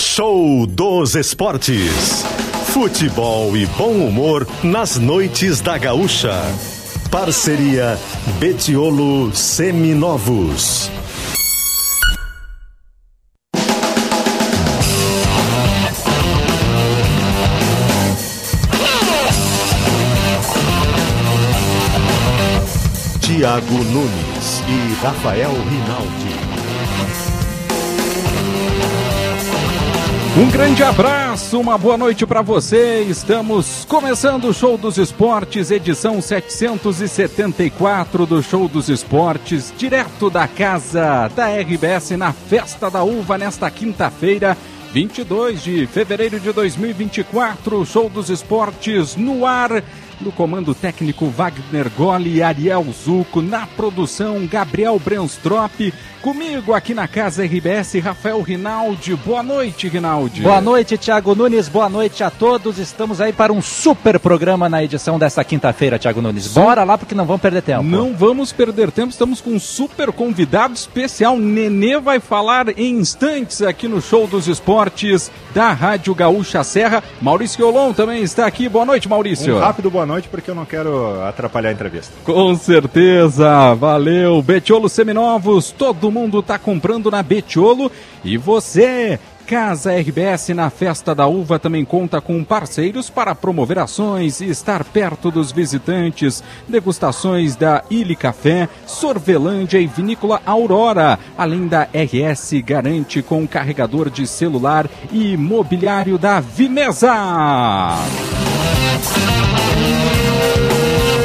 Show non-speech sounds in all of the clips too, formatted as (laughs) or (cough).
Show dos Esportes. Futebol e bom humor nas noites da Gaúcha. Parceria Betiolo Seminovos. Tiago Nunes e Rafael Rinaldi. Um grande abraço, uma boa noite para você. Estamos começando o Show dos Esportes, edição 774 do Show dos Esportes, direto da casa da RBS na Festa da Uva nesta quinta-feira. 22 de fevereiro de 2024, Show dos Esportes no ar no comando técnico Wagner Goli e Ariel Zuco, na produção Gabriel Brenstrop, comigo aqui na casa RBS, Rafael Rinaldi. Boa noite, Rinaldi. Boa noite, Thiago Nunes. Boa noite a todos. Estamos aí para um super programa na edição desta quinta-feira, Thiago Nunes. Bora lá porque não vamos perder tempo. Não vamos perder tempo. Estamos com um super convidado especial. Nenê vai falar em instantes aqui no Show dos Esportes da Rádio Gaúcha Serra. Maurício Olon também está aqui. Boa noite, Maurício. Um rápido boa noite porque eu não quero atrapalhar a entrevista. Com certeza. Valeu. Betiolo Seminovos. Todo mundo está comprando na Betiolo. E você Casa RBS na Festa da Uva também conta com parceiros para promover ações e estar perto dos visitantes. Degustações da Ilha Café, Sorvelândia e Vinícola Aurora. Além da RS Garante com carregador de celular e mobiliário da Vimesa.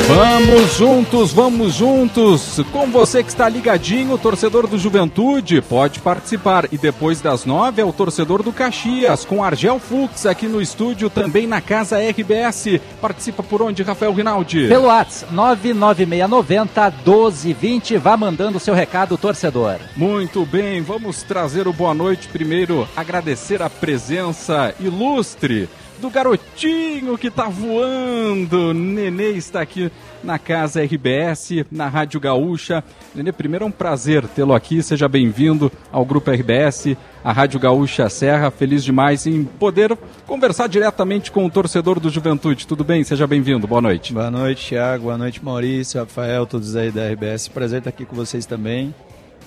Vamos juntos, vamos juntos. Com você que está ligadinho, torcedor do Juventude, pode participar. E depois das nove é o torcedor do Caxias, com Argel Fux aqui no estúdio, também na casa RBS. Participa por onde, Rafael Rinaldi? Pelo WhatsApp 99690 1220. Vá mandando o seu recado, torcedor. Muito bem, vamos trazer o boa noite. Primeiro, agradecer a presença ilustre do garotinho que tá voando. Nenê está aqui na casa RBS, na Rádio Gaúcha. Nenê, primeiro é um prazer tê-lo aqui. Seja bem-vindo ao Grupo RBS, a Rádio Gaúcha Serra. Feliz demais em poder conversar diretamente com o torcedor do Juventude. Tudo bem? Seja bem-vindo. Boa noite. Boa noite, Thiago. Boa noite, Maurício, Rafael, todos aí da RBS. Prazer estar aqui com vocês também.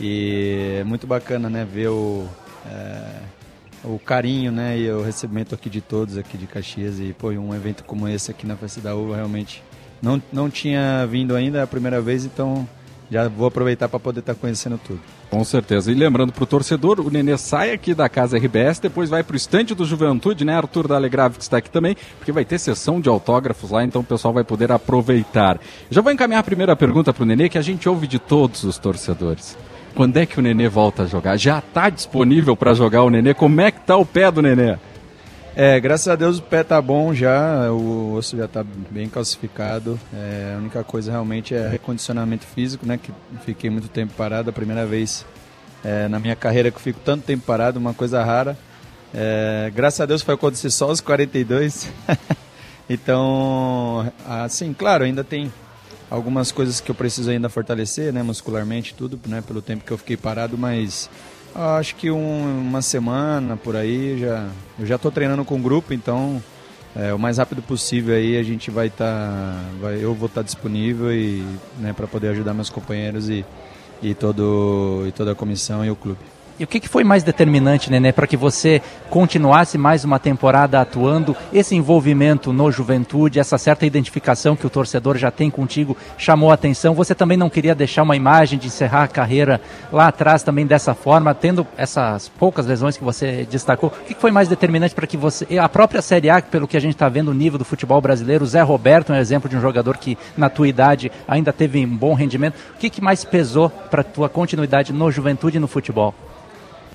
E é muito bacana, né, ver o. É o carinho, né, e o recebimento aqui de todos aqui de Caxias e pô, um evento como esse aqui na Festa da Uva realmente não não tinha vindo ainda é a primeira vez, então já vou aproveitar para poder estar tá conhecendo tudo. Com certeza. E lembrando para o torcedor, o Nenê sai aqui da casa RBS, depois vai para o estande do Juventude, né? Arthur da Alegrave que está aqui também, porque vai ter sessão de autógrafos lá, então o pessoal vai poder aproveitar. Já vou encaminhar a primeira pergunta para o Nenê, que a gente ouve de todos os torcedores. Quando é que o Nenê volta a jogar? Já está disponível para jogar o Nenê? Como é que tá o pé do Nenê? É, graças a Deus o pé tá bom já, o osso já está bem calcificado. É, a única coisa realmente é recondicionamento físico, né? Que fiquei muito tempo parado, a primeira vez é, na minha carreira que eu fico tanto tempo parado, uma coisa rara. É, graças a Deus foi acontecer só aos 42. (laughs) então, assim, claro, ainda tem algumas coisas que eu preciso ainda fortalecer, né, muscularmente, tudo, né, pelo tempo que eu fiquei parado, mas acho que um, uma semana por aí já eu já estou treinando com o grupo, então é, o mais rápido possível aí a gente vai estar, tá, eu vou estar tá disponível e né, para poder ajudar meus companheiros e, e todo e toda a comissão e o clube. E o que, que foi mais determinante, Nenê, para que você continuasse mais uma temporada atuando? Esse envolvimento no Juventude, essa certa identificação que o torcedor já tem contigo, chamou a atenção. Você também não queria deixar uma imagem de encerrar a carreira lá atrás também dessa forma, tendo essas poucas lesões que você destacou. O que, que foi mais determinante para que você. A própria Série A, pelo que a gente está vendo o nível do futebol brasileiro, o Zé Roberto é um exemplo de um jogador que, na tua idade, ainda teve um bom rendimento. O que, que mais pesou para tua continuidade no Juventude e no futebol?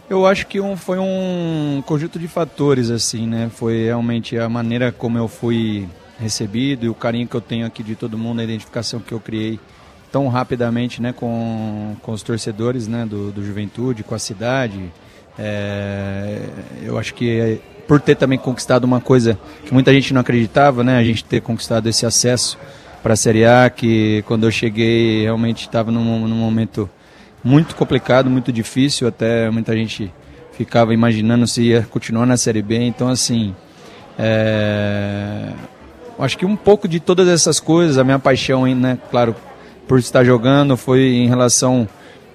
Eu acho que um, foi um conjunto de fatores, assim, né? Foi realmente a maneira como eu fui recebido e o carinho que eu tenho aqui de todo mundo, a identificação que eu criei tão rapidamente, né, com, com os torcedores, né, do, do Juventude, com a cidade. É, eu acho que por ter também conquistado uma coisa que muita gente não acreditava, né, a gente ter conquistado esse acesso para a Série A, que quando eu cheguei realmente estava num, num momento muito complicado, muito difícil, até muita gente ficava imaginando se ia continuar na Série B. Então, assim, é... acho que um pouco de todas essas coisas, a minha paixão, né, claro, por estar jogando, foi em relação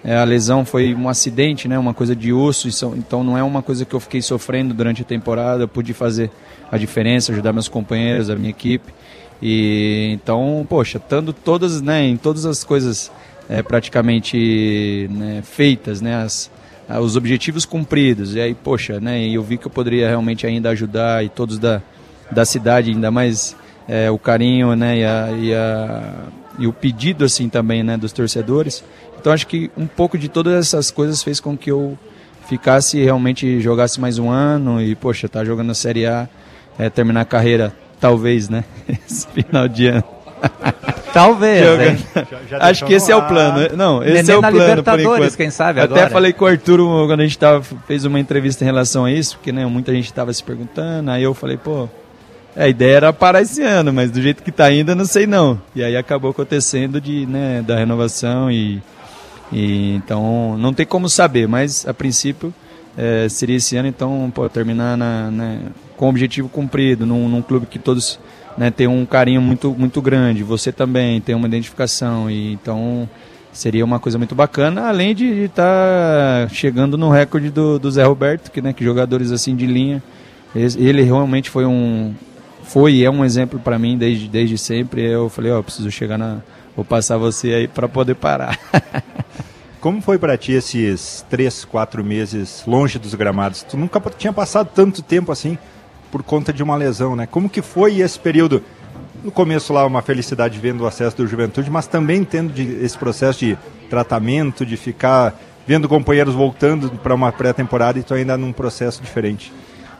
é, a lesão foi um acidente, né, uma coisa de osso, então não é uma coisa que eu fiquei sofrendo durante a temporada. Eu pude fazer a diferença, ajudar meus companheiros, a minha equipe. E então, poxa, estando todas, né, em todas as coisas é, praticamente né, feitas, né, as, os objetivos cumpridos. E aí, poxa, né, eu vi que eu poderia realmente ainda ajudar e todos da, da cidade, ainda mais é, o carinho, né, e, a, e, a, e o pedido assim também, né, dos torcedores. Então acho que um pouco de todas essas coisas fez com que eu ficasse realmente jogasse mais um ano e poxa, tá jogando a Série A, é, terminar a carreira talvez, né? (laughs) Esse final de ano. (laughs) Talvez. Já, já Acho que esse é o plano. Não, esse Neném é o plano Libertadores, por enquanto. quem sabe agora. Até falei com o Arthur quando a gente tava, fez uma entrevista em relação a isso, porque né, muita gente estava se perguntando. Aí eu falei, pô, a ideia era parar esse ano, mas do jeito que está ainda, não sei não. E aí acabou acontecendo de, né, da renovação e e, então, não tem como saber, mas a princípio é, seria esse ano, então, pô, terminar na, né, com o objetivo cumprido, num, num clube que todos né, têm um carinho muito, muito grande, você também tem uma identificação, e então seria uma coisa muito bacana, além de estar tá chegando no recorde do, do Zé Roberto, que, né, que jogadores assim de linha, ele realmente foi um foi e é um exemplo para mim desde, desde sempre. Eu falei, ó, oh, preciso chegar na vou passar você aí para poder parar. (laughs) Como foi para ti esses três, quatro meses longe dos gramados? Tu nunca tinha passado tanto tempo assim por conta de uma lesão, né? Como que foi esse período? No começo lá uma felicidade vendo o acesso do Juventude, mas também tendo de, esse processo de tratamento, de ficar vendo companheiros voltando para uma pré-temporada e tu ainda num processo diferente.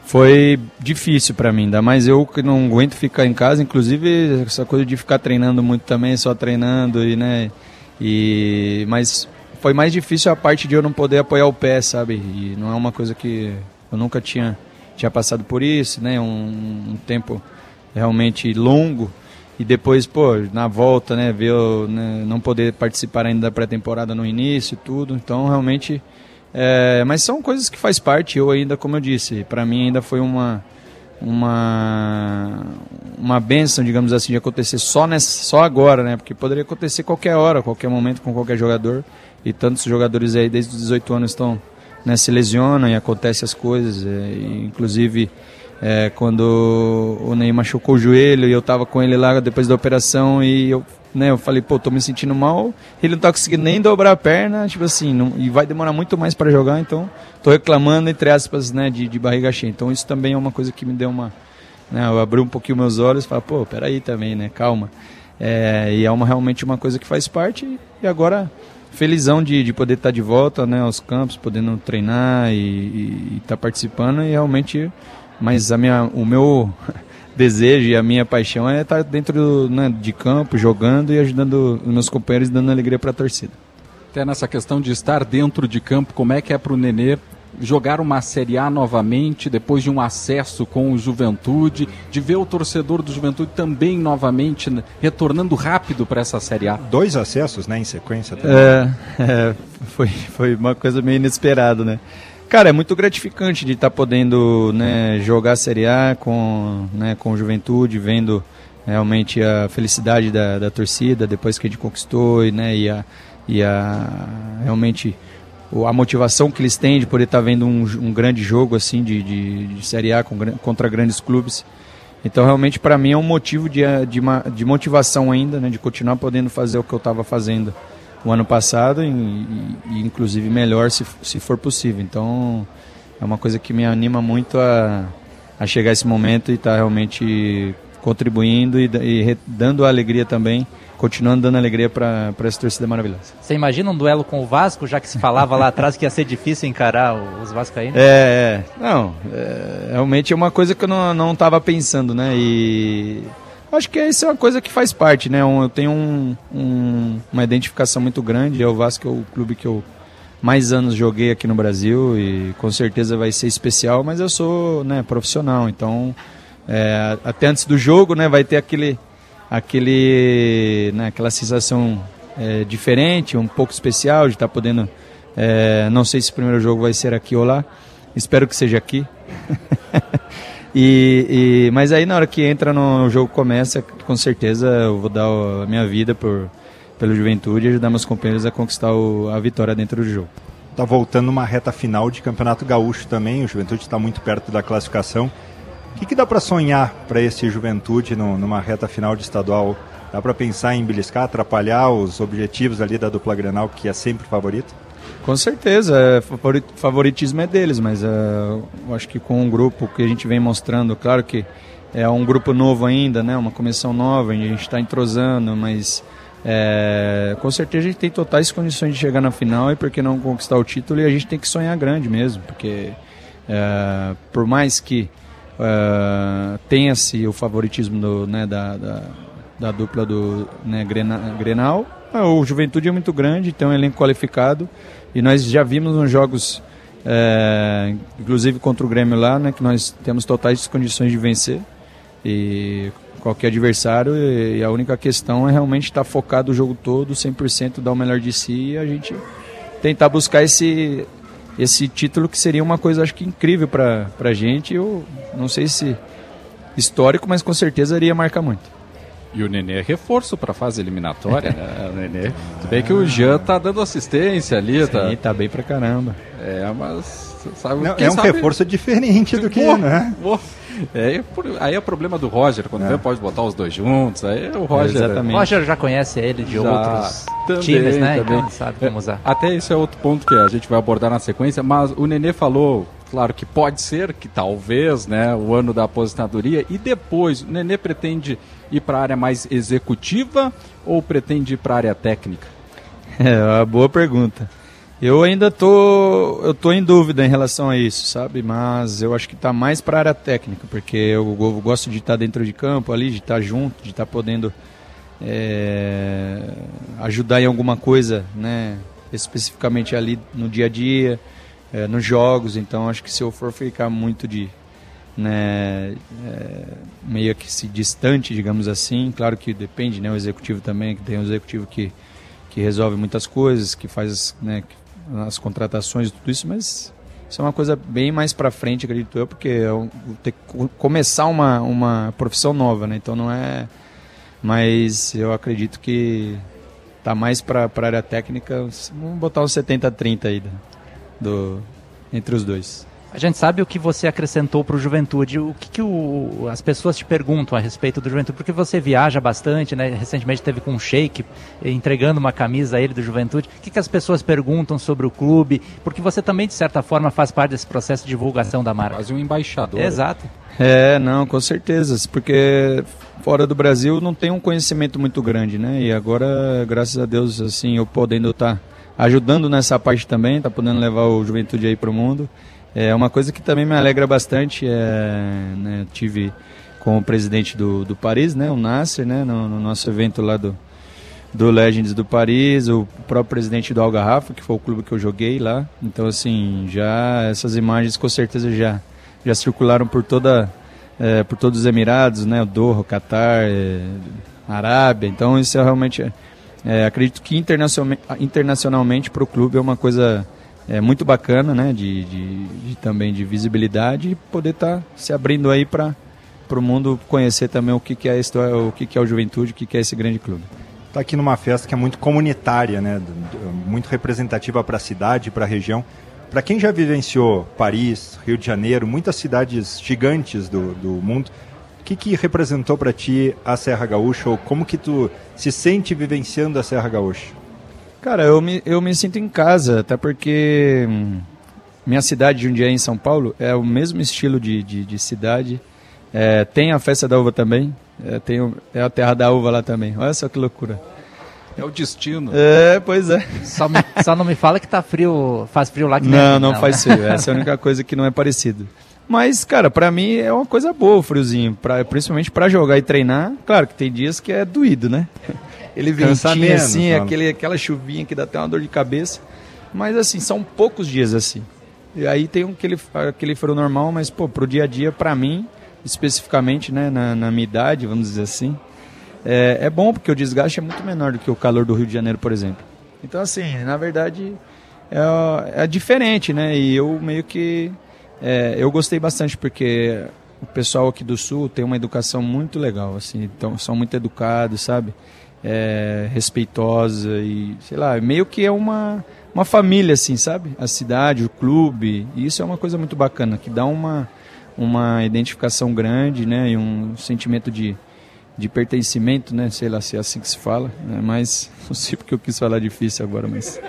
Foi difícil para mim, ainda mais eu que não aguento ficar em casa, inclusive essa coisa de ficar treinando muito também, só treinando e né, e mas foi mais difícil a parte de eu não poder apoiar o pé, sabe? E não é uma coisa que eu nunca tinha, tinha passado por isso, né? Um, um tempo realmente longo. E depois, pô, na volta, né, ver né, não poder participar ainda da pré-temporada no início tudo. Então, realmente. É, mas são coisas que faz parte. Eu ainda, como eu disse, para mim ainda foi uma uma uma benção, digamos assim, de acontecer só nessa, só agora, né? Porque poderia acontecer qualquer hora, qualquer momento com qualquer jogador e tantos jogadores aí desde os 18 anos estão né, se lesionam e acontecem as coisas. É, inclusive, é, quando o Ney machucou o joelho e eu estava com ele lá depois da operação e eu, né, eu falei, pô, tô me sentindo mal, ele não tá conseguindo nem dobrar a perna, tipo assim, não, e vai demorar muito mais para jogar, então tô reclamando, entre aspas, né, de, de barriga cheia. Então isso também é uma coisa que me deu uma. Né, eu abri um pouquinho meus olhos e falei, pô, peraí também, né, calma. É, e é uma, realmente uma coisa que faz parte e agora felizão de, de poder estar de volta né, aos campos, podendo treinar e estar tá participando e realmente, mas a minha, o meu (laughs) desejo e a minha paixão é estar dentro né, de campo, jogando e ajudando os meus companheiros, dando alegria para a torcida. Até nessa questão de estar dentro de campo, como é que é para o Nenê jogar uma Série A novamente, depois de um acesso com o Juventude, de ver o torcedor do Juventude também novamente né, retornando rápido para essa Série A. Dois acessos, né, em sequência também. É, é, foi, foi uma coisa meio inesperada, né? Cara, é muito gratificante de estar tá podendo né, jogar a Série A com, né, com o Juventude, vendo realmente a felicidade da, da torcida depois que a gente conquistou e, né, e, a, e a realmente a motivação que eles têm de poder estar tá vendo um, um, grande jogo assim de, de, de Série A com, contra grandes clubes. Então, realmente, para mim é um motivo de, de, de, motivação ainda, né, de continuar podendo fazer o que eu estava fazendo o ano passado e, e, inclusive, melhor se, se for possível. Então, é uma coisa que me anima muito a, a chegar a esse momento e estar tá realmente contribuindo e, e dando alegria também continuando dando alegria para essa torcida maravilhosa. Você imagina um duelo com o Vasco, já que se falava lá atrás que ia ser difícil encarar os vascaínos? É, é. não, é, realmente é uma coisa que eu não, não tava pensando, né, e acho que isso é uma coisa que faz parte, né, eu tenho um, um, uma identificação muito grande, é o Vasco é o clube que eu mais anos joguei aqui no Brasil e com certeza vai ser especial, mas eu sou né, profissional, então é, até antes do jogo né, vai ter aquele aquele, né, aquela sensação é, diferente, um pouco especial de estar tá podendo. É, não sei se o primeiro jogo vai ser aqui ou lá. Espero que seja aqui. (laughs) e, e, mas aí na hora que entra no, jogo começa, com certeza eu vou dar a minha vida por, pelo Juventude e ajudar meus companheiros a conquistar o, a vitória dentro do jogo. Está voltando uma reta final de Campeonato Gaúcho também, o Juventude está muito perto da classificação. O que, que dá para sonhar para esse Juventude no, numa reta final de estadual? Dá para pensar em beliscar, atrapalhar os objetivos ali da dupla Grenal, que é sempre favorito? Com certeza, é, favoritismo é deles, mas é, eu acho que com um grupo que a gente vem mostrando, claro que é um grupo novo ainda, né, uma comissão nova, a gente está entrosando, mas é, com certeza a gente tem totais condições de chegar na final e por que não conquistar o título e a gente tem que sonhar grande mesmo, porque é, por mais que é, tenha-se o favoritismo do, né, da, da, da, dupla do né, Grenal, é, o Juventude é muito grande, tem um elenco qualificado. E nós já vimos nos jogos, é, inclusive contra o Grêmio lá, né, que nós temos totais condições de vencer. E qualquer adversário e a única questão é realmente estar focado o jogo todo, 100% dar o melhor de si e a gente tentar buscar esse esse título que seria uma coisa acho que incrível para a gente, eu não sei se histórico, mas com certeza iria marcar muito. E o Nenê é reforço para a fase eliminatória, né? (laughs) O Nenê. Tudo bem que o Jean tá dando assistência ali, Sim, tá? tá bem pra caramba. É, mas sabe, Não, é um sabe... reforço diferente do que, né? É, aí é o problema do Roger, quando é. vem pode botar os dois juntos, aí o Roger... Exatamente. O Roger já conhece ele de já, outros também, times, né? Também. Então sabe como usar. É, até isso é outro ponto que a gente vai abordar na sequência, mas o Nenê falou, claro que pode ser, que talvez, né, o ano da aposentadoria, e depois, o Nenê pretende ir para a área mais executiva ou pretende ir para a área técnica? (laughs) É uma boa pergunta. Eu ainda tô, eu tô em dúvida em relação a isso, sabe? Mas eu acho que está mais para a área técnica, porque eu, eu, gosto de estar dentro de campo ali, de estar junto, de estar podendo é, ajudar em alguma coisa, né? Especificamente ali no dia a dia, é, nos jogos. Então acho que se eu for ficar muito de né, é, meio que se distante, digamos assim, claro que depende, né? O executivo também, que tem um executivo que que resolve muitas coisas, que faz, né, as contratações e tudo isso, mas isso é uma coisa bem mais para frente, acredito eu, porque eu ter que começar uma, uma profissão nova, né? Então não é. Mas eu acredito que tá mais para a área técnica. Vamos botar uns 70-30 aí do, do, entre os dois. A gente sabe o que você acrescentou para o Juventude. O que, que o, as pessoas te perguntam a respeito do Juventude? Porque você viaja bastante, né? Recentemente teve com um Sheik entregando uma camisa a ele do Juventude. O que, que as pessoas perguntam sobre o clube? Porque você também, de certa forma, faz parte desse processo de divulgação da marca. Quase um embaixador. Exato. É, não, com certeza. Porque fora do Brasil não tem um conhecimento muito grande, né? E agora, graças a Deus, assim, eu podendo estar tá ajudando nessa parte também, tá podendo levar o Juventude aí para o mundo. É uma coisa que também me alegra bastante. É, né, tive com o presidente do, do Paris, né, o Nasser, né, no, no, nosso evento lá do, do Legends do Paris, o próprio presidente do Algarrafa, que foi o clube que eu joguei lá. Então, assim, já essas imagens com certeza já, já circularam por toda é, por todos os Emirados, né, o Doha, o Catar, é, Arábia. Então, isso é realmente é, acredito que internacionalmente, internacionalmente para o clube é uma coisa é muito bacana, né? De, de, de também de visibilidade e poder estar tá se abrindo aí para o mundo conhecer também o que, que é história, o que, que é o Juventude, o que, que é esse grande clube. Está aqui numa festa que é muito comunitária, né? Muito representativa para a cidade, para a região. Para quem já vivenciou Paris, Rio de Janeiro, muitas cidades gigantes do, do mundo, o que, que representou para ti a Serra Gaúcha ou como que tu se sente vivenciando a Serra Gaúcha? Cara, eu me, eu me sinto em casa, até porque hum, minha cidade, Jundiaí, em São Paulo, é o mesmo estilo de, de, de cidade. É, tem a festa da uva também, é, tem, é a terra da uva lá também. Olha só que loucura. É o destino. É, pois é. Só, me, só não me fala que tá frio, faz frio lá que Não, não, não faz frio. Essa é a única (laughs) coisa que não é parecido. Mas, cara, para mim é uma coisa boa o friozinho, pra, principalmente para jogar e treinar. Claro que tem dias que é doído, né? Ele ventinho menos, assim, aquele, aquela chuvinha que dá até uma dor de cabeça. Mas assim, são poucos dias assim. E aí tem um, aquele, aquele frio normal, mas pô, pro dia a dia, para mim, especificamente, né, na, na, minha idade, vamos dizer assim, é, é bom porque o desgaste é muito menor do que o calor do Rio de Janeiro, por exemplo. Então assim, na verdade, é, é diferente, né? E eu meio que é, eu gostei bastante porque o pessoal aqui do Sul tem uma educação muito legal, assim, então são muito educados, sabe? É, respeitosa e, sei lá, meio que é uma, uma família, assim, sabe? A cidade, o clube, e isso é uma coisa muito bacana, que dá uma, uma identificação grande, né? E um sentimento de, de pertencimento, né? Sei lá se é assim que se fala, né? mas (laughs) não sei porque eu quis falar difícil agora, mas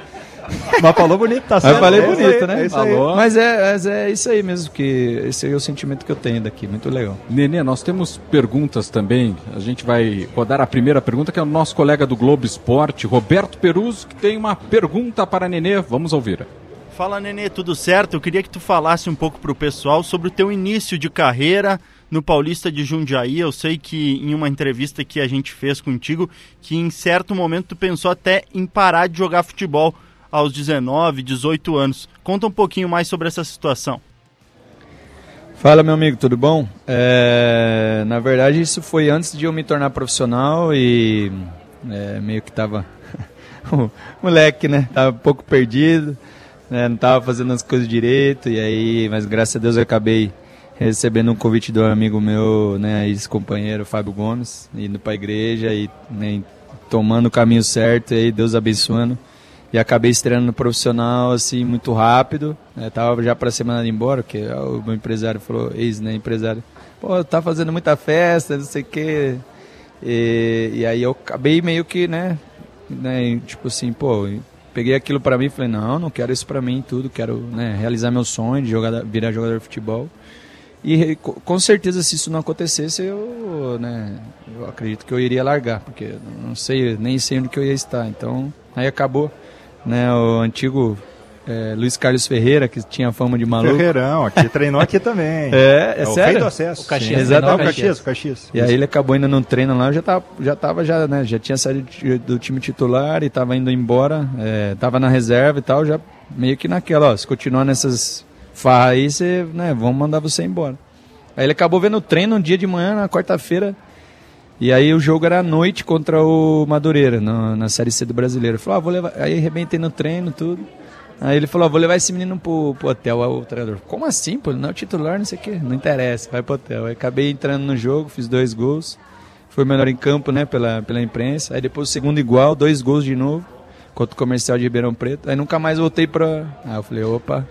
(laughs) Mas falou bonito, tá certo. Mas falei é bonito, né? É Falou. Mas é, mas é isso aí mesmo, que esse é o sentimento que eu tenho daqui. Muito legal. Nenê, nós temos perguntas também. A gente vai rodar a primeira pergunta, que é o nosso colega do Globo Esporte, Roberto Peruso, que tem uma pergunta para Nenê. Vamos ouvir. Fala, Nenê, tudo certo? Eu queria que tu falasse um pouco para o pessoal sobre o teu início de carreira no Paulista de Jundiaí. Eu sei que em uma entrevista que a gente fez contigo, que em certo momento tu pensou até em parar de jogar futebol aos 19, 18 anos. Conta um pouquinho mais sobre essa situação. Fala, meu amigo, tudo bom? É, na verdade, isso foi antes de eu me tornar profissional e é, meio que tava (laughs) moleque, né? Tava um pouco perdido, né? não tava fazendo as coisas direito e aí, mas graças a Deus eu acabei recebendo um convite do amigo meu, né, ex-companheiro Fábio Gomes, indo para a igreja e né, tomando o caminho certo e aí Deus abençoando e acabei estreando no profissional assim muito rápido. Né? Tava já para semana de embora, porque o meu empresário falou, ex né, empresário, pô, tá fazendo muita festa, não sei o quê. E, aí eu acabei meio que, né, né tipo assim, pô, peguei aquilo para mim e falei, não, não quero isso para mim tudo, quero né, realizar meu sonho de jogar, virar jogador de futebol. E com certeza se isso não acontecesse, eu, né, eu acredito que eu iria largar, porque não sei, nem sei onde que eu ia estar. Então, aí acabou né? O antigo é, Luiz Carlos Ferreira, que tinha fama de maluco. Ferreirão, aqui treinou aqui também. (laughs) É, é, é sério? O rei do acesso. O Caxias. Exatamente. o Caxias, o Caxias. E aí ele acabou indo no treino lá, já tava, já tava já, né, já tinha saído do time titular e tava indo embora, é, tava na reserva e tal, já meio que naquela, ó, se continuar nessas farras aí, você, né, vamos mandar você embora. Aí ele acabou vendo o treino um dia de manhã, na quarta-feira, e aí o jogo era à noite contra o Madureira, no, na Série C do Brasileiro. Falou, ah, vou levar... Aí arrebentei no treino, tudo. Aí ele falou, ah, vou levar esse menino pro, pro hotel. Aí o treinador, como assim, pô? Não é o titular, não sei o quê. Não interessa, vai pro hotel. Aí acabei entrando no jogo, fiz dois gols. Foi melhor em campo, né, pela, pela imprensa. Aí depois o segundo igual, dois gols de novo, contra o comercial de Ribeirão Preto. Aí nunca mais voltei pra... Aí eu falei, opa...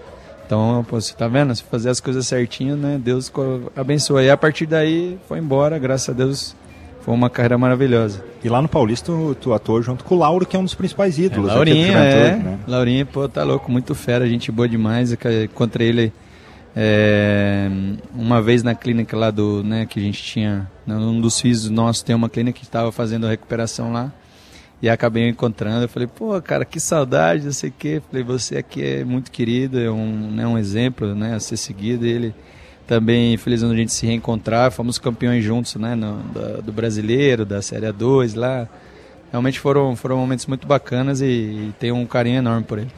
Então, pô, você tá vendo? Se fazer as coisas certinho, né? Deus abençoa. E a partir daí foi embora, graças a Deus foi uma carreira maravilhosa. E lá no Paulista tu, atuou junto com o Lauro, que é um dos principais ídolos. É, Laurinho, é. Né? Laurinho, pô, tá louco, muito fera, gente boa demais. Encontrei ele é, uma vez na clínica lá do, né, que a gente tinha, né, um dos filhos nossos tem uma clínica que estava fazendo a recuperação lá. E acabei encontrando, eu falei, pô, cara, que saudade, não sei o quê. Falei, você aqui é muito querido, é um, né, um exemplo né, a ser seguido. ele também feliz a gente se reencontrar, fomos campeões juntos, né, no, do, do brasileiro, da Série A2 lá. Realmente foram, foram momentos muito bacanas e, e tenho um carinho enorme por ele.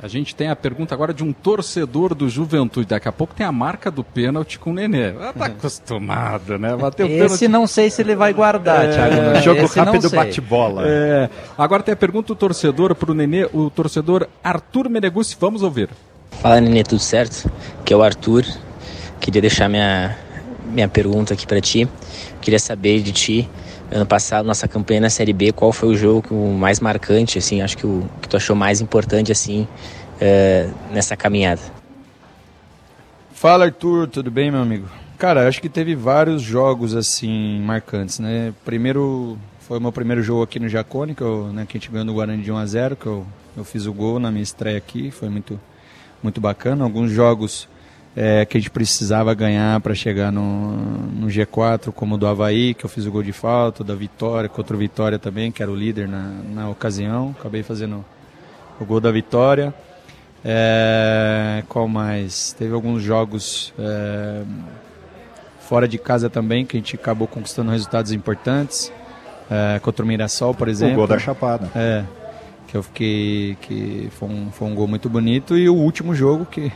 A gente tem a pergunta agora de um torcedor do Juventude. Daqui a pouco tem a marca do pênalti com o Nenê. Ela tá (laughs) acostumado, né? Bateu Esse pênalti. não sei se ele vai guardar, é, Thiago. Jogo Esse rápido bate-bola. É. Agora tem a pergunta do torcedor para o Nenê, o torcedor Arthur Meneguzzi. Vamos ouvir. Fala, Nenê, tudo certo? Que é o Arthur. Queria deixar minha, minha pergunta aqui para ti. Queria saber de ti, ano passado, nossa campanha na Série B, qual foi o jogo mais marcante, assim, acho que o que tu achou mais importante, assim, uh, nessa caminhada? Fala, Arthur, tudo bem, meu amigo? Cara, acho que teve vários jogos, assim, marcantes, né? Primeiro, foi o meu primeiro jogo aqui no Jacone, que, eu, né, que a gente ganhou no Guarani de 1 a 0 que eu, eu fiz o gol na minha estreia aqui, foi muito, muito bacana. Alguns jogos é, que a gente precisava ganhar para chegar no, no, G4, como o do Havaí, que eu fiz o gol de falta, da Vitória, contra o Vitória também, que era o líder na, na ocasião. Acabei fazendo o gol da Vitória. É, qual mais? Teve alguns jogos é, fora de casa também, que a gente acabou conquistando resultados importantes. É, contra o Mirassol, por exemplo. O gol da Chapada. É, que eu fiquei. que foi um, foi um gol muito bonito. E o último jogo, que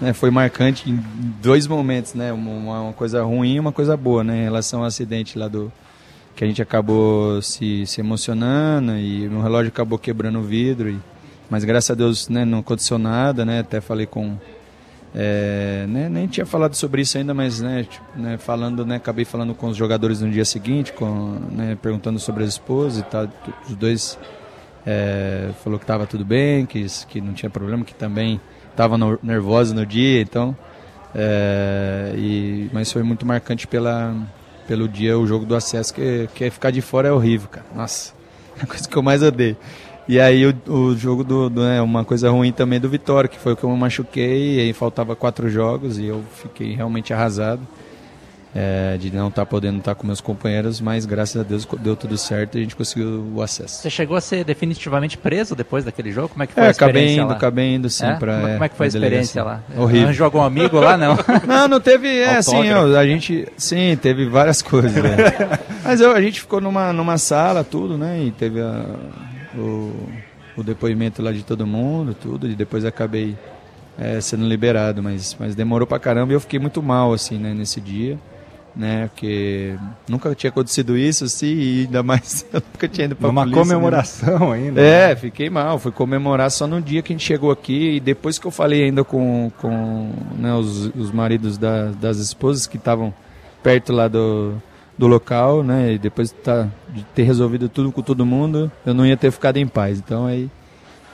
né, foi marcante em dois momentos, né? Uma, uma, coisa ruim e uma coisa boa, né? Em relação ao acidente lá do que a gente acabou se, se emocionando e meu relógio acabou quebrando o vidro. E, mas graças a Deus, né, não aconteceu nada, né? Até falei com É, né, nem tinha falado sobre isso ainda, mas né, tipo, né, falando, né, acabei falando com os jogadores no dia seguinte, com, né, perguntando sobre as esposas e tal. Os dois é, falou que estava tudo bem, que, que não tinha problema, que também estava nervosa no dia, então. É, e, mas foi muito marcante pela, pelo dia, o jogo do acesso, que, que é ficar de fora é horrível, cara. Nossa, (laughs) é a coisa que eu mais odeio. E aí o, o jogo do, do né, uma coisa ruim também do Vitória, que foi o que eu me machuquei, e aí faltava quatro jogos e eu fiquei realmente arrasado é, de não estar tá podendo estar tá com meus companheiros, mas graças a Deus deu tudo certo e a gente conseguiu o acesso. Você chegou a ser definitivamente preso depois daquele jogo? Como é que foi é, a experiência acabei indo, lá? acabei indo sim é? para como, é que foi a experiência lá? Horrível. Arranjou algum amigo lá, não? (laughs) não, não teve, é assim, a gente, sim, teve várias (laughs) coisas, né? mas eu, a gente ficou numa, numa sala, tudo, né, e teve a, o o depoimento lá de todo mundo, tudo, e depois acabei é, sendo liberado, mas, mas demorou pra caramba e eu fiquei muito mal, assim, né, nesse dia, né, porque nunca tinha acontecido isso, assim, e ainda mais (laughs) eu nunca tinha ido pra Uma polícia, comemoração né? ainda. É, né? fiquei mal, fui comemorar só no dia que a gente chegou aqui e depois que eu falei ainda com, com né, os, os maridos da, das esposas que estavam perto lá do, do local, né? E depois tá, de ter resolvido tudo com todo mundo, eu não ia ter ficado em paz. Então aí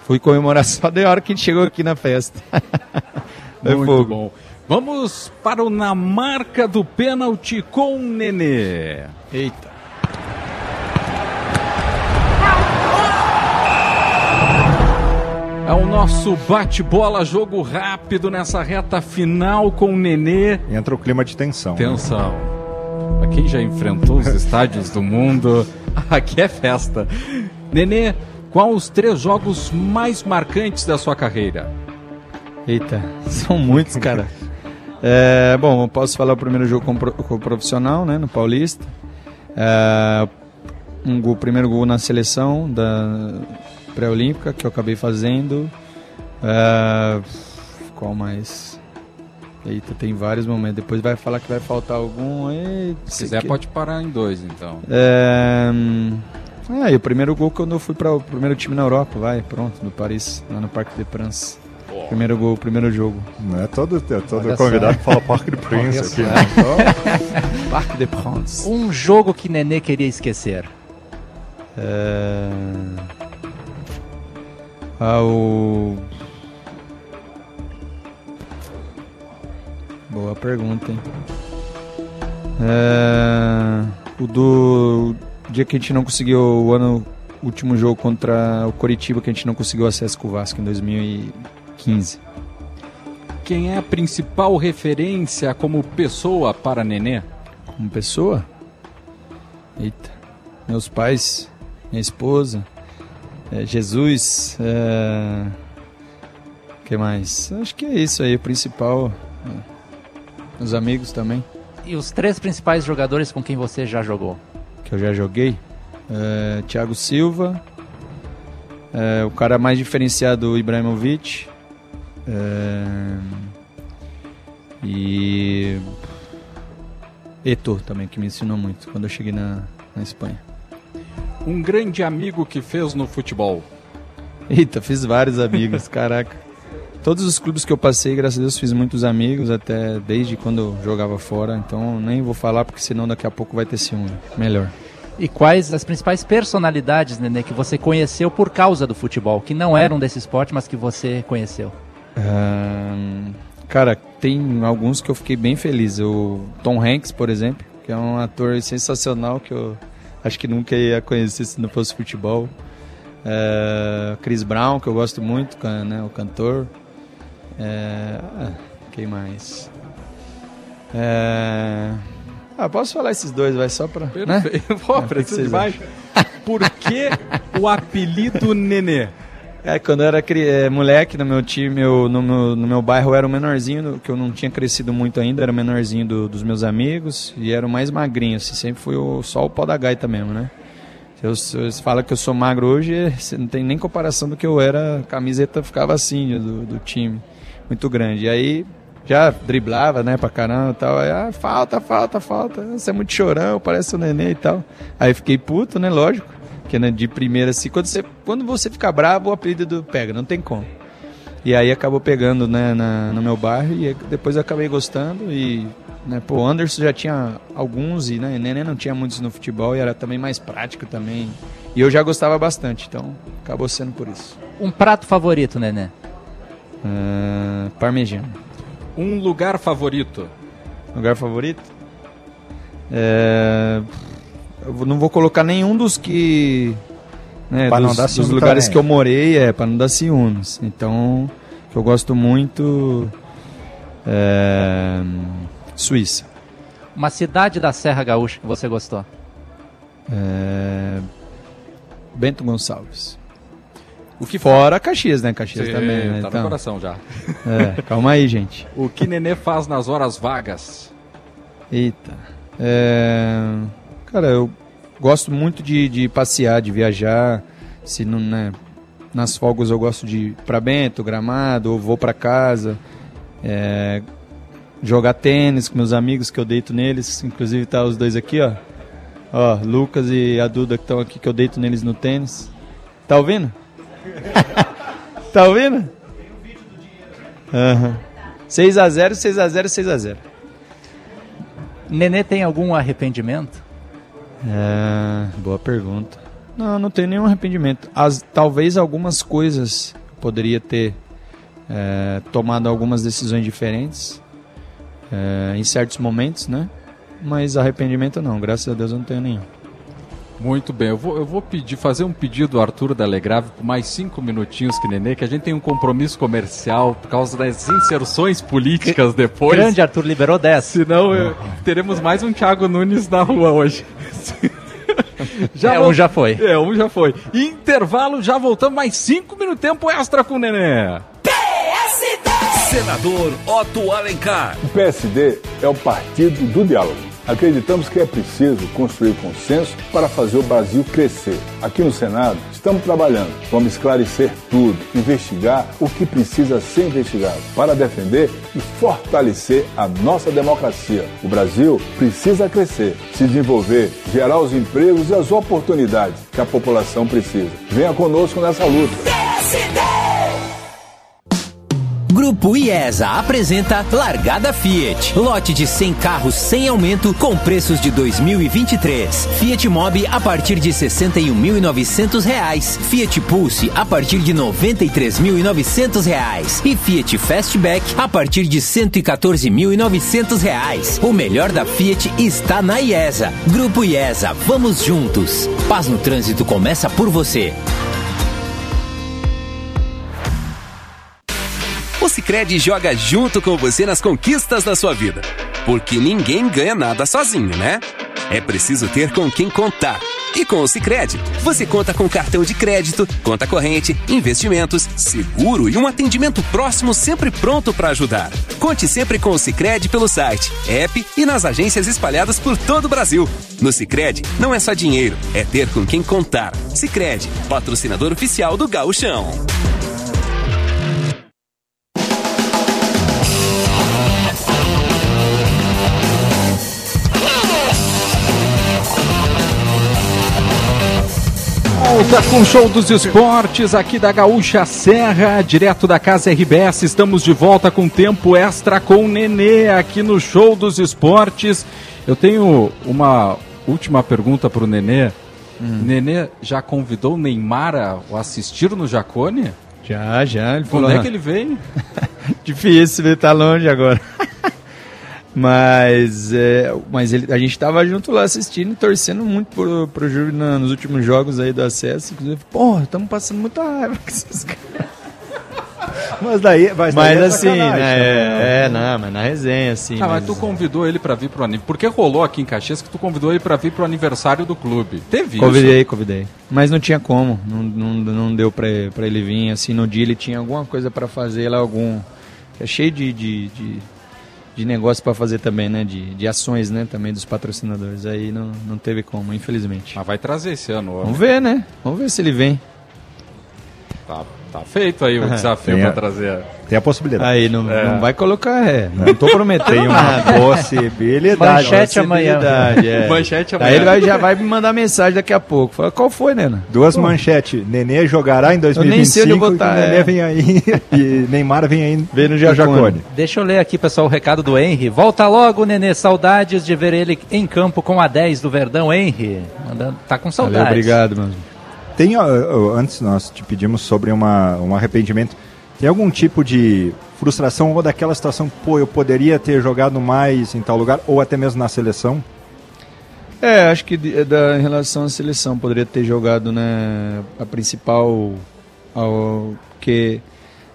fui comemorar (laughs) só da hora que a gente chegou aqui na festa. (laughs) Muito fogo. bom. Vamos para o na marca do pênalti com o Nenê. Eita. É o nosso bate-bola, jogo rápido nessa reta final com o Nenê. Entra o clima de tensão. Tensão. Né? Pra quem já enfrentou os estádios do mundo, (laughs) aqui é festa. Nenê, qual os três jogos mais marcantes da sua carreira? Eita, (laughs) são muitos, cara. (laughs) É, bom, eu posso falar o primeiro jogo como, como profissional, né, no Paulista. É, um gol, primeiro gol na seleção da pré-olímpica que eu acabei fazendo. É, qual mais? Eita, tem vários momentos. Depois vai falar que vai faltar algum. Eita, Se quiser, que... pode parar em dois, então. É... É, e o primeiro gol quando eu fui para o primeiro time na Europa, vai, pronto, no Paris, lá no Parque de France. Primeiro gol, primeiro jogo. Não é todo, é todo convidado que fala Parque de Prince aqui, né? Então... (laughs) Parque de France. Um jogo que Nenê queria esquecer. É... Ah, o Boa pergunta, hein? É... O do dia que a gente não conseguiu o ano último jogo contra o Coritiba que a gente não conseguiu acesso com o Vasco em 2015. Quem é a principal referência como pessoa para Nenê? Como pessoa? Eita. Meus pais, minha esposa, é, Jesus, é... que mais? Acho que é isso aí, o principal. É os amigos também. E os três principais jogadores com quem você já jogou? Que eu já joguei? É, Thiago Silva, é, o cara mais diferenciado, Ibrahimovic. É, e Eto também, que me ensinou muito quando eu cheguei na, na Espanha. Um grande amigo que fez no futebol. Eita, fiz vários amigos, (laughs) caraca. Todos os clubes que eu passei, graças a Deus, fiz muitos amigos, até desde quando eu jogava fora. Então nem vou falar, porque senão daqui a pouco vai ter ciúme. Melhor. E quais as principais personalidades, Nenê, que você conheceu por causa do futebol, que não eram desse esporte, mas que você conheceu? Cara, tem alguns que eu fiquei bem feliz. O Tom Hanks, por exemplo, que é um ator sensacional que eu acho que nunca ia conhecer se não fosse futebol. Chris Brown, que eu gosto muito, né, o cantor. É... Ah, quem mais? É... Ah, posso falar esses dois, vai só pra. Né? Perfeito. Né? (laughs) Pô, precisa de mais. Por que o apelido Nenê? É, quando eu era é, moleque no meu time, no, meu, no meu bairro, eu era o menorzinho, que eu não tinha crescido muito ainda, era o menorzinho do, dos meus amigos e era o mais magrinho, assim, sempre fui o, só o pau da gaita mesmo, né? Se você fala que eu sou magro hoje, não tem nem comparação do que eu era, a camiseta ficava assim do, do time muito grande. E aí já driblava, né, pra caramba e tal. Aí, ah, falta, falta, falta. Você é muito chorão, parece um neném e tal. Aí fiquei puto, né, lógico. Que né, de primeira assim, quando você, quando você fica bravo, o apelido pega, não tem como. E aí acabou pegando né, na, no meu bairro e depois eu acabei gostando e né, pô, o Anderson já tinha alguns e né, Nenê não tinha muitos no futebol e era também mais prático também. E eu já gostava bastante, então acabou sendo por isso. Um prato favorito, Nenê? Uh, parmegiana. Um lugar favorito? Lugar favorito? É... Eu não vou colocar nenhum dos que né, Pra não dos, dar dos lugares também. que eu morei é para não dar ciúmes. Então, que eu gosto muito é, Suíça. Uma cidade da Serra Gaúcha que você gostou? É, Bento Gonçalves. O que Fora Caxias, né? Caxias Sim, também, né? Tá no Então, coração já. é, calma aí, gente. O que Nenê faz nas horas vagas? Eita. É, Cara, eu gosto muito de, de passear, de viajar. Se não, né, nas folgas eu gosto de ir pra Bento, Gramado, ou vou pra casa. É, Jogar tênis com meus amigos que eu deito neles. Inclusive tá os dois aqui, ó. Ó, Lucas e a Duda que estão aqui que eu deito neles no tênis. Tá ouvindo? (laughs) tá ouvindo? Aham. 6x0, 6x0, 6x0. Nenê tem algum arrependimento? É, boa pergunta. Não, não tenho nenhum arrependimento. As, talvez algumas coisas poderia ter é, tomado algumas decisões diferentes é, em certos momentos, né? Mas arrependimento não, graças a Deus eu não tenho nenhum. Muito bem, eu vou, eu vou pedir, fazer um pedido ao Arthur da Legrave por mais cinco minutinhos que Nenê, que a gente tem um compromisso comercial por causa das inserções políticas depois. Grande Arthur liberou 10. Senão eu- teremos mais um Thiago Nunes na rua hoje. (laughs) É, vol- um já foi. É, um já foi. Intervalo, já voltamos mais cinco minutos tempo extra com o Nenê. Senador Otto Alencar. O PSD é o partido do diálogo. Acreditamos que é preciso construir consenso para fazer o Brasil crescer. Aqui no Senado, estamos trabalhando. Vamos esclarecer tudo, investigar o que precisa ser investigado, para defender e fortalecer a nossa democracia. O Brasil precisa crescer, se desenvolver, gerar os empregos e as oportunidades que a população precisa. Venha conosco nessa luta. Grupo IESA apresenta Largada Fiat. Lote de 100 carros sem aumento com preços de 2023. Fiat Mobi a partir de 61.900 reais. Fiat Pulse a partir de 93.900 reais. E Fiat Fastback a partir de 114.900 reais. O melhor da Fiat está na IESA. Grupo IESA, vamos juntos. Paz no trânsito começa por você. O Sicredi joga junto com você nas conquistas da sua vida. Porque ninguém ganha nada sozinho, né? É preciso ter com quem contar. E com o Sicredi, você conta com cartão de crédito, conta corrente, investimentos, seguro e um atendimento próximo sempre pronto para ajudar. Conte sempre com o Sicredi pelo site, app e nas agências espalhadas por todo o Brasil. No Sicredi, não é só dinheiro, é ter com quem contar. Sicredi, patrocinador oficial do Gauchão. Volta com o show dos esportes aqui da Gaúcha Serra, direto da casa RBS. Estamos de volta com tempo extra com o Nenê aqui no show dos esportes. Eu tenho uma última pergunta para o Nenê. Nenê já convidou o Neymar a assistir no Jacone? Já, já. Ele Quando é que ele vem? (laughs) Difícil, ele tá longe agora. (laughs) mas é, mas ele, a gente tava junto lá assistindo e torcendo muito pro, pro Júlio na- nos últimos jogos aí do acesso. Inclusive, porra, estamos passando muita raiva com esses caras. Mas daí, mas, daí Mas é assim, né, né? é, não, mas na resenha, assim. Ah, mas tu convidou ele para vir pro aniversário. Porque rolou aqui em Caxias que tu convidou ele para vir pro aniversário do clube. Teve Convidei, isso? convidei. Mas não tinha como, não, não, não deu pra, pra ele vir. Assim, no dia ele tinha alguma coisa pra fazer lá, algum. É cheio de, de, de, de negócio pra fazer também, né? De, de ações, né? Também dos patrocinadores. Aí não, não teve como, infelizmente. Mas vai trazer esse ano. Vamos ver, né? Vamos ver se ele vem. Tá. Tá feito aí o desafio Tem para a- trazer. Tem a possibilidade. Aí, não, não vai colocar ré. Não tô (laughs) prometendo Tem uma possibilidade. Manchete amanhã. É. Manchete amanhã. Aí ele vai- já vai me mandar mensagem daqui a pouco. Fala, qual foi, Nena? Duas manchetes. Nenê jogará em nem sei onde eu 2025 vou e tá, Nenê é. vem aí. (laughs) E Neymar vem aí Vem no Jacone. Jacone. Deixa eu ler aqui, pessoal, o recado do Henry. Volta logo, Nenê. Saudades de ver ele em campo com a 10 do Verdão, Henry. Mandando, tá com saudades. Valeu, obrigado, mano. Tem, antes nós te pedimos sobre uma, um arrependimento. Tem algum tipo de frustração ou daquela situação, pô, eu poderia ter jogado mais em tal lugar, ou até mesmo na seleção? É, acho que da, em relação à seleção, poderia ter jogado né, a principal. Ao, que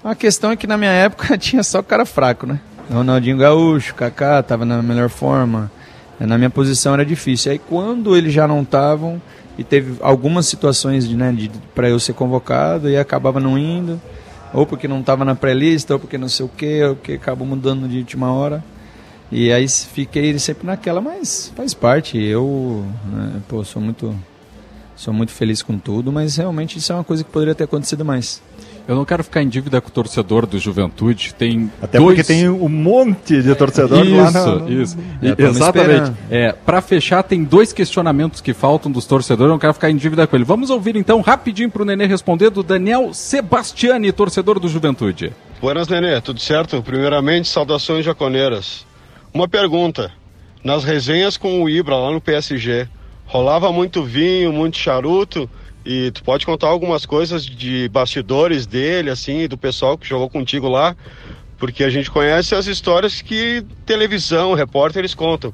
a questão é que na minha época (laughs) tinha só cara fraco, né? Ronaldinho Gaúcho, Kaká, tava na melhor forma. Na minha posição era difícil. Aí quando eles já não estavam, e teve algumas situações de, né, de, para eu ser convocado, e acabava não indo, ou porque não estava na pré-lista, ou porque não sei o que, ou porque acabou mudando de última hora. E aí fiquei sempre naquela, mas faz parte. Eu, né, pô, sou muito, sou muito feliz com tudo, mas realmente isso é uma coisa que poderia ter acontecido mais. Eu não quero ficar em dívida com o torcedor do Juventude. Tem Até dois... porque tem um monte de torcedor isso, lá no, isso. E- tamo exatamente. É, para fechar, tem dois questionamentos que faltam dos torcedores. Eu não quero ficar em dívida com ele. Vamos ouvir então rapidinho para o Nenê responder do Daniel Sebastiani, torcedor do Juventude. Buenas, Nenê, tudo certo? Primeiramente, saudações jaconeiras. Uma pergunta. Nas resenhas com o Ibra lá no PSG, rolava muito vinho, muito charuto, e tu pode contar algumas coisas de bastidores dele, assim, do pessoal que jogou contigo lá, porque a gente conhece as histórias que televisão, repórteres contam.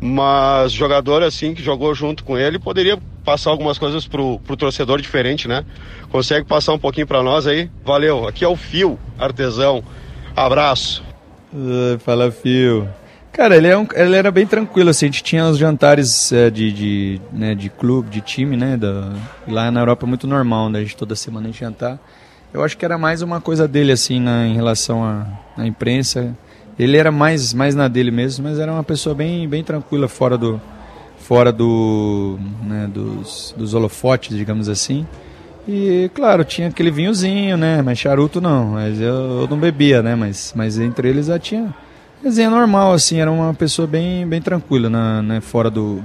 Mas jogador assim que jogou junto com ele poderia passar algumas coisas pro, pro torcedor diferente, né? Consegue passar um pouquinho para nós aí? Valeu. Aqui é o Fio, artesão. Abraço. Fala, Fio. Cara, ele, é um, ele era bem tranquilo, assim, a gente tinha os jantares é, de, de, né, de clube, de time, né, da, lá na Europa é muito normal, né, a gente toda semana a gente jantar. Eu acho que era mais uma coisa dele, assim, na, em relação à, à imprensa. Ele era mais, mais na dele mesmo, mas era uma pessoa bem, bem tranquila, fora do, fora do, né, dos, dos holofotes, digamos assim. E, claro, tinha aquele vinhozinho, né? Mas charuto não, mas eu, eu não bebia, né? Mas, mas entre eles já tinha resenha normal, assim, era uma pessoa bem, bem tranquila, na, né? Fora do,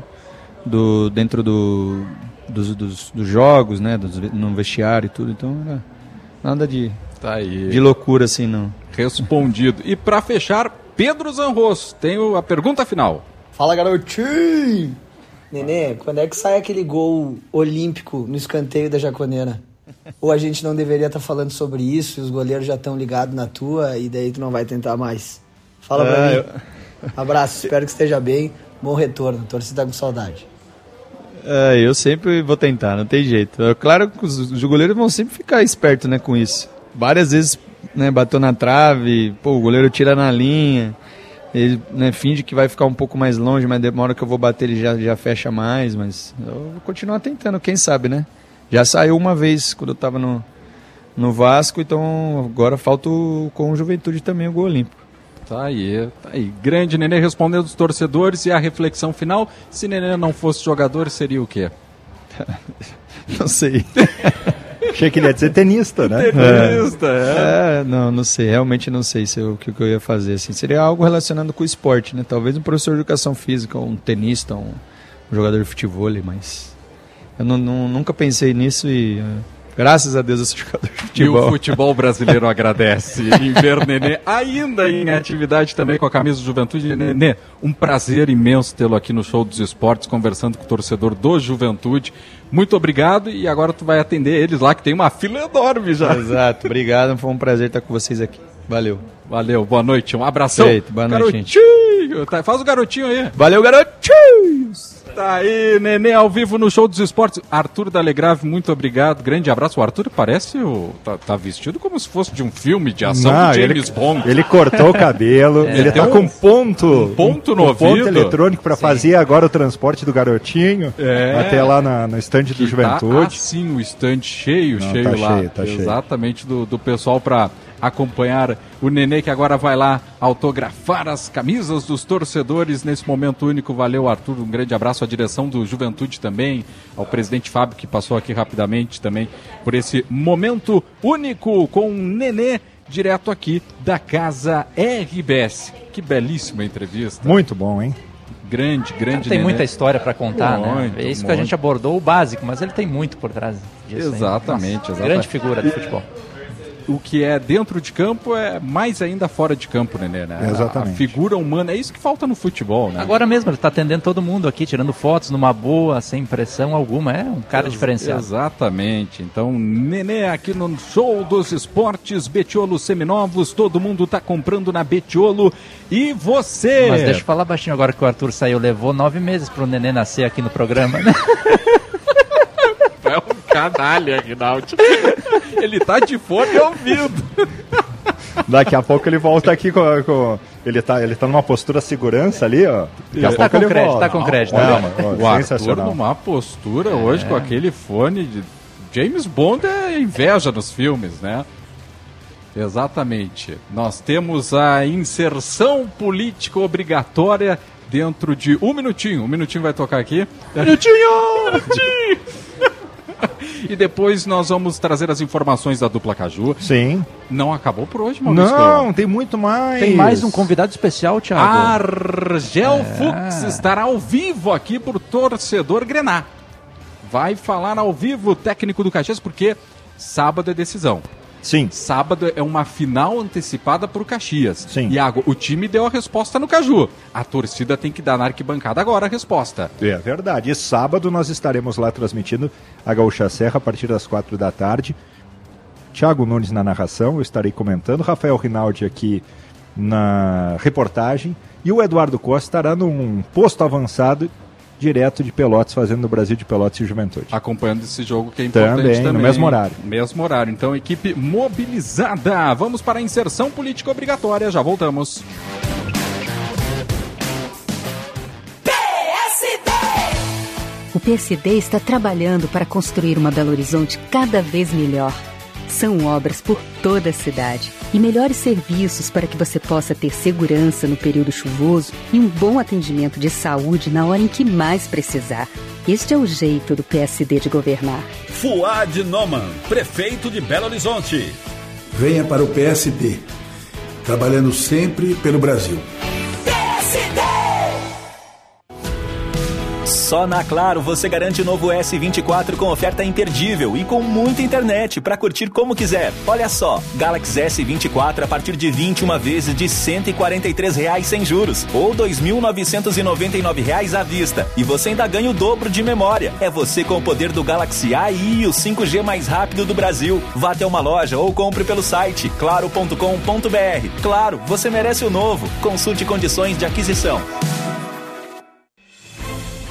do dentro do, dos, dos, dos jogos, né? Dos, no vestiário e tudo, então era nada de, Tá aí. de loucura, assim, não. Respondido. E para fechar, Pedro Zanros, tenho a pergunta final. Fala, garotinho! Nenê, quando é que sai aquele gol olímpico no escanteio da Jaconeira? Ou a gente não deveria estar falando sobre isso e os goleiros já estão ligados na tua e daí tu não vai tentar mais? Fala pra Ah, mim. eu- Abraço, espero que esteja bem. Bom retorno, torcida tá com saudade. É, eu sempre vou tentar, não tem jeito. É claro que os, os goleiros vão sempre ficar espertos né, com isso. Várias vezes né, bateu na trave, pô, o goleiro tira na linha, ele né, finge que vai ficar um pouco mais longe, mas demora que eu vou bater ele já, já fecha mais, mas eu vou continuar tentando, quem sabe, né? Já saiu uma vez quando eu tava no, no Vasco, então agora falta o- com o Juventude também o gol olímpico. Tá aí, tá aí. Grande Nenê respondendo os torcedores e a reflexão final. Se Nenê não fosse jogador, seria o quê? (laughs) Não sei. (laughs) Achei que ele ia dizer tenista, né? Tenista, é. É, não, não sei, realmente não sei se eu- o que, que eu ia fazer. Assim. Seria algo relacionado com o esporte, né? Talvez um professor de educação física, um tenista, um, um jogador de futebol, mas eu não- não- nunca pensei nisso e eh, graças a Deus eu sou jogador de E o futebol. futebol brasileiro (laughs) agradece em ver Nenê ainda em atividade também com a camisa do Juventude. Nenê, um prazer imenso tê-lo aqui no Show dos Esportes, conversando com o torcedor do Juventude. Muito obrigado e agora tu vai atender eles lá, que tem uma fila enorme já. Exato, obrigado, foi um prazer estar com vocês aqui. Valeu. Valeu, boa noite, um abração. Feito, boa noite, gente. garotinho, tá, faz o garotinho aí. Valeu, garotinhos! Tá aí, Nenê ao vivo no Show dos Esportes. Arthur Dalegrave, muito obrigado. Grande abraço. O Arthur parece o. Tá, tá vestido como se fosse de um filme de ação Não, James ele, Bond. ele cortou o cabelo, É, ele tá um- com ponto, um ponto no um ponto eletrônico para fazer agora o transporte do garotinho É. até lá na, no estande do Tá Juventude. assim o estande cheio, Não, cheio tá lá. cheio, tá cheio. Exatamente do, do pessoal para acompanhar o Nenê que agora vai lá autografar as camisas dos torcedores nesse momento único. Valeu, Arthur. Um grande abraço à direção do Juventude também, ao presidente Fábio que passou aqui rapidamente também por esse momento único com o Nenê direto aqui da casa RBS. Que belíssima entrevista. Muito bom, hein? Grande, grande. tem Nenê. muita história para contar, né? Muito, É isso que a muito. gente abordou, o básico, mas ele tem muito por trás disso. Exatamente, Nossa, exatamente. Grande figura de futebol. O que é dentro de campo é mais ainda fora de campo, Nenê, né? Exatamente. A, figura humana, é isso que falta no futebol, né? Agora mesmo, ele está atendendo todo mundo aqui, tirando fotos numa boa, sem pressão alguma. É um cara Ex- diferenciado. Exatamente. Então, Nenê aqui no Show dos Esportes, Betiolo Seminovos, todo mundo tá comprando na Betiolo. E você? Mas deixa eu falar baixinho agora que o Arthur saiu. Levou nove meses pro nenê nascer aqui no programa, né? (laughs) É um canalha, Rinaldo. Ele tá de fone ouvindo. Daqui a pouco ele volta aqui com. com- ele, tá, ele tá numa postura segurança ali, ó. Daqui a Tá pouco com ele crédito, volta. tá com crédito. Olha, né? O Arthur numa postura hoje com aquele fone de James Bond é inveja nos filmes, né? Exatamente. Nós temos a inserção política obrigatória dentro de um minutinho. Um minutinho vai tocar aqui. Minutinho! (laughs) Minutinho! E depois nós vamos trazer as informações da dupla Caju. Sim. Não acabou por hoje, Maurício. Não, tem muito mais. Tem mais um convidado especial, Thiago. Argel Fux estará ao vivo aqui por torcedor Grenar. Vai falar ao vivo o técnico do Caxias, porque sábado é decisão. Sim. Sábado é uma final antecipada para o Caxias. Sim. Iago, o time deu a resposta no Caju. A torcida tem que dar na arquibancada agora a resposta. É verdade. E sábado nós estaremos lá transmitindo a Gaúcha Serra a partir das quatro da tarde. Thiago Nunes na narração, eu estarei comentando. Rafael Rinaldi aqui na reportagem. E o Eduardo Costa estará num posto avançado direto de Pelotas, fazendo no Brasil de Pelotas e Juventude. Acompanhando esse jogo que é importante Também, também. no mesmo horário. Mesmo horário. Então, equipe mobilizada. Vamos para a inserção política obrigatória. Já voltamos. O PSD está trabalhando para construir uma Belo Horizonte cada vez melhor. São obras por toda a cidade e melhores serviços para que você possa ter segurança no período chuvoso e um bom atendimento de saúde na hora em que mais precisar. Este é o jeito do PSD de governar. Fuad Noman, prefeito de Belo Horizonte. Venha para o PSD, trabalhando sempre pelo Brasil. Só na Claro você garante o novo S24 com oferta imperdível e com muita internet para curtir como quiser. Olha só, Galaxy S24 a partir de 21 vezes de 143 reais sem juros ou 2.999 reais à vista. E você ainda ganha o dobro de memória. É você com o poder do Galaxy AI e o 5G mais rápido do Brasil. Vá até uma loja ou compre pelo site claro.com.br. Claro, você merece o novo. Consulte condições de aquisição.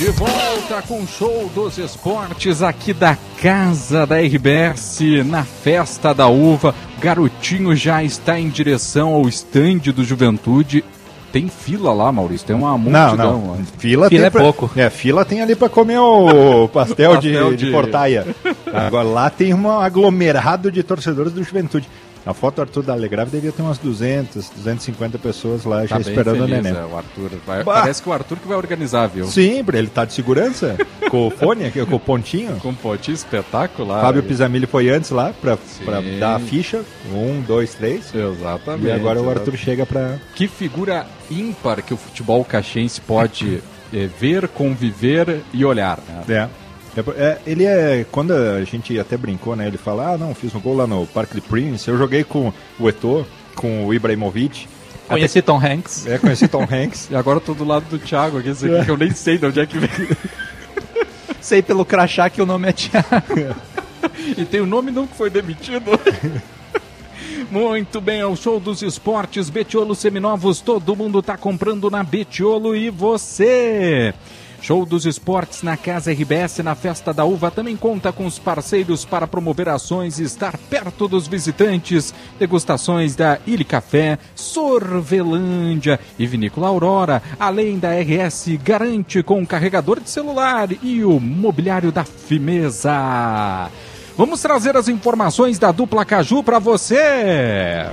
De volta com o show dos esportes aqui da casa da RBS, na festa da uva. Garotinho já está em direção ao estande do Juventude. Tem fila lá, Maurício, tem uma Não, multidão. não. lá. Fila, tem pra- É, fila tem ali para comer o pastel, (laughs) Pastel de, de de- portaia. Agora lá tem um aglomerado de torcedores do Juventude. A foto do Arthur da Alegrave devia ter umas 200, 250 pessoas lá Tá já esperando feliz, o neném. é, o Arthur. vai- parece que o Arthur que vai organizar, viu? Sim, ele tá de segurança, (laughs) com o fone, aqui, com o pontinho. Com um pontinho espetacular. Fábio Pisamilli foi antes lá pra, pra dar a ficha. Um, dois, três. Exatamente. E agora o Arthur chega pra. Que figura ímpar que o futebol caxiense pode (laughs) eh, ver, conviver e olhar. né? É. É, é, ele é. Quando a gente até brincou, né? Ele fala: Ah, não, fiz um gol lá no Parque de Prince. Eu joguei com o Eto'o, com o Ibrahimovic. Conheci Tom Hanks. É, conheci Tom Hanks. (laughs) E agora eu tô do lado do Thiago aqui, aqui que eu nem sei de onde é que vem. (laughs) Sei pelo crachá que o nome é Thiago. (laughs) e tem o nome não que foi demitido. Muito bem, é o show dos esportes Betiolo Seminovos. Todo mundo tá comprando na Betiolo e você. Show dos esportes na Casa RBS na Festa da Uva também conta com os parceiros para promover ações e estar perto dos visitantes. Degustações da Ilha Café, Sorvelândia e Vinícola Aurora. Além da RS Garante com carregador de celular e o mobiliário da Fimeza. Vamos trazer as informações da dupla Caju para você.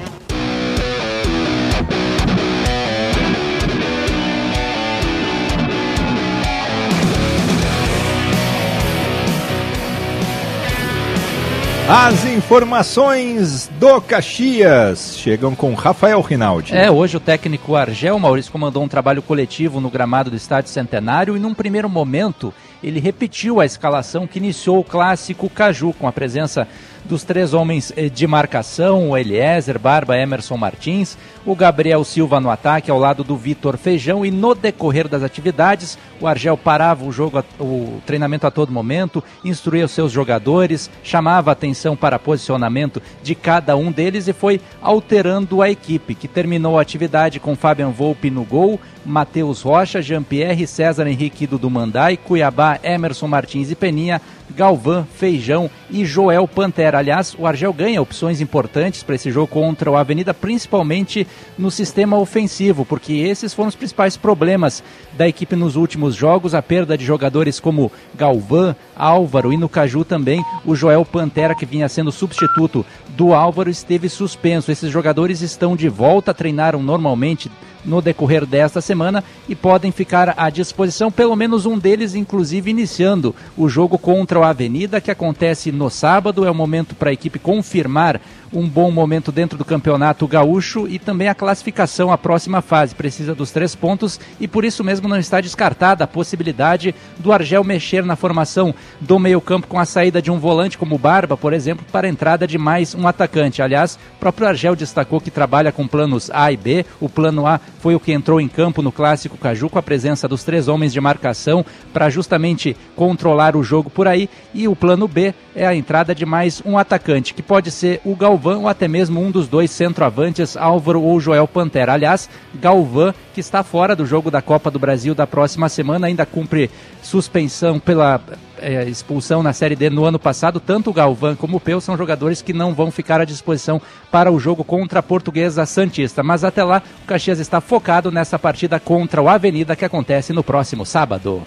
As informações do Caxias chegam com Rafael Rinaldi. É, hoje o técnico Argel Maurício comandou um trabalho coletivo no gramado do Estádio Centenário e num primeiro momento ele repetiu a escalação que iniciou o clássico Caju com a presença dos três homens eh, de marcação, o Eliezer, Barba, Emerson Martins, o Gabriel Silva no ataque ao lado do Vitor Feijão e no decorrer das atividades o Argel parava o jogo, o treinamento a todo momento, instruía os seus jogadores, chamava atenção para posicionamento de cada um deles e foi alterando a equipe, que terminou a atividade com Fabian Volpe no gol, Matheus Rocha, Jean-Pierre, César Henrique do Mandai, Cuiabá, Emerson Martins e Peninha, Galvão, Feijão e Joel Pantera. Aliás, o Argel ganha opções importantes para esse jogo contra o Avenida, principalmente no sistema ofensivo, porque esses foram os principais problemas da equipe nos últimos jogos, a perda de jogadores como Galvão, Álvaro e no Caju também o Joel Pantera, que vinha sendo substituto do Álvaro, esteve suspenso. Esses jogadores estão de volta, treinaram normalmente no decorrer desta semana e podem ficar à disposição, pelo menos um deles, inclusive, iniciando o jogo contra o Avenida, que acontece no sábado. É o momento para a equipe confirmar um bom momento dentro do campeonato gaúcho e também a classificação à próxima fase. Precisa dos três pontos e por isso mesmo não está descartada a possibilidade do Argel mexer na formação do meio-campo com a saída de um volante como Barba, por exemplo, para a entrada de mais um atacante. Aliás, o próprio Argel destacou que trabalha com planos A e B. O plano A foi o que entrou em campo no clássico Caju com a presença dos três homens de marcação para justamente controlar o jogo por aí. E o plano B é a entrada de mais um atacante, que pode ser o Galvão ou até mesmo um dos dois centroavantes, Álvaro ou Joel Pantera. Aliás, Galvão, que está fora do jogo da Copa do Brasil da próxima semana, ainda cumpre suspensão pela eh, expulsão na Série D no ano passado. Tanto o Galvão como o Peu são jogadores que não vão ficar à disposição para o jogo contra a Portuguesa Santista. Mas até lá, o Caxias está focado nessa partida contra o Avenida que acontece no próximo sábado.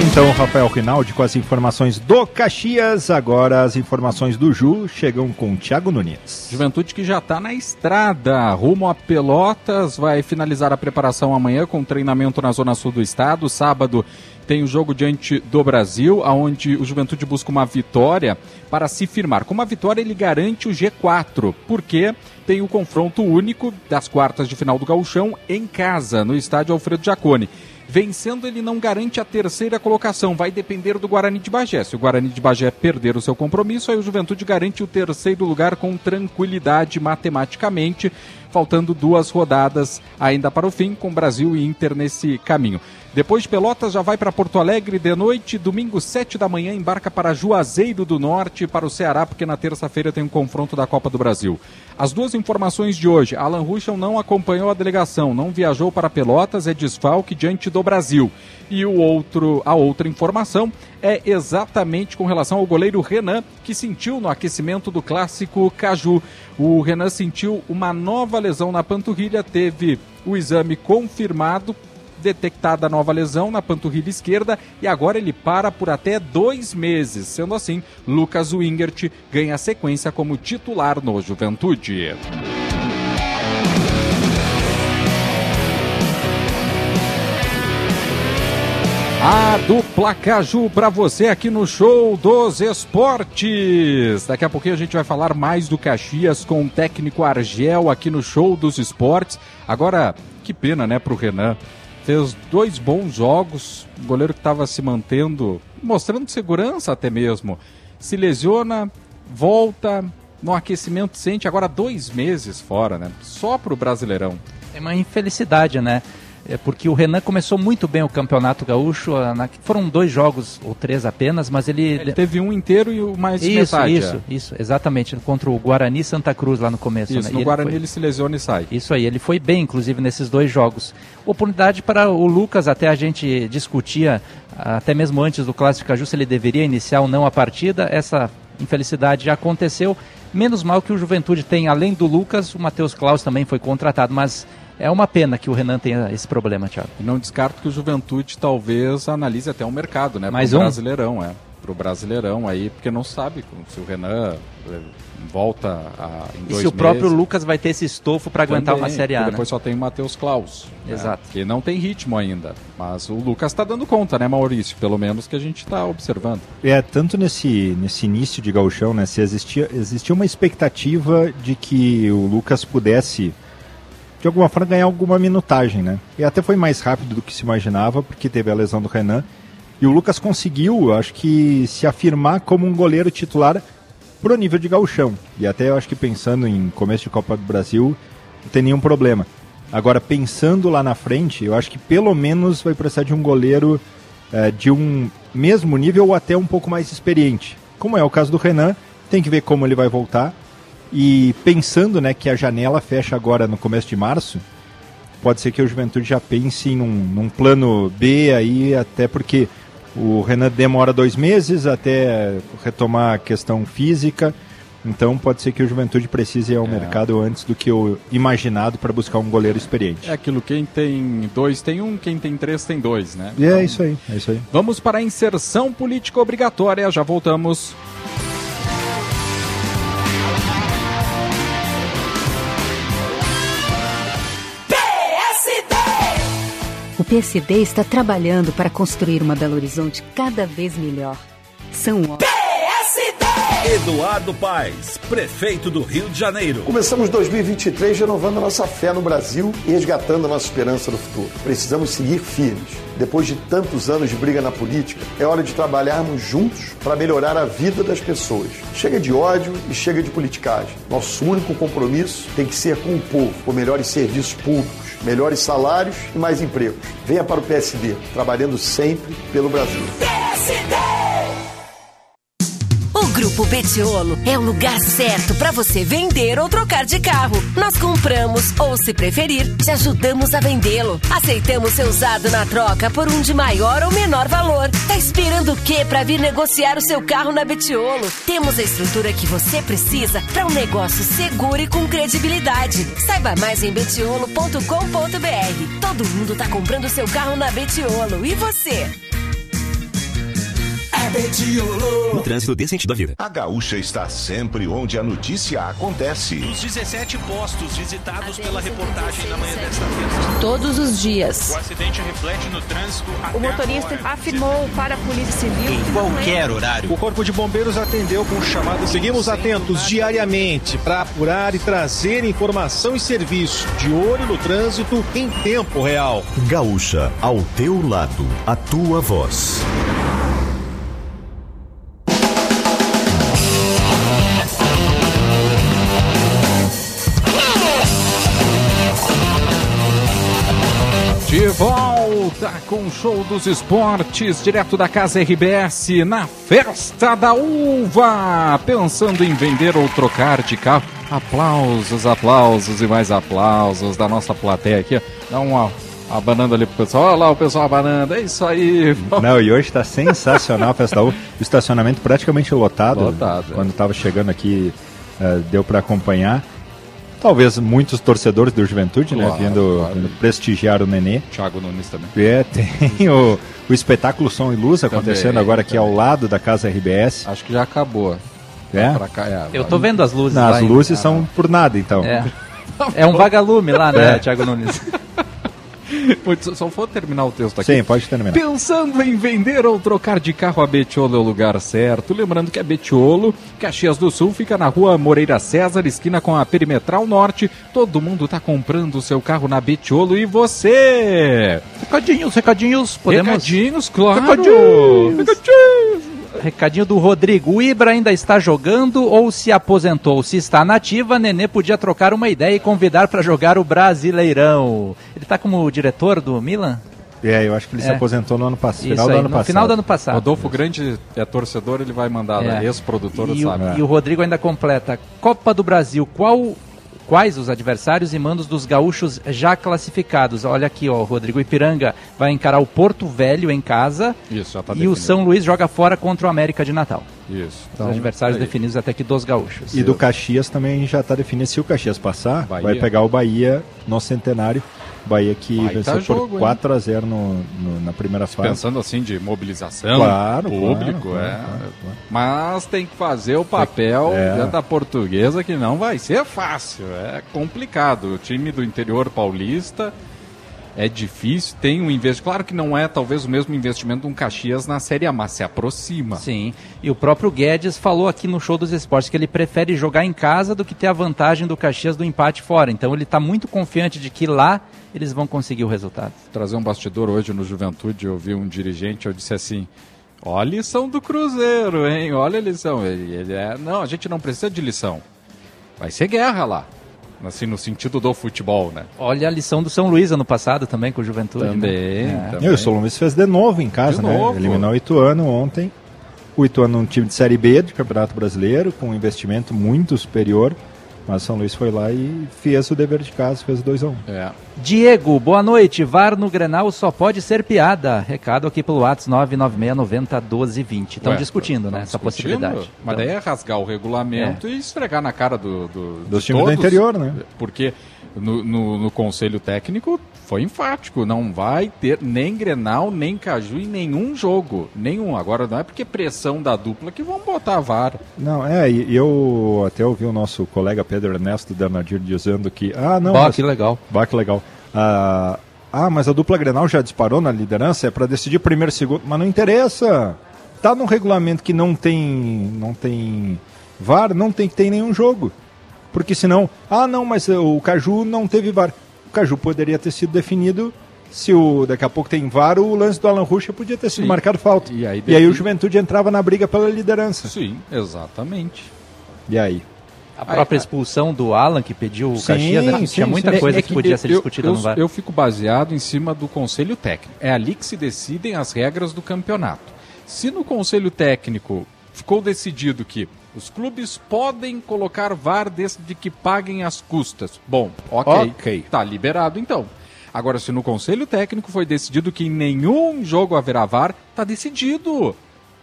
Então, Rafael Rinaldi com as informações do Caxias. Agora as informações do Ju chegam com Thiago Nunes. Juventude que já está na estrada, rumo a Pelotas, vai finalizar a preparação amanhã com treinamento na zona sul do estado. Sábado tem o jogo diante do Brasil, aonde o Juventude busca uma vitória para se firmar. Com uma vitória ele garante o G4, porque tem o confronto único das quartas de final do Gauchão em casa, no estádio Alfredo Jacone. Vencendo, ele não garante a terceira colocação, vai depender do Guarani de Bagé. Se o Guarani de Bagé perder o seu compromisso, aí o Juventude garante o terceiro lugar com tranquilidade matematicamente, faltando duas rodadas ainda para o fim, com Brasil e Inter nesse caminho. Depois de Pelotas já vai para Porto Alegre de noite, domingo 7 da manhã embarca para Juazeiro do Norte, para o Ceará, porque na terça-feira tem um confronto da Copa do Brasil. As duas informações de hoje, Alan Ruschel não acompanhou a delegação, não viajou para Pelotas, é desfalque diante do Brasil. E o outro, a outra informação é exatamente com relação ao goleiro Renan, que sentiu no aquecimento do clássico Caju. O Renan sentiu uma nova lesão na panturrilha, teve o exame confirmado detectada nova lesão na panturrilha esquerda e agora ele para por até dois meses. Sendo assim, Lucas Wingert ganha sequência como titular no Juventude. A dupla Caju para você aqui no Show dos Esportes. Daqui a pouquinho a gente vai falar mais do Caxias com o técnico Argel aqui no Show dos Esportes. Agora, que pena, né, pro Renan. Fez dois bons jogos, o goleiro que estava se mantendo, mostrando segurança até mesmo. Se lesiona, volta, no aquecimento sente agora dois meses fora, né? Só pro Brasileirão. É uma infelicidade, né? É porque o Renan começou muito bem o Campeonato Gaúcho, na, foram dois jogos ou três apenas, mas ele... Ele teve um inteiro e o mais isso, metade. Isso, é. isso, exatamente, contra o Guarani Santa Cruz lá no começo. Isso, né? no E Guarani ele, ele se lesiona e sai. Isso aí, ele foi bem, inclusive, nesses dois jogos. Oportunidade para o Lucas, até a gente discutia, até mesmo antes do Clássico Caju, se ele deveria iniciar ou não a partida, essa infelicidade já aconteceu. Menos mal que o Juventude tem, além do Lucas, o Matheus Klaus também foi contratado, mas é uma pena que o Renan tenha esse problema, Thiago. E não descarto que o Juventude talvez analise até o mercado, né? Mais pro um? Brasileirão, é. Pro Brasileirão aí, porque não sabe se o Renan eh, volta a, em E dois se o próprio meses. Lucas vai ter esse estofo para aguentar uma Série A, né? Depois só tem o Matheus Klaus. né, Exato. Que não tem ritmo ainda. Mas o Lucas está dando conta, né, Maurício? Pelo menos que a gente está observando. É, tanto nesse, nesse início de gauchão, né, se existia, existia uma expectativa de que o Lucas pudesse, de alguma forma, ganhar alguma minutagem, né? E até foi mais rápido do que se imaginava, porque teve a lesão do Renan. E o Lucas conseguiu, acho que, se afirmar como um goleiro titular pro nível de gauchão. E até eu acho que pensando em começo de Copa do Brasil, não tem nenhum problema. Agora, pensando lá na frente, eu acho que pelo menos vai precisar de um goleiro eh, de um mesmo nível ou até um pouco mais experiente. Como é o caso do Renan, tem que ver como ele vai voltar. E pensando né, que a janela fecha agora no começo de março, pode ser que o Juventude já pense num, num plano B aí, até porque o Renan demora dois meses até retomar a questão física. Então pode ser que o Juventude precise ir ao mercado antes do que o imaginado para buscar um goleiro experiente. É aquilo, quem tem dois tem um, quem tem três tem dois, né? E é isso aí, é isso aí. Vamos para a inserção política obrigatória, já voltamos. PSD está trabalhando para construir uma Belo Horizonte cada vez melhor. São obras. Eduardo Paes, prefeito do Rio de Janeiro. Começamos 2023 renovando nossa fé no Brasil e resgatando a nossa esperança no futuro. Precisamos seguir firmes. Depois de tantos anos de briga na política, é hora de trabalharmos juntos para melhorar a vida das pessoas. Chega de ódio e chega de politicagem. Nosso único compromisso tem que ser com o povo, por melhores serviços públicos, melhores salários e mais empregos. Venha para o PSD, trabalhando sempre pelo Brasil. O Grupo Betiolo é o lugar certo para você vender ou trocar de carro. Nós compramos ou, se preferir, te ajudamos a vendê-lo. Aceitamos seu usado na troca por um de maior ou menor valor. Tá esperando o quê para vir negociar o seu carro na Betiolo? Temos a estrutura que você precisa para um negócio seguro e com credibilidade. Saiba mais em betiolo.com.br. Todo mundo tá comprando seu carro na Betiolo. E você? No trânsito dê sentido à vida. A Gaúcha está sempre onde a notícia acontece. Os 17 postos visitados pela reportagem na manhã desta terça. Todos os dias. O acidente reflete no trânsito O motorista afirmou para a Polícia Civil Em qualquer é- horário. O Corpo de Bombeiros atendeu com chamado. Seguimos atentos diariamente para apurar e trazer informação e serviço de olho no trânsito em tempo real. Gaúcha, ao teu lado, a tua voz. De volta com o show dos esportes, direto da casa RBS, na festa da uva. Pensando em vender ou trocar de carro. Aplausos, aplausos e mais aplausos da nossa plateia aqui. Dá uma abanando ali pro pessoal. Olha lá o pessoal abanando, é isso aí. (laughs) Não, e hoje está sensacional a festa da uva. O estacionamento praticamente lotado. Lotado, é. Quando estava chegando aqui, eh, deu para acompanhar. Talvez muitos torcedores do Juventude, né? Claro, Vindo, claro. vindo prestigiar o Nenê. Thiago Nunes também. É, (laughs) tem o, o espetáculo Som e Luz acontecendo Também, agora aqui ao lado da casa RBS. Acho que já acabou. É? Cá, é, Eu tô vendo as luzes Não, lá as ainda. luzes são por nada, então. É. (laughs) É um vagalume lá, né, É. Thiago Nunes? (laughs) (laughs) Só vou terminar o texto aqui. Sim, pode terminar. Pensando em vender ou trocar de carro, a Betiolo é o lugar certo. Lembrando que a Betiolo, Caxias do Sul, fica na rua Moreira César, esquina com a Perimetral Norte. Todo mundo tá comprando o seu carro na Betiolo e você? Recadinhos, recadinhos, podemos... Recadinhos, claro. Recadinhos. Recadinho do Rodrigo. O Ibra ainda está jogando ou se aposentou? Se está nativa, Nenê podia trocar uma ideia e convidar para jogar o Brasileirão. Ele está como diretor do Milan? É, eu acho que ele se É. aposentou no ano passado. Final do aí, ano no passado. final do ano passado. Rodolfo Grande é torcedor, ele vai mandar, né? É. ex-produtor, E o, sabe? e o Rodrigo ainda completa. Copa do Brasil, qual, quais os adversários e mandos dos gaúchos já classificados? Olha aqui, ó, o Rodrigo Ipiranga vai encarar o Porto Velho em casa Isso, já tá e definido. o São Luís joga fora contra o América de Natal. Isso. Os adversários aí. definidos até aqui dos gaúchos. E do Caxias também já está definido. Se o Caxias passar, Bahia. vai pegar o Bahia no centenário. Bahia que Baita venceu jogo, por hein? 4 a 0 no, no- na primeira fase. Pensando assim de mobilização, Claro, público, claro, é. claro, claro. Mas tem que fazer o papel É. da portuguesa que não vai ser fácil, é complicado. O time do interior paulista é difícil, tem um investimento. Claro que não é talvez o mesmo investimento de um Caxias na Série A, mas se aproxima. Sim. E o próprio Guedes falou aqui no show dos esportes que ele prefere jogar em casa do que ter a vantagem do Caxias do empate fora. Então ele está muito confiante de que lá eles vão conseguir o resultado. Trazer um bastidor hoje no Juventude, eu vi um dirigente, eu disse assim. Olha a lição do Cruzeiro, hein? Olha a lição. Ele, ele é... Não, a gente não precisa de lição. Vai ser guerra lá. Assim, no sentido do futebol, né? Olha a lição do São Luís ano passado também com o Juventude. né? Também, É. também. E o São Luís fez de novo em casa, De né? novo. Eliminou o Ituano ontem. O Ituano é um time de Série B de Campeonato Brasileiro, com um investimento muito superior. Mas São Luís foi lá e fez o dever de casa, fez 2 a 1 É. Diego, boa noite. VAR no Grenal só pode ser piada. Recado aqui pelo WhatsApp 996901220. Estão discutindo, né? tão Essa discutindo, possibilidade. Mas Então, daí é rasgar o regulamento e esfregar na cara do, do- Dos de times do interior, né? Porque no, no- no conselho técnico foi enfático, não vai ter nem Grenal, nem Caju em nenhum jogo. Nenhum. Agora não é porque pressão da dupla que vão botar a VAR. Não, é, e eu até ouvi o nosso colega Pedro Ernesto Dernadir dizendo que. Ah, não. Bah, mas- que legal. Bah, que legal. Ah, ah, mas a dupla Grenal já disparou na liderança, é para decidir primeiro e segundo. Mas não interessa. Tá no regulamento que não tem. não tem VAR, não tem que ter em nenhum jogo. Porque senão. Ah, não, mas o Caju não teve VAR. O Caju poderia ter sido definido. Se o, daqui a pouco tem VAR, o lance do Alan Ruxa podia ter sido Sim. marcado falta. E aí e aí o Juventude entrava na briga pela liderança. Sim, exatamente. E aí? A própria expulsão do Alan, que pediu o Sim, Caxias, né? sim, tinha muita sim. coisa É que podia ser eu- discutida eu, no VAR. Eu fico baseado em cima do conselho técnico. É ali que se decidem as regras do campeonato. Se no conselho técnico ficou decidido que os clubes podem colocar VAR desde que paguem as custas, bom, ok, Ok. tá liberado então. Agora, se no conselho técnico foi decidido que em nenhum jogo haverá VAR, tá decidido.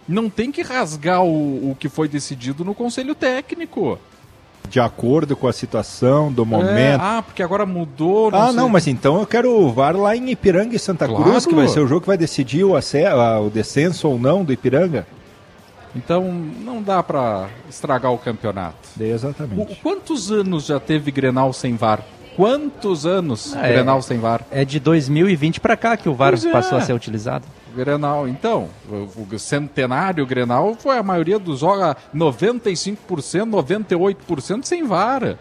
Não tem que rasgar o, o que foi decidido no conselho técnico. De acordo com a situação, do É, momento. ah, porque agora mudou. ah, sei. não, mas então eu quero o VAR lá em Ipiranga e Santa Claro. Cruz, que vai ser o jogo que vai decidir o, ace- a- o descenso ou não do Ipiranga. Então não dá pra estragar o campeonato. Exatamente. O- quantos anos já teve Grenal sem VAR? Quantos anos É. Grenal sem VAR? É de 2020 para cá que o VAR Pois é. passou a ser utilizado. Grenal, então, o, o centenário Grenal foi a maioria dos jogos, 95%, 98% sem VAR.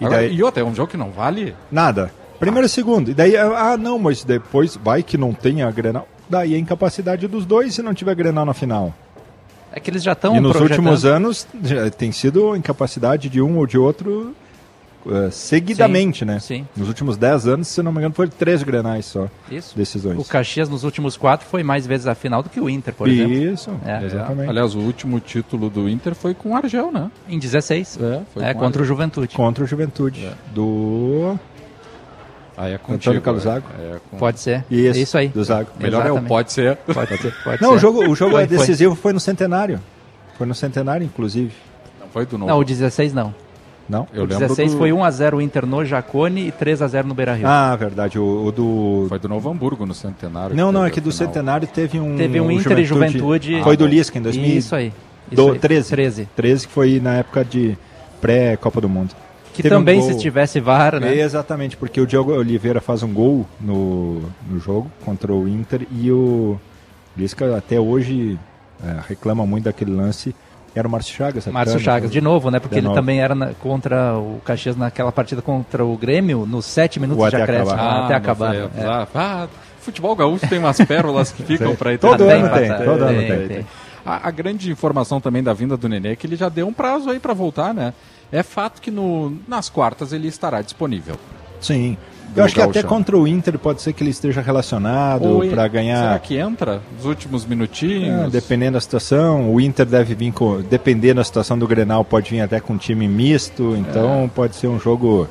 E Agora- daí- e outra, é um jogo que não vale? Nada. Primeiro e segundo. E daí, ah, não, mas depois vai que não tenha Grenal. Daí a incapacidade dos dois se não tiver Grenal na final. É que eles já estão e nos projetando- últimos anos já tem sido incapacidade de um ou de outro eh, seguidamente, Sim, né? sim. Nos últimos 10 anos, se não me engano, foram três Grenais só. Isso. Decisões. O Caxias nos últimos quatro foi mais vezes a final do que o Inter, por exemplo. Isso, É. exatamente. Aliás, o último título do Inter foi com o Argel, né? Em 16. É, foi É, com contra a- o Juventude. Contra o Juventude. Do. Aí é contigo. Antônio Carlos Zago. é, é com- Pode ser. Isso, É isso aí. do Zago. Melhor é o Exatamente. pode ser. Pode ser. Pode Não, ser. o jogo, o jogo Foi, é foi. decisivo foi no centenário. Foi no centenário, inclusive. Não foi do novo. Não, o 16 não. Não? Eu o lembro 16 do- foi 1x0 o Inter no Jacone e 3x0 no Beira-Rio. Ah, verdade. O, o do. Foi do Novo Hamburgo no Centenário. Não, não, é que do final. Centenário teve um. Teve um Inter e Juventude. Foi Ah, do. Lisca em 2000. Isso aí. Isso Do, aí. 13. 13. 13, que foi na época de pré-Copa do Mundo. Que Teve um também, gol- se tivesse VAR, né? Exatamente, porque o Diogo Oliveira faz um gol no, no jogo contra o Inter e o Lisca até hoje é, reclama muito daquele lance. Era o Márcio Chagas. Márcio atacante, Chagas, de novo, né? Porque ele novo. também era na- contra o Caxias naquela partida contra o Grêmio, nos 7 minutos Ou de até acréscimo. acabar. Ah, até acabar. foi, é. ah, ah, futebol gaúcho tem umas pérolas que ficam (laughs) para ir Todo também, ano tem, passar. todo ano Tem, tem. tem. A, a grande informação também da vinda do Nenê é que ele já deu um prazo aí para voltar, né? É fato que no, nas quartas ele estará disponível. Sim. Eu acho que até contra o Inter pode ser que ele esteja relacionado para ganhar. Será que entra nos últimos minutinhos? É, dependendo da situação, o Inter deve vir com. Dependendo da situação do Grenal, pode vir até com um time misto, então É. pode ser um jogo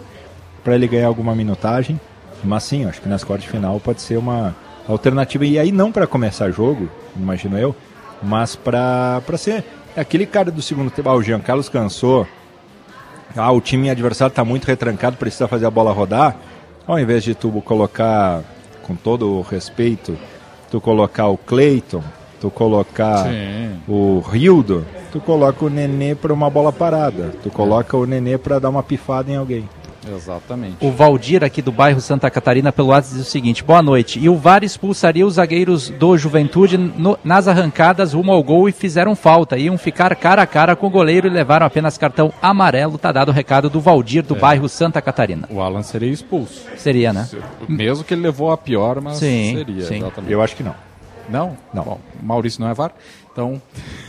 para ele ganhar alguma minutagem. Mas sim, acho que nas quartas de final pode ser uma alternativa. E aí não para começar jogo, imagino eu, mas para ser aquele cara do segundo tempo. Ah, o Jean Carlos cansou. Ah, o time adversário está muito retrancado, precisa fazer a bola rodar. Ao invés de tu colocar, com todo o respeito, tu colocar o Cleiton, tu colocar Sim. o Rildo, tu coloca o Nenê para uma bola parada. Tu coloca o Nenê para dar uma pifada em alguém. Exatamente. O Valdir aqui do bairro Santa Catarina pelo WhatsApp diz o seguinte: boa noite. E o VAR expulsaria os zagueiros do Juventude no- nas arrancadas rumo ao gol e fizeram falta. Iam ficar cara a cara com o goleiro e levaram apenas cartão amarelo. Tá dado o recado do Valdir do É. bairro Santa Catarina. O Alan seria expulso. Seria, né? Mesmo que ele levou a pior, mas Sim, seria. sim. Exatamente. Eu acho que não. Não? Não. Bom, Maurício não é VAR, então.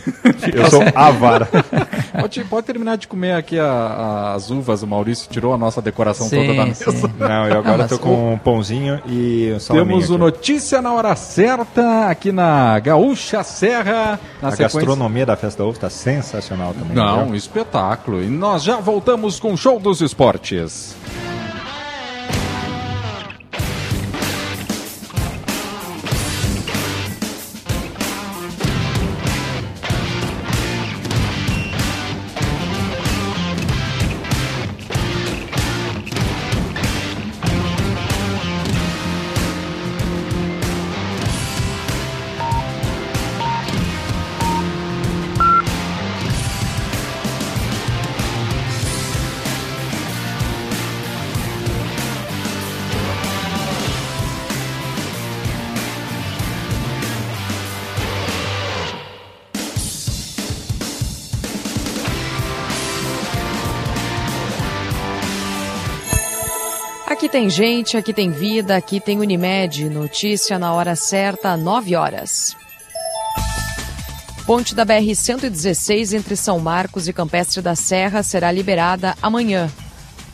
(laughs) Eu sou a vara. (laughs) pode, pode terminar de comer aqui a- a- as uvas, o Maurício tirou a nossa decoração Sim, toda da mesa. sim. (laughs) Não, eu agora tô com um pãozinho e um Temos o aqui. Notícia na Hora Certa aqui na Gaúcha Serra. Na A sequência- gastronomia da Festa da Uva tá sensacional também. Não, viu? um espetáculo. E nós já voltamos com o Show dos Esportes. Aqui tem gente, aqui tem vida, aqui tem Unimed. Notícia na hora certa, 9 horas. Ponte da BR-116 entre São Marcos e Campestre da Serra será liberada amanhã.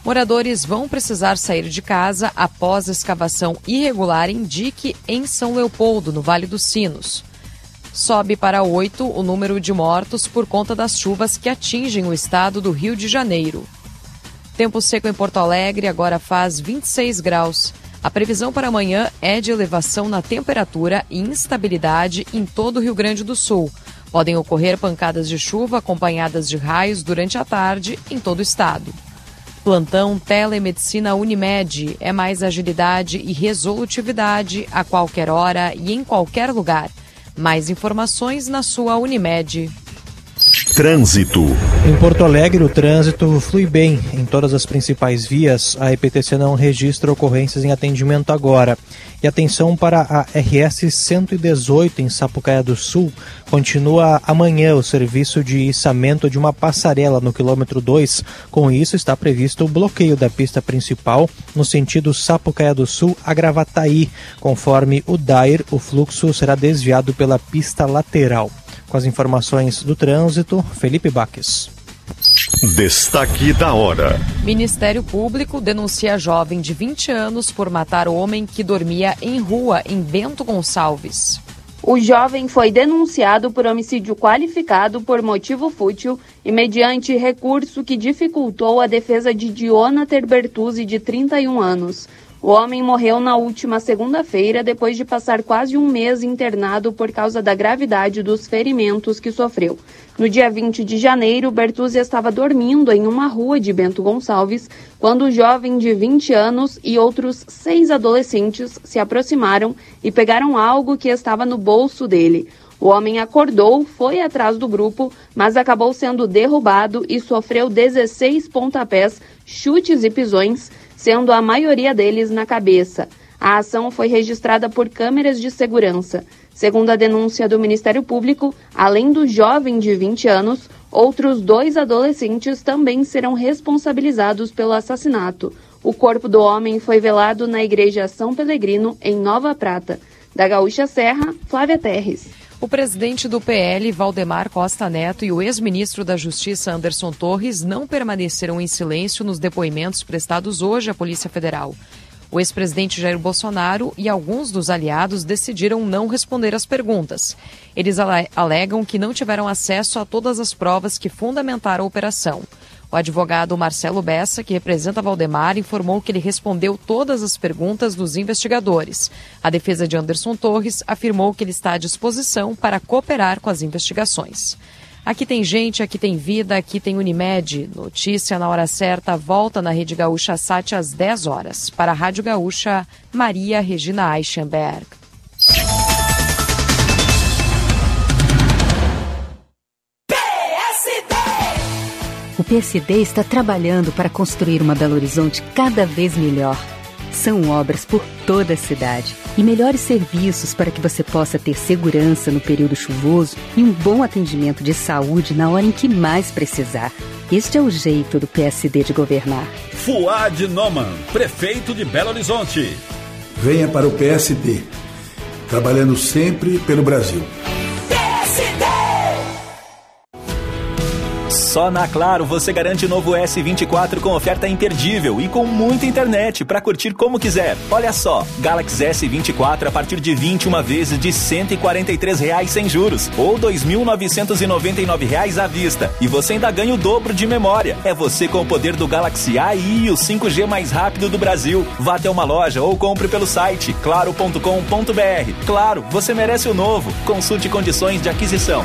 Moradores vão precisar sair de casa após escavação irregular em dique em São Leopoldo, no Vale dos Sinos. Sobe para oito o número de mortos por conta das chuvas que atingem o estado do Rio de Janeiro. Tempo seco em Porto Alegre agora faz 26 graus. A previsão para amanhã é de elevação na temperatura e instabilidade em todo o Rio Grande do Sul. Podem ocorrer pancadas de chuva acompanhadas de raios durante a tarde em todo o estado. Plantão Telemedicina Unimed é mais agilidade e resolutividade a qualquer hora e em qualquer lugar. Mais informações na sua Unimed. Trânsito. Em Porto Alegre, o trânsito flui bem em todas as principais vias. A EPTC não registra ocorrências em atendimento agora. E atenção para a RS 118 em Sapucaia do Sul. Continua amanhã o serviço de içamento de uma passarela no quilômetro 2. Com isso, está previsto o bloqueio da pista principal no sentido Sapucaia do Sul a Gravataí. Conforme o DAIR, o fluxo será desviado pela pista lateral. Com as informações do trânsito, Felipe Baques. Destaque da hora. Ministério Público denuncia jovem de 20 anos por matar homem que dormia em rua em Bento Gonçalves. O jovem foi denunciado por homicídio qualificado por motivo fútil e mediante recurso que dificultou a defesa de Dionater Bertuzzi, de 31 anos. O homem morreu na última segunda-feira depois de passar quase um mês internado por causa da gravidade dos ferimentos que sofreu. No dia 20 de janeiro, Bertuzzi estava dormindo em uma rua de Bento Gonçalves quando o jovem de 20 anos e outros seis adolescentes se aproximaram e pegaram algo que estava no bolso dele. O homem acordou, foi atrás do grupo, mas acabou sendo derrubado e sofreu 16 pontapés, chutes e pisões, sendo a maioria deles na cabeça. A ação foi registrada por câmeras de segurança. Segundo a denúncia do Ministério Público, além do jovem de 20 anos, outros dois adolescentes também serão responsabilizados pelo assassinato. O corpo do homem foi velado na Igreja São Pelegrino, em Nova Prata. Da Gaúcha Serra, Flávia Terres. O presidente do PL, Valdemar Costa Neto, e o ex-ministro da Justiça, Anderson Torres, não permaneceram em silêncio nos depoimentos prestados hoje à Polícia Federal. O ex-presidente Jair Bolsonaro e alguns dos aliados decidiram não responder às perguntas. Eles alegam que não tiveram acesso a todas as provas que fundamentaram a operação. O advogado Marcelo Bessa, que representa Valdemar, informou que ele respondeu todas as perguntas dos investigadores. A defesa de Anderson Torres afirmou que ele está à disposição para cooperar com as investigações. Aqui tem gente, aqui tem vida, aqui tem Unimed. Notícia na hora certa, volta na Rede Gaúcha Sat às 10 horas. Para a Rádio Gaúcha, Maria Regina Eichenberg. O PSD está trabalhando para construir uma Belo Horizonte cada vez melhor. São obras por toda a cidade e melhores serviços para que você possa ter segurança no período chuvoso e um bom atendimento de saúde na hora em que mais precisar. Este é o jeito do PSD de governar. Fuad Noman, prefeito de Belo Horizonte. Venha para o PSD, trabalhando sempre pelo Brasil. Só na Claro você garante novo S24 com oferta imperdível e com muita internet para curtir como quiser. Olha só, Galaxy S24 a partir de 21 vezes de 143 reais sem juros ou 2.999 reais à vista. E você ainda ganha o dobro de memória. É você com o poder do Galaxy AI e o 5G mais rápido do Brasil. Vá até uma loja ou compre pelo site claro.com.br. Claro, você merece o novo. Consulte condições de aquisição.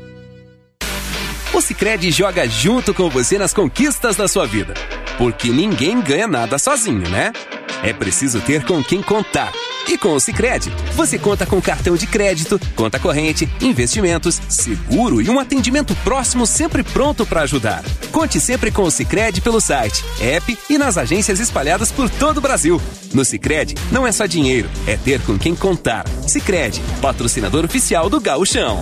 O Sicredi joga junto com você nas conquistas da sua vida. Porque ninguém ganha nada sozinho, né? É preciso ter com quem contar. E com o Sicredi, você conta com cartão de crédito, conta corrente, investimentos, seguro e um atendimento próximo sempre pronto para ajudar. Conte sempre com o Sicredi pelo site, app e nas agências espalhadas por todo o Brasil. No Sicredi, não é só dinheiro, é ter com quem contar. Sicredi, patrocinador oficial do Gauchão.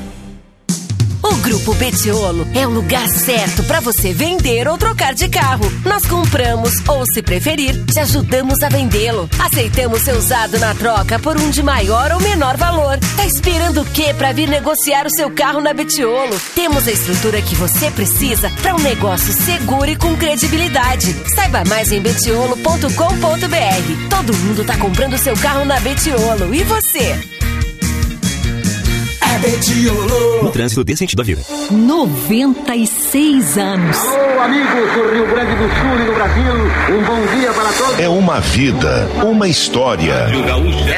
O Grupo Betiolo é o lugar certo para você vender ou trocar de carro. Nós compramos ou, se preferir, te ajudamos a vendê-lo. Aceitamos seu usado na troca por um de maior ou menor valor. Tá esperando o quê para vir negociar o seu carro na Betiolo? Temos a estrutura que você precisa para um negócio seguro e com credibilidade. Saiba mais em betiolo.com.br. Todo mundo tá comprando seu carro na Betiolo. E você? É. No trânsito dê sentido à vida. 96 anos. Alô, amigos do Rio Grande do Sul e do Brasil. Um bom dia para todos. É uma vida, uma história.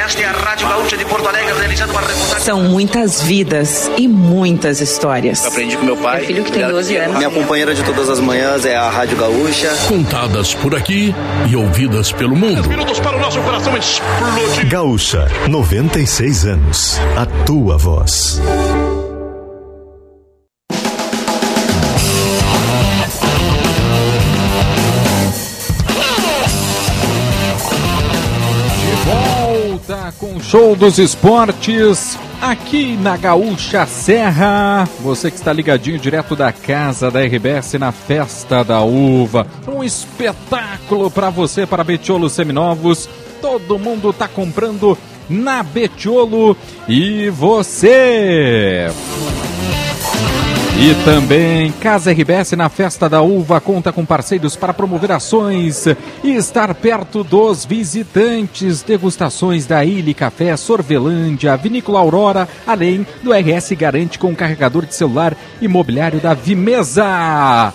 Esta é a Rádio Gaúcha de Porto Alegre, realizando uma reportagem. São muitas vidas e muitas histórias. Aprendi com meu pai. Meu filho que tem 12 anos. Minha companheira de todas as manhãs é a Rádio Gaúcha. Contadas por aqui e ouvidas pelo mundo. Minutos para o nosso coração explodir. Gaúcha, 96 anos. A tua voz. Volta com o show dos esportes aqui na Gaúcha Serra. Você que está ligadinho direto da casa da RBS na Festa da Uva. Um espetáculo para você, para Betiolo Seminovos. Todo mundo está comprando na Betiolo. E você? E também Casa RBS na Festa da Uva conta com parceiros para promover ações e estar perto dos visitantes. Degustações da Ilha Café, Sorvelândia, Vinícola Aurora, além do RS Garante com carregador de celular imobiliário da Vimesa.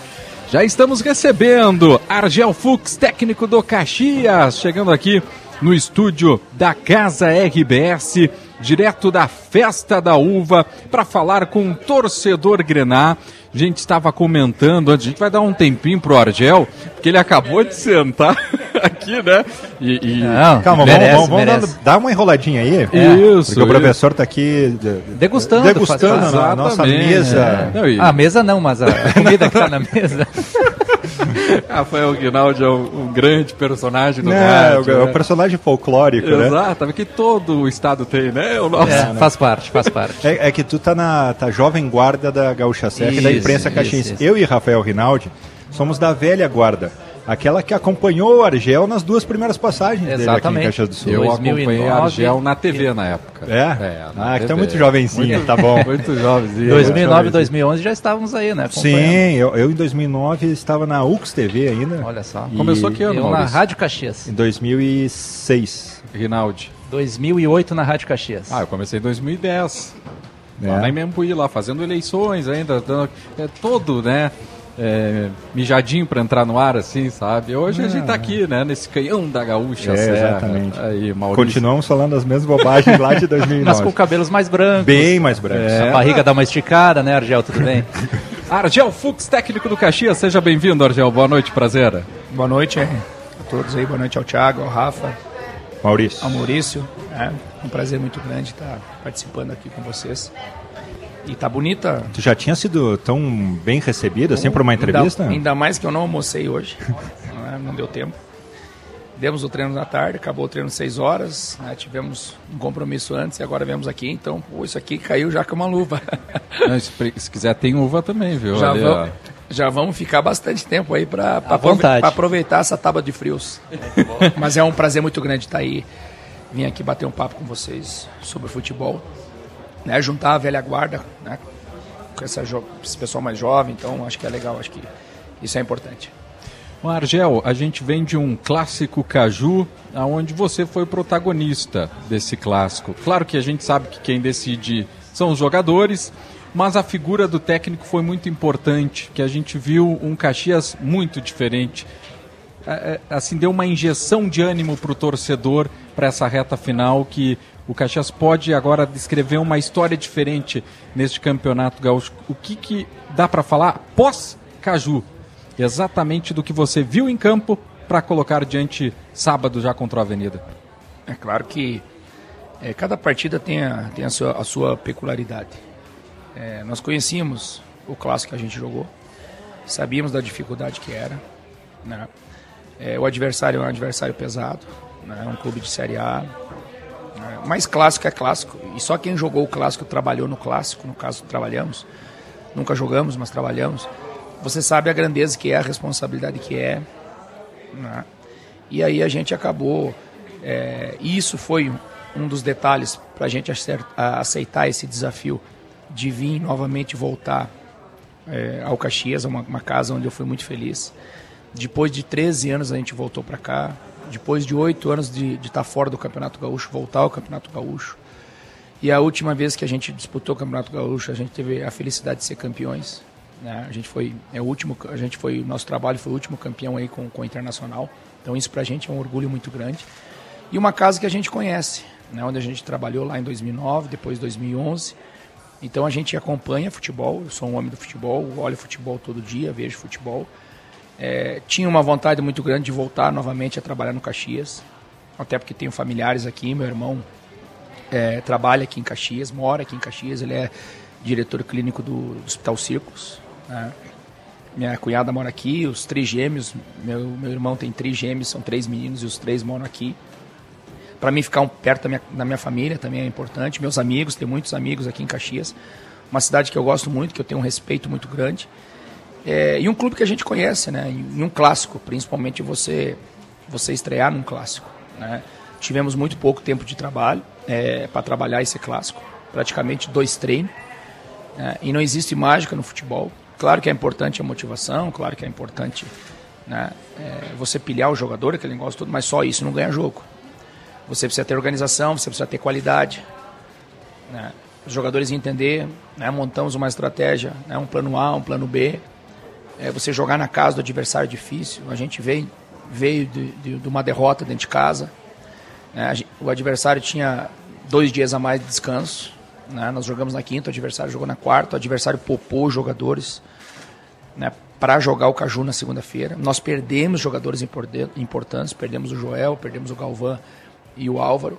Já estamos recebendo Argel Fux, técnico do Caxias, chegando aqui no estúdio da Casa RBS, direto da Festa da Uva, para falar com o torcedor Grená. A gente estava comentando antes, a gente vai dar um tempinho pro Argel, porque ele acabou de sentar (laughs) aqui, né? E, e... Não, Calma, merece, vamos, vamos, vamos dar, dar, uma enroladinha aí. Isso. Porque o professor está aqui degustando, degustando faz, a nossa mesa. É. Não, e... A mesa não, mas a comida que está na mesa. (laughs) (laughs) Rafael Guinaldi é um, um, grande personagem do é, rádio. É né? um personagem folclórico, Exato, né? Exato, que todo o estado tem, né? O nosso... É, faz parte, faz parte. É, é, que tu tá na tá jovem guarda da Gaúcha Serra e da imprensa caxiense. Eu e Rafael Rinaldi somos da velha guarda. Aquela que acompanhou o Argel nas duas primeiras passagens Exatamente. dele aqui em Caxias do Sul. Eu 2009, acompanhei Argel na TV na época. É? é ah, que tá muito jovencinho, muito, tá bom. (laughs) muito jovenzinho. 2009 e 2011 já estávamos aí, né? Sim, eu, eu, em 2009 estava na UX TV ainda. Olha só. Começou que ano, Eu na Rádio Caxias. Em 2006. Rinaldi. 2008 na Rádio Caxias. Ah, eu comecei em 2010. É. Lá na Imembuí, lá fazendo eleições ainda, dando, é, todo, né? É, mijadinho para entrar no ar, assim, sabe? Hoje a gente tá aqui, né? Nesse canhão da gaúcha, é, Serra. Exatamente. Aí, Maurício. Continuamos falando as mesmas bobagens lá de (laughs) 2009. Mas com cabelos mais brancos. Bem mais brancos. É. A barriga dá uma esticada, né, Argel? Tudo bem? (laughs) Argel Fux, técnico do Caxias. Seja bem-vindo, Argel. Boa noite, prazer. Boa noite a todos aí. Boa noite ao Thiago, ao Rafa. Maurício. Ao Maurício. É um prazer muito grande estar participando aqui com vocês. E tá bonita. Tu já tinha sido tão bem recebido assim por uma entrevista? Ainda, ainda mais que eu não almocei hoje. (laughs) não, não, deu tempo. Demos o treino na tarde, acabou o treino às 6 horas, né, tivemos um compromisso antes e agora viemos aqui, então pô, isso aqui caiu já com uma luva. (laughs) Não, se, se, quiser tem uva também, viu? Já, Ali, vamos, já vamos ficar bastante tempo aí para aproveitar essa tábua de frios. (laughs) Mas é um prazer muito grande estar aí, vim aqui bater um papo com vocês sobre futebol né, juntar a velha guarda né, com essa esse pessoal mais jovem, então acho que é legal, acho que isso é importante. O Argel, a gente vem de um clássico Caju, aonde você foi protagonista desse clássico. Claro que a gente sabe que quem decide são os jogadores, mas a figura do técnico foi muito importante, que a gente viu um Caxias muito diferente. Assim, deu uma injeção de ânimo para o torcedor para essa reta final que o Caxias pode agora descrever uma história diferente neste campeonato gaúcho. O que, que dá para falar pós-Caju? Exatamente do que você viu em campo para colocar diante sábado já contra a Avenida. É claro que é, cada partida tem a, tem a, sua, a sua peculiaridade. É, nós conhecíamos o clássico que a gente jogou, sabíamos da dificuldade que era. Né? É, o adversário é um adversário pesado, né? um clube de Série A, mas clássico é clássico. E só quem jogou o clássico trabalhou no clássico, no caso trabalhamos. nunca jogamos, mas trabalhamos. Você sabe a grandeza que é, a responsabilidade que é. Né? E aí a gente acabou. É, isso foi um dos detalhes para a gente aceitar esse desafio de vir novamente voltar é, ao Caxias, uma, uma casa onde eu fui muito feliz. Depois de 13 anos a gente voltou para cá. Depois de oito anos de estar tá fora do Campeonato Gaúcho, voltar ao Campeonato Gaúcho. E a última vez que a gente disputou o Campeonato Gaúcho, a gente teve a felicidade de ser campeões. Né? A gente foi, é o último, a gente foi, nosso trabalho foi o último campeão aí com, com o Internacional. Então isso para a gente é um orgulho muito grande. E uma casa que a gente conhece, né? onde a gente trabalhou lá em 2009, depois 2011. Então a gente acompanha futebol, eu sou um homem do futebol, olho futebol todo dia, vejo futebol. É, tinha uma vontade muito grande de voltar novamente a trabalhar no Caxias, até porque tenho familiares aqui, meu irmão é, trabalha aqui em Caxias, mora aqui em Caxias, ele é diretor clínico do, do Hospital Circos. Né? Minha cunhada mora aqui, os três gêmeos, meu, meu irmão tem três gêmeos, são três meninos e os três moram aqui. Para mim ficar um, perto da minha, da minha família também é importante, meus amigos, tem muitos amigos aqui em Caxias, uma cidade que eu gosto muito, que eu tenho um respeito muito grande. É, e um clube que a gente conhece, né? Em um clássico, principalmente você você estrear num clássico. Né? Tivemos muito pouco tempo de trabalho é, para trabalhar esse clássico, praticamente dois treinos. Né? E não existe mágica no futebol. Claro que é importante a motivação, claro que é importante né? é, você pilhar o jogador, aquele negócio todo, mas só isso não ganha jogo. Você precisa ter organização, você precisa ter qualidade. Né? Os jogadores entender, né? montamos uma estratégia, né? um plano A, um plano B, é você jogar na casa do adversário difícil. A gente veio, veio de, de, de uma derrota dentro de casa. Né? O adversário tinha dois dias a mais de descanso. Né? Nós jogamos na quinta, o adversário jogou na quarta, o adversário popou jogadores né, para jogar o Caju na segunda-feira. Nós perdemos jogadores importantes, perdemos o Joel, perdemos o Galvão e o Álvaro.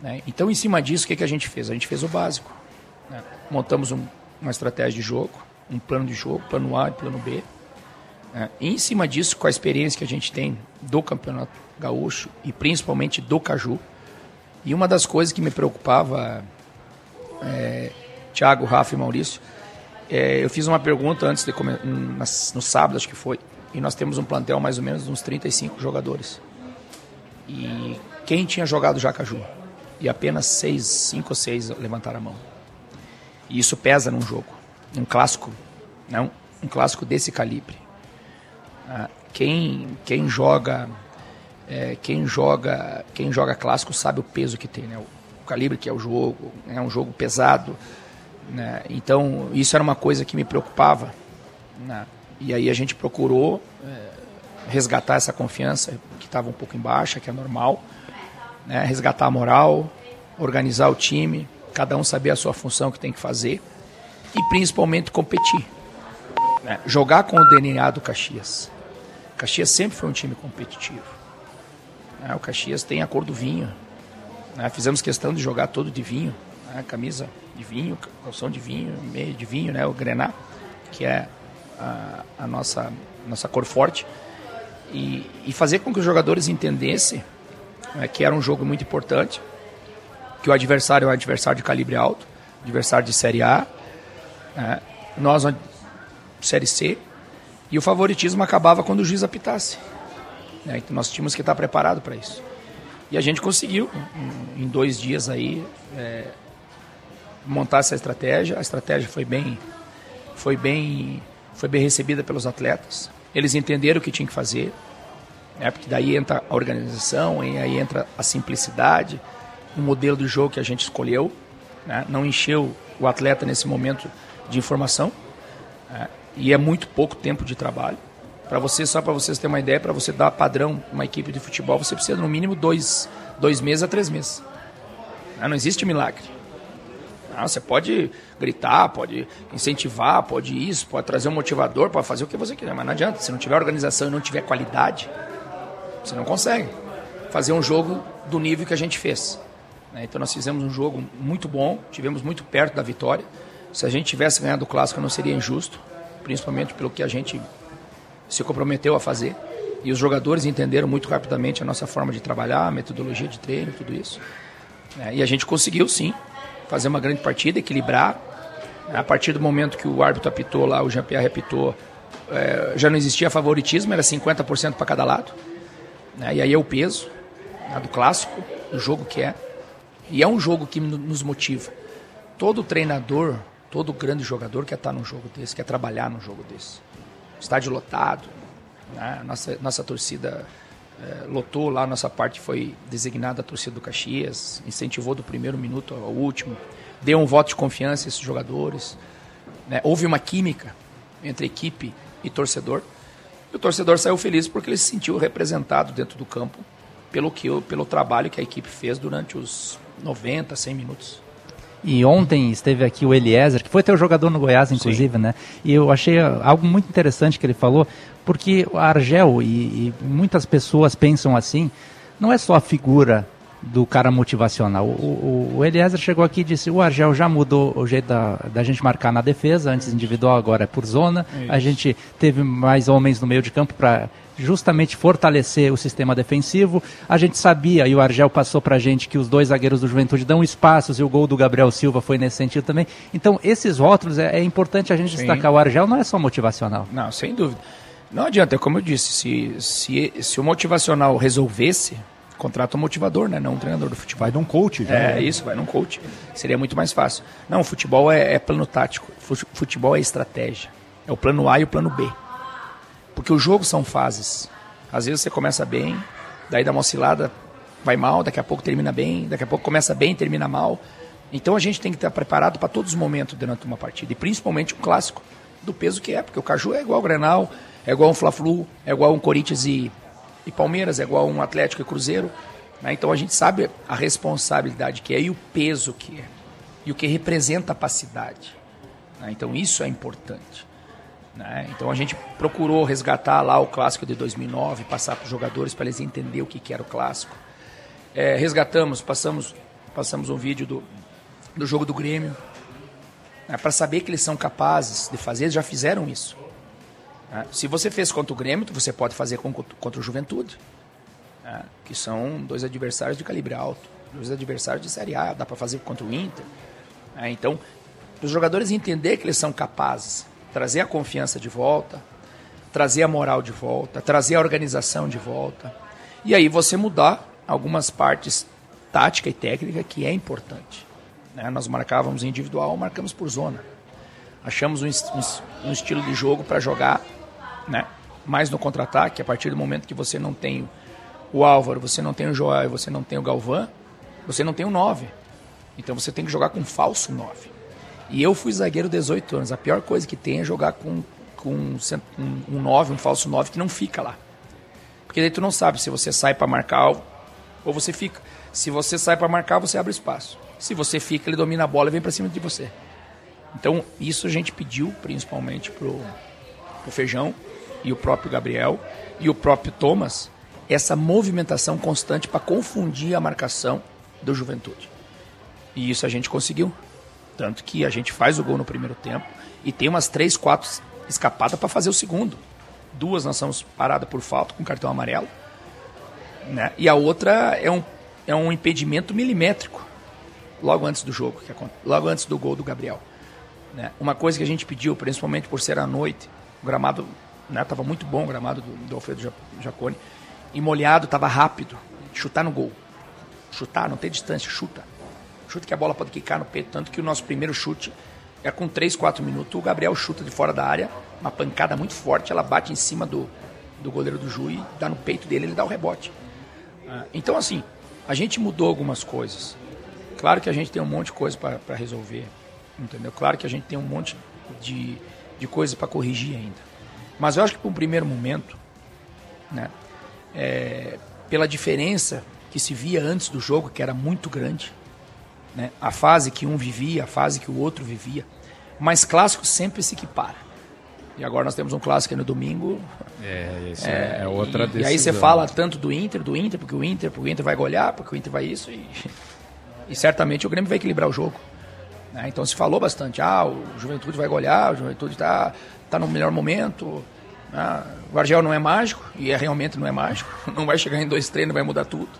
Né? Então, em cima disso, o que, que a gente fez? A gente fez o básico. Né? Montamos um, uma estratégia de jogo, um plano de jogo, plano A e plano B. É, em cima disso, com a experiência que a gente tem do Campeonato Gaúcho e principalmente do Caju, e uma das coisas que me preocupava, é, Thiago, Rafa e Maurício, é, eu fiz uma pergunta antes de comer, no sábado, acho que foi, e nós temos um plantel mais ou menos de uns 35 jogadores. E quem tinha jogado já Caju? E apenas seis, cinco ou seis levantaram a mão. E isso pesa num jogo um clássico, não, um clássico desse calibre. Ah, quem, quem joga é, quem joga quem joga clássico sabe o peso que tem, né? o calibre que é o jogo, é um jogo pesado. Né? Então isso era uma coisa que me preocupava. Né? E aí a gente procurou é, resgatar essa confiança que estava um pouco em baixa, que é normal, né? resgatar a moral, organizar o time, cada um saber a sua função que tem que fazer e principalmente competir. Né? Jogar com o DNA do Caxias. O Caxias sempre foi um time competitivo. Né? O Caxias tem a cor do vinho. Né? Fizemos questão de jogar todo de vinho. Né? Camisa de vinho, calção de vinho, meio de vinho, né? o grená, que é a, a nossa, nossa cor forte. E, e, fazer com que os jogadores entendessem né, que era um jogo muito importante, que o adversário é um adversário de calibre alto, adversário de Série A, é, nós, Série C, e o favoritismo acabava quando o juiz apitasse. Né? Então nós tínhamos que estar preparados para isso. E a gente conseguiu, em, dois dias aí, é, montar essa estratégia. A estratégia foi bem, foi bem, foi bem recebida pelos atletas. Eles entenderam o que tinham que fazer, né? porque daí entra a organização, aí entra a simplicidade, o modelo do jogo que a gente escolheu. Né? Não encheu o atleta nesse momento de informação é, e é muito pouco tempo de trabalho. Para você, só para vocês terem uma ideia, para você dar padrão uma equipe de futebol, você precisa no mínimo dois, dois meses a três meses. Não, não existe milagre. Não, você pode gritar, pode incentivar, pode isso, pode trazer um motivador, pode fazer o que você quiser, mas não adianta. Se não tiver organização e não tiver qualidade, você não consegue fazer um jogo do nível que a gente fez. Né? Então nós fizemos um jogo muito bom, tivemos muito perto da vitória. Se a gente tivesse ganhado o clássico, não seria injusto, principalmente pelo que a gente se comprometeu a fazer. E os jogadores entenderam muito rapidamente a nossa forma de trabalhar, a metodologia de treino, tudo isso. É, e a gente conseguiu, sim, fazer uma grande partida, equilibrar. A partir do momento que o árbitro apitou lá, o Jean-Pierre apitou, é, já não existia favoritismo, era 50% para cada lado. E aí é o peso né, do clássico, do jogo que é. E é um jogo que nos motiva. Todo treinador, todo grande jogador quer estar num jogo desse, quer trabalhar num jogo desse. Estádio lotado, né? nossa, nossa torcida é, lotou lá, nossa parte foi designada a torcida do Caxias, incentivou do primeiro minuto ao último, deu um voto de confiança a esses jogadores. Né? Houve uma química entre equipe e torcedor. E o torcedor saiu feliz porque ele se sentiu representado dentro do campo pelo, que, pelo trabalho que a equipe fez durante os 90, 100 minutos. E ontem esteve aqui o Eliezer, que foi teu jogador no Goiás, inclusive, Sim. né? E eu achei algo muito interessante que ele falou, porque a Argel, e, e muitas pessoas pensam assim, não é só a figura do cara motivacional. O, o, o, Eliezer chegou aqui e disse: o Argel já mudou o jeito da, da gente marcar na defesa, antes individual, agora é por zona. Isso. A gente teve mais homens no meio de campo para justamente fortalecer o sistema defensivo. A gente sabia, e o Argel passou para a gente, que os dois zagueiros do Juventude dão espaços e o gol do Gabriel Silva foi nesse sentido também. Então, esses rótulos, é, é importante a gente Sim. destacar. O Argel não é só motivacional. Não, sem dúvida. Não adianta, é como eu disse, se, se, se o motivacional resolvesse, contrata um motivador, né? Não um treinador do futebol. Vai num coach, já. É, né? isso, vai num coach. Seria muito mais fácil. Não, o futebol é, é plano tático. Futebol é estratégia. É o plano A e o plano B. Porque o jogo são fases. Às vezes você começa bem, daí dá uma oscilada, vai mal, daqui a pouco termina bem, daqui a pouco começa bem, termina mal. Então a gente tem que estar preparado para todos os momentos durante uma partida, e principalmente um clássico do peso que é, porque o Caju é igual ao Grenal, é igual um Fla-Flu, é igual um Corinthians e, e Palmeiras, é igual um Atlético e Cruzeiro. Né? Então a gente sabe a responsabilidade que é e o peso que é, e o que representa a pacidade. Né? Então isso é importante. Né? Então a gente procurou resgatar lá o clássico de 2009, passar para os jogadores para eles entenderem o que, que era o clássico. É, resgatamos, passamos, passamos um vídeo do, do jogo do Grêmio, né? para saber que eles são capazes de fazer, eles já fizeram isso. Né? Se você fez contra o Grêmio, você pode fazer contra o Juventude, né? que são dois adversários de calibre alto, dois adversários de Série A, dá para fazer contra o Inter. Né? Então, os jogadores entender que eles são capazes trazer a confiança de volta, trazer a moral de volta, trazer a organização de volta. E aí você mudar algumas partes tática e técnica que é importante. Né? Nós marcávamos individual, marcamos por zona. Achamos um, um, um estilo de jogo para jogar né? mais no contra-ataque, a partir do momento que você não tem o Álvaro, você não tem o Joel, você não tem o Galvão, você não tem o 9. Então você tem que jogar com falso 9. E eu fui zagueiro 18 anos. A pior coisa que tem é jogar com, com um, um 9, um falso 9 que não fica lá. Porque daí tu não sabe se você sai para marcar ou você fica. Se você sai para marcar, você abre espaço. Se você fica, ele domina a bola e vem para cima de você. Então, isso a gente pediu principalmente pro, pro Feijão e o próprio Gabriel e o próprio Thomas, essa movimentação constante para confundir a marcação do Juventude. E isso a gente conseguiu. Tanto que a gente faz o gol no primeiro tempo e tem umas três, quatro escapadas para fazer o segundo. Duas nós somos paradas por falta com cartão amarelo. Né? E a outra é um, é um impedimento milimétrico logo antes do jogo, logo antes do gol do Gabriel. Né? Uma coisa que a gente pediu, principalmente por ser à noite, o gramado estava né, muito bom, o gramado do, do Alfredo Jacone, e molhado, estava rápido, chutar no gol. Chutar, não tem distância, chuta chute que a bola pode quicar no peito, tanto que o nosso primeiro chute é com 3, 4 minutos, o Gabriel chuta de fora da área, uma pancada muito forte, ela bate em cima do, do goleiro do Ju e dá no peito dele, ele dá o rebote. Ah, então, assim, a gente mudou algumas coisas. Claro que a gente tem um monte de coisa para resolver, entendeu? Claro que a gente tem um monte de, de coisa para corrigir ainda. Mas eu acho que para um primeiro momento, né, é, pela diferença que se via antes do jogo, que era muito grande, né? a fase que um vivia, a fase que o outro vivia. Mas clássico sempre se equipara. E agora nós temos um clássico no domingo. É, isso é, é outra e, decisão. E aí você fala tanto do Inter, do Inter, porque o Inter, porque o Inter vai golear, porque o Inter vai isso. E, (laughs) e certamente o Grêmio vai equilibrar o jogo. Né? Então se falou bastante, ah, o Juventude vai golear, o Juventude está tá no melhor momento. Ah, o Argel não é mágico, e é, realmente não é mágico. (laughs) Não vai chegar em dois treinos, vai mudar tudo.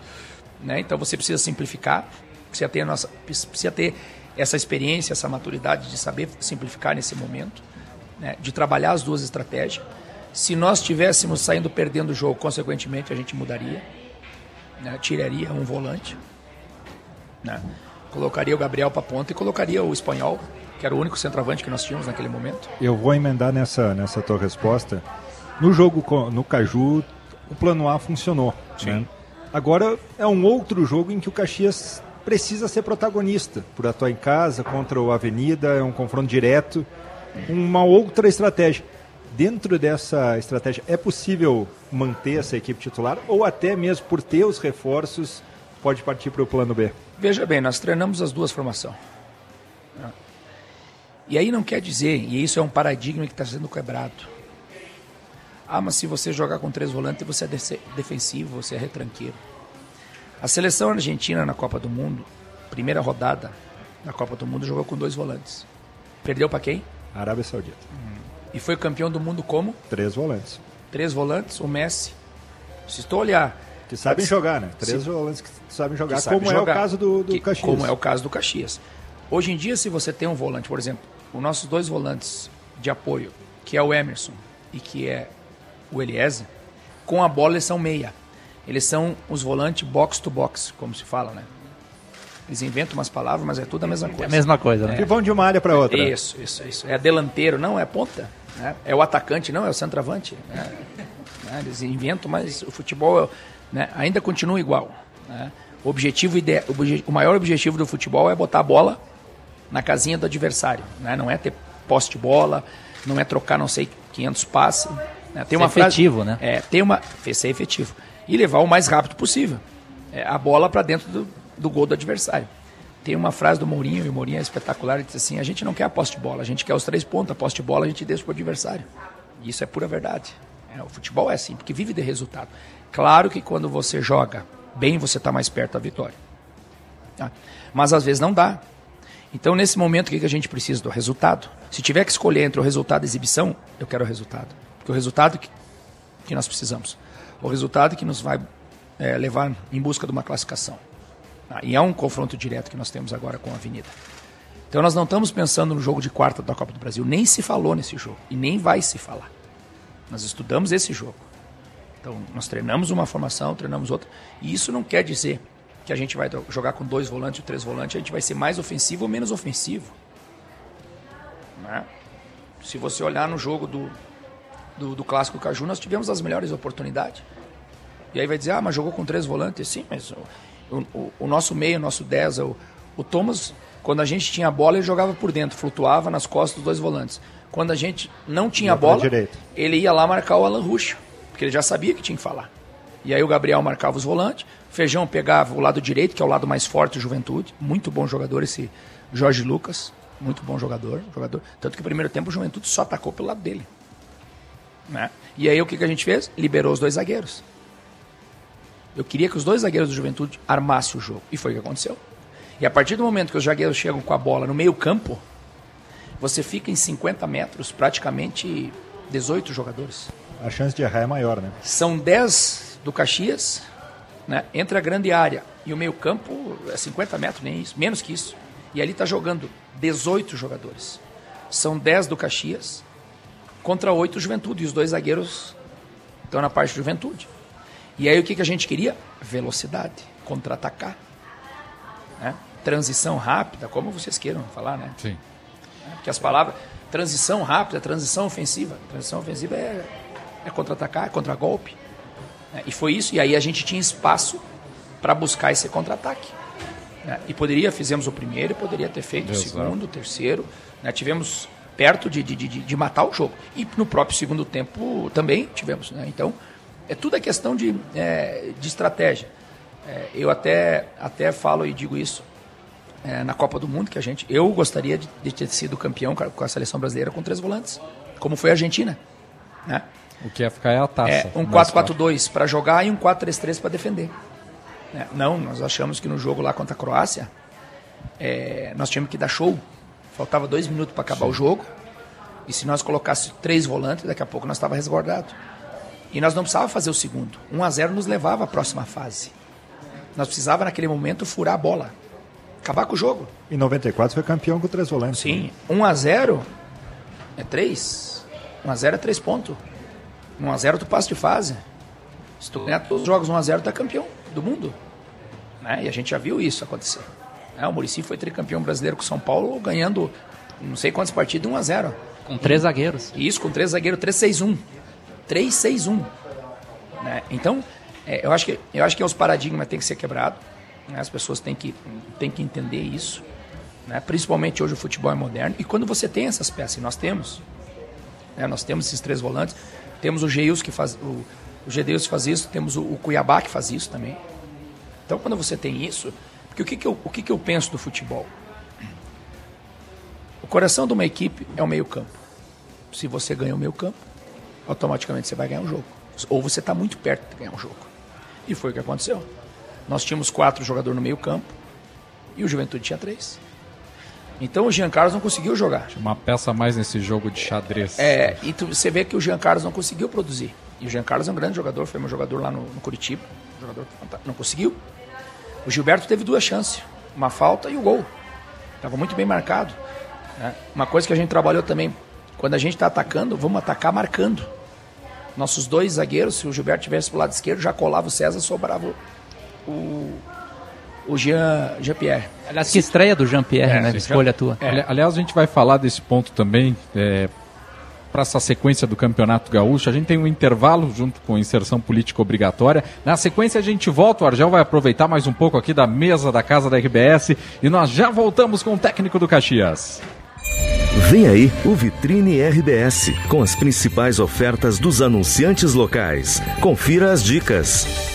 Né? Então você precisa simplificar precisa ter, nossa, precisa ter essa experiência, essa maturidade de saber simplificar nesse momento, né, de trabalhar as duas estratégias. Se nós estivéssemos saindo perdendo o jogo, consequentemente a gente mudaria, né, tiraria um volante, né, colocaria o Gabriel para ponta e colocaria o espanhol, que era o único centroavante que nós tínhamos naquele momento. Eu vou emendar nessa, nessa tua resposta. No jogo no Caju, o plano A funcionou. Sim. Né? Agora é um outro jogo em que o Caxias precisa ser protagonista por atuar em casa contra o Avenida, é um confronto direto, uma outra estratégia. Dentro dessa estratégia, é possível manter essa equipe titular ou até mesmo por ter os reforços, pode partir para o plano B? Veja bem, nós treinamos as duas formações. E aí não quer dizer, e isso é um paradigma que está sendo quebrado. Ah, mas se você jogar com três volantes, você é defensivo, você é retranqueiro. A seleção argentina na Copa do Mundo, primeira rodada na Copa do Mundo, jogou com dois volantes. Perdeu para quem? Arábia Saudita. Hum. E foi campeão do mundo como? Três volantes. Três volantes, o Messi. Se estou olhar. Que sabem jogar, né? Três Sim. volantes que sabem jogar, que como é jogar. o caso do, do que, Caxias. Como é o caso do Caxias. Hoje em dia, se você tem um volante, por exemplo, os nossos dois volantes de apoio, que é o Emerson e que é o Eliezer, com a bola eles são meia. Eles são os volantes box to box, como se fala, né? Eles inventam umas palavras, mas é tudo a mesma coisa. É a mesma coisa, né? É. Que vão de uma área para outra. Isso, isso, isso. É delanteiro, não, é ponta. Né? É o atacante, não, é o centroavante. Né? (laughs) né? Eles inventam, mas o futebol né, ainda continua igual. Né? O, objetivo ide... o maior objetivo do futebol é botar a bola na casinha do adversário. Né? Não é ter posse de bola, não é trocar não sei 500 passes. Né? Tem uma frase, efetivo, né? É, tem uma... Ser efetivo e levar o mais rápido possível é, a bola para dentro do, do gol do adversário. Tem uma frase do Mourinho, e o Mourinho é espetacular, ele diz assim, a gente não quer a posse de bola, a gente quer os três pontos, a posse de bola a gente deixa para o adversário. E isso é pura verdade. É, o futebol é assim, porque vive de resultado. Claro que quando você joga bem, você está mais perto da vitória. Tá? Mas às vezes não dá. Então, nesse momento, o que, que a gente precisa? Do resultado. Se tiver que escolher entre o resultado e a exibição, eu quero o resultado. Porque o resultado que, que nós precisamos o resultado que nos vai é, levar em busca de uma classificação. Ah, e é um confronto direto que nós temos agora com a Avenida. Então nós não estamos pensando no jogo de quarta da Copa do Brasil, nem se falou nesse jogo e nem vai se falar. Nós estudamos esse jogo. Então nós treinamos uma formação, treinamos outra, e isso não quer dizer que a gente vai jogar com dois volantes ou três volantes, a gente vai ser mais ofensivo ou menos ofensivo. Né? Se você olhar no jogo do, do, do Clássico Caju, nós tivemos as melhores oportunidades. E aí vai dizer, ah, mas jogou com três volantes. Sim, mas o, o, o nosso meio, o nosso 10, o, o Thomas, quando a gente tinha a bola, ele jogava por dentro, flutuava nas costas dos dois volantes. Quando a gente não tinha a bola, ele ia lá marcar o Alan Rusch, porque ele já sabia que tinha que falar. E aí o Gabriel marcava os volantes, o Feijão pegava o lado direito, que é o lado mais forte do Juventude. Muito bom jogador esse Jorge Lucas, muito bom jogador, jogador. Tanto que no primeiro tempo o Juventude só atacou pelo lado dele. Né? E aí o que, que a gente fez? Liberou os dois zagueiros. Eu queria que os dois zagueiros do Juventude armassem o jogo. E foi o que aconteceu. E a partir do momento que os zagueiros chegam com a bola no meio campo, você fica em 50 metros, praticamente 18 jogadores. A chance de errar é maior, né? São 10 do Caxias, né? entre a grande área e o meio campo é 50 metros, nem isso, menos que isso. E ali está jogando 18 jogadores. São 10 do Caxias, contra oito Juventude. E os dois zagueiros estão na parte de Juventude. E aí o que, que a gente queria? Velocidade, contra-atacar. Né? Transição rápida, como vocês queiram falar, né? Sim. Porque as palavras, transição rápida, transição ofensiva. Transição ofensiva é, é contra-atacar, é contra-golpe. Né? E foi isso, e aí a gente tinha espaço para buscar esse contra-ataque. Né? E poderia, fizemos o primeiro, poderia ter feito Exato. o segundo, o terceiro. Né? Tivemos perto de, de, de, de, matar o jogo. E no próprio segundo tempo também tivemos. Né? Então, é tudo a questão de, é, de estratégia. É, eu até, até falo e digo isso é, na Copa do Mundo, que a gente. Eu gostaria de, de, ter sido campeão com a seleção brasileira com três volantes, como foi a Argentina. Né? O que ia ficar é a taça. É, um 4-4-2 para jogar e um 4-3-3 para defender. É, não, nós achamos que no jogo lá contra a Croácia, é, nós tínhamos que dar show Faltava dois minutos para acabar Sim. o jogo. E se nós colocássemos três volantes, daqui a pouco nós estava resguardado. E nós não precisávamos fazer o segundo. 1 a 0 nos levava à próxima fase. Nós precisava naquele momento furar a bola. Acabar com o jogo. Em 94 foi campeão com três volantes. Sim. 1x0 é 3. 1x0 é 3 pontos. 1x0 tu passa de fase. Se tu ganhar todos os jogos 1x0, tu é campeão do mundo. Né? E a gente já viu isso acontecer. Né? O Murici foi tricampeão brasileiro com São Paulo, ganhando não sei quantas partidas, 1x0. Com três zagueiros. Isso, com três zagueiros, 3-6-1. 3-6-1. Né? Então, é, eu, acho que, eu acho que os paradigmas têm que ser quebrados. Né? As pessoas têm que, têm que entender isso. Né? Principalmente hoje o futebol é moderno. E quando você tem essas peças, e nós temos, né? nós temos esses três volantes, temos o Geils que faz, o, o Gedeus faz isso, temos o, o, Cuiabá que faz isso também. Então quando você tem isso, porque o que, que, eu, o que, que eu penso do futebol? O coração de uma equipe é o meio campo. Se você ganha o meio campo, automaticamente você vai ganhar um jogo. Ou você está muito perto de ganhar um jogo. E foi o que aconteceu. Nós tínhamos quatro jogadores no meio campo e o Juventude tinha três. Então o Jean Carlos não conseguiu jogar. Uma peça a mais nesse jogo de xadrez. É, e tu, você vê que o Jean Carlos não conseguiu produzir. E o Jean Carlos é um grande jogador, foi meu jogador lá no, no Curitiba. Um jogador não conseguiu. O Gilberto teve duas chances, uma falta e o gol. Estava muito bem marcado. Né? Uma coisa que a gente trabalhou também, quando a gente está atacando, vamos atacar marcando. Nossos dois zagueiros, se o Gilberto tivesse pro lado esquerdo, já colava o César, sobrava o, o Jean, Jean Pierre. Aliás, que estreia do Jean Pierre, é, né? Escolha tua. É. Aliás, a gente vai falar desse ponto também. É, para essa sequência do Campeonato Gaúcho. A gente tem um intervalo junto com inserção política obrigatória. Na sequência a gente volta, o Argel vai aproveitar mais um pouco aqui da mesa da casa da RBS e nós já voltamos com o técnico do Caxias. Vem aí o Vitrine RBS, com as principais ofertas dos anunciantes locais. Confira as dicas.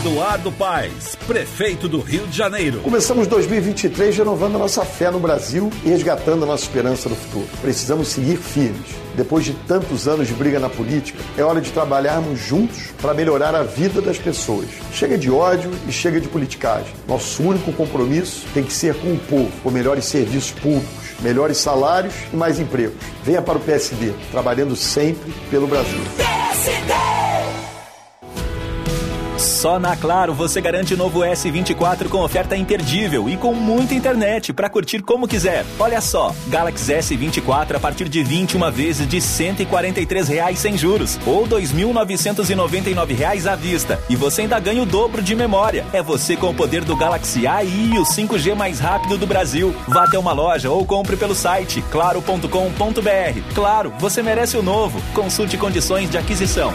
Eduardo Paes, prefeito do Rio de Janeiro. Começamos 2023 renovando a nossa fé no Brasil e resgatando a nossa esperança no futuro. Precisamos seguir firmes. Depois de tantos anos de briga na política, é hora de trabalharmos juntos para melhorar a vida das pessoas. Chega de ódio e chega de politicagem. Nosso único compromisso tem que ser com o povo, com melhores serviços públicos, melhores salários e mais empregos. Venha para o PSD, trabalhando sempre pelo Brasil. PSD! Só na Claro você garante novo S24 com oferta imperdível e com muita internet para curtir como quiser. Olha só, Galaxy S24 a partir de 21 vezes de 143 reais sem juros ou 2.999 reais à vista. E você ainda ganha o dobro de memória. É você com o poder do Galaxy AI e o 5G mais rápido do Brasil. Vá até uma loja ou compre pelo site claro.com.br. Claro, você merece o novo. Consulte condições de aquisição.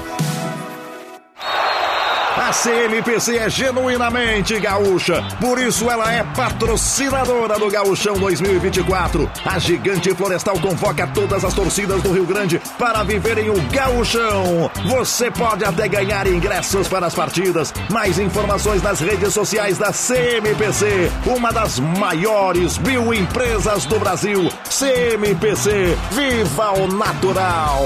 A CMPC é genuinamente gaúcha, por isso ela é patrocinadora do Gaúchão 2024. A gigante florestal convoca todas as torcidas do Rio Grande para viverem o Gaúchão. Você pode até ganhar ingressos para as partidas. Mais informações nas redes sociais da CMPC, uma das maiores bioempresas do Brasil. CMPC, viva o natural!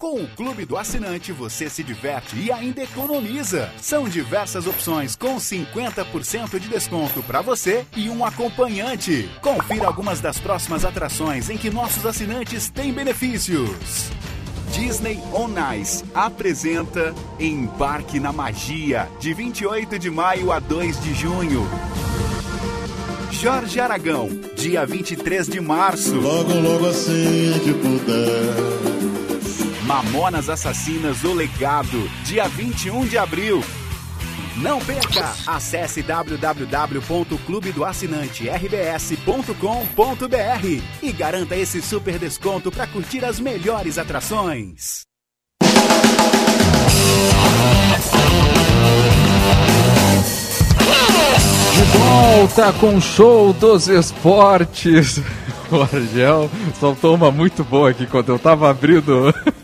Com o Clube do Assinante, você se diverte e ainda economiza. São diversas opções com 50% de desconto para você e um acompanhante. Confira algumas das próximas atrações em que nossos assinantes têm benefícios. Disney On Ice apresenta Embarque na Magia, de 28 de maio a 2 de junho. Jorge Aragão, dia 23 de março. Logo, logo assim que puder. Mamonas Assassinas O Legado, dia 21 de abril. Não perca! Acesse www.clubedoassinante.rbs.com.br e garanta esse super desconto para curtir as melhores atrações. De volta com o show dos esportes. (laughs) O Argel soltou uma muito boa aqui quando eu tava abrindo (laughs)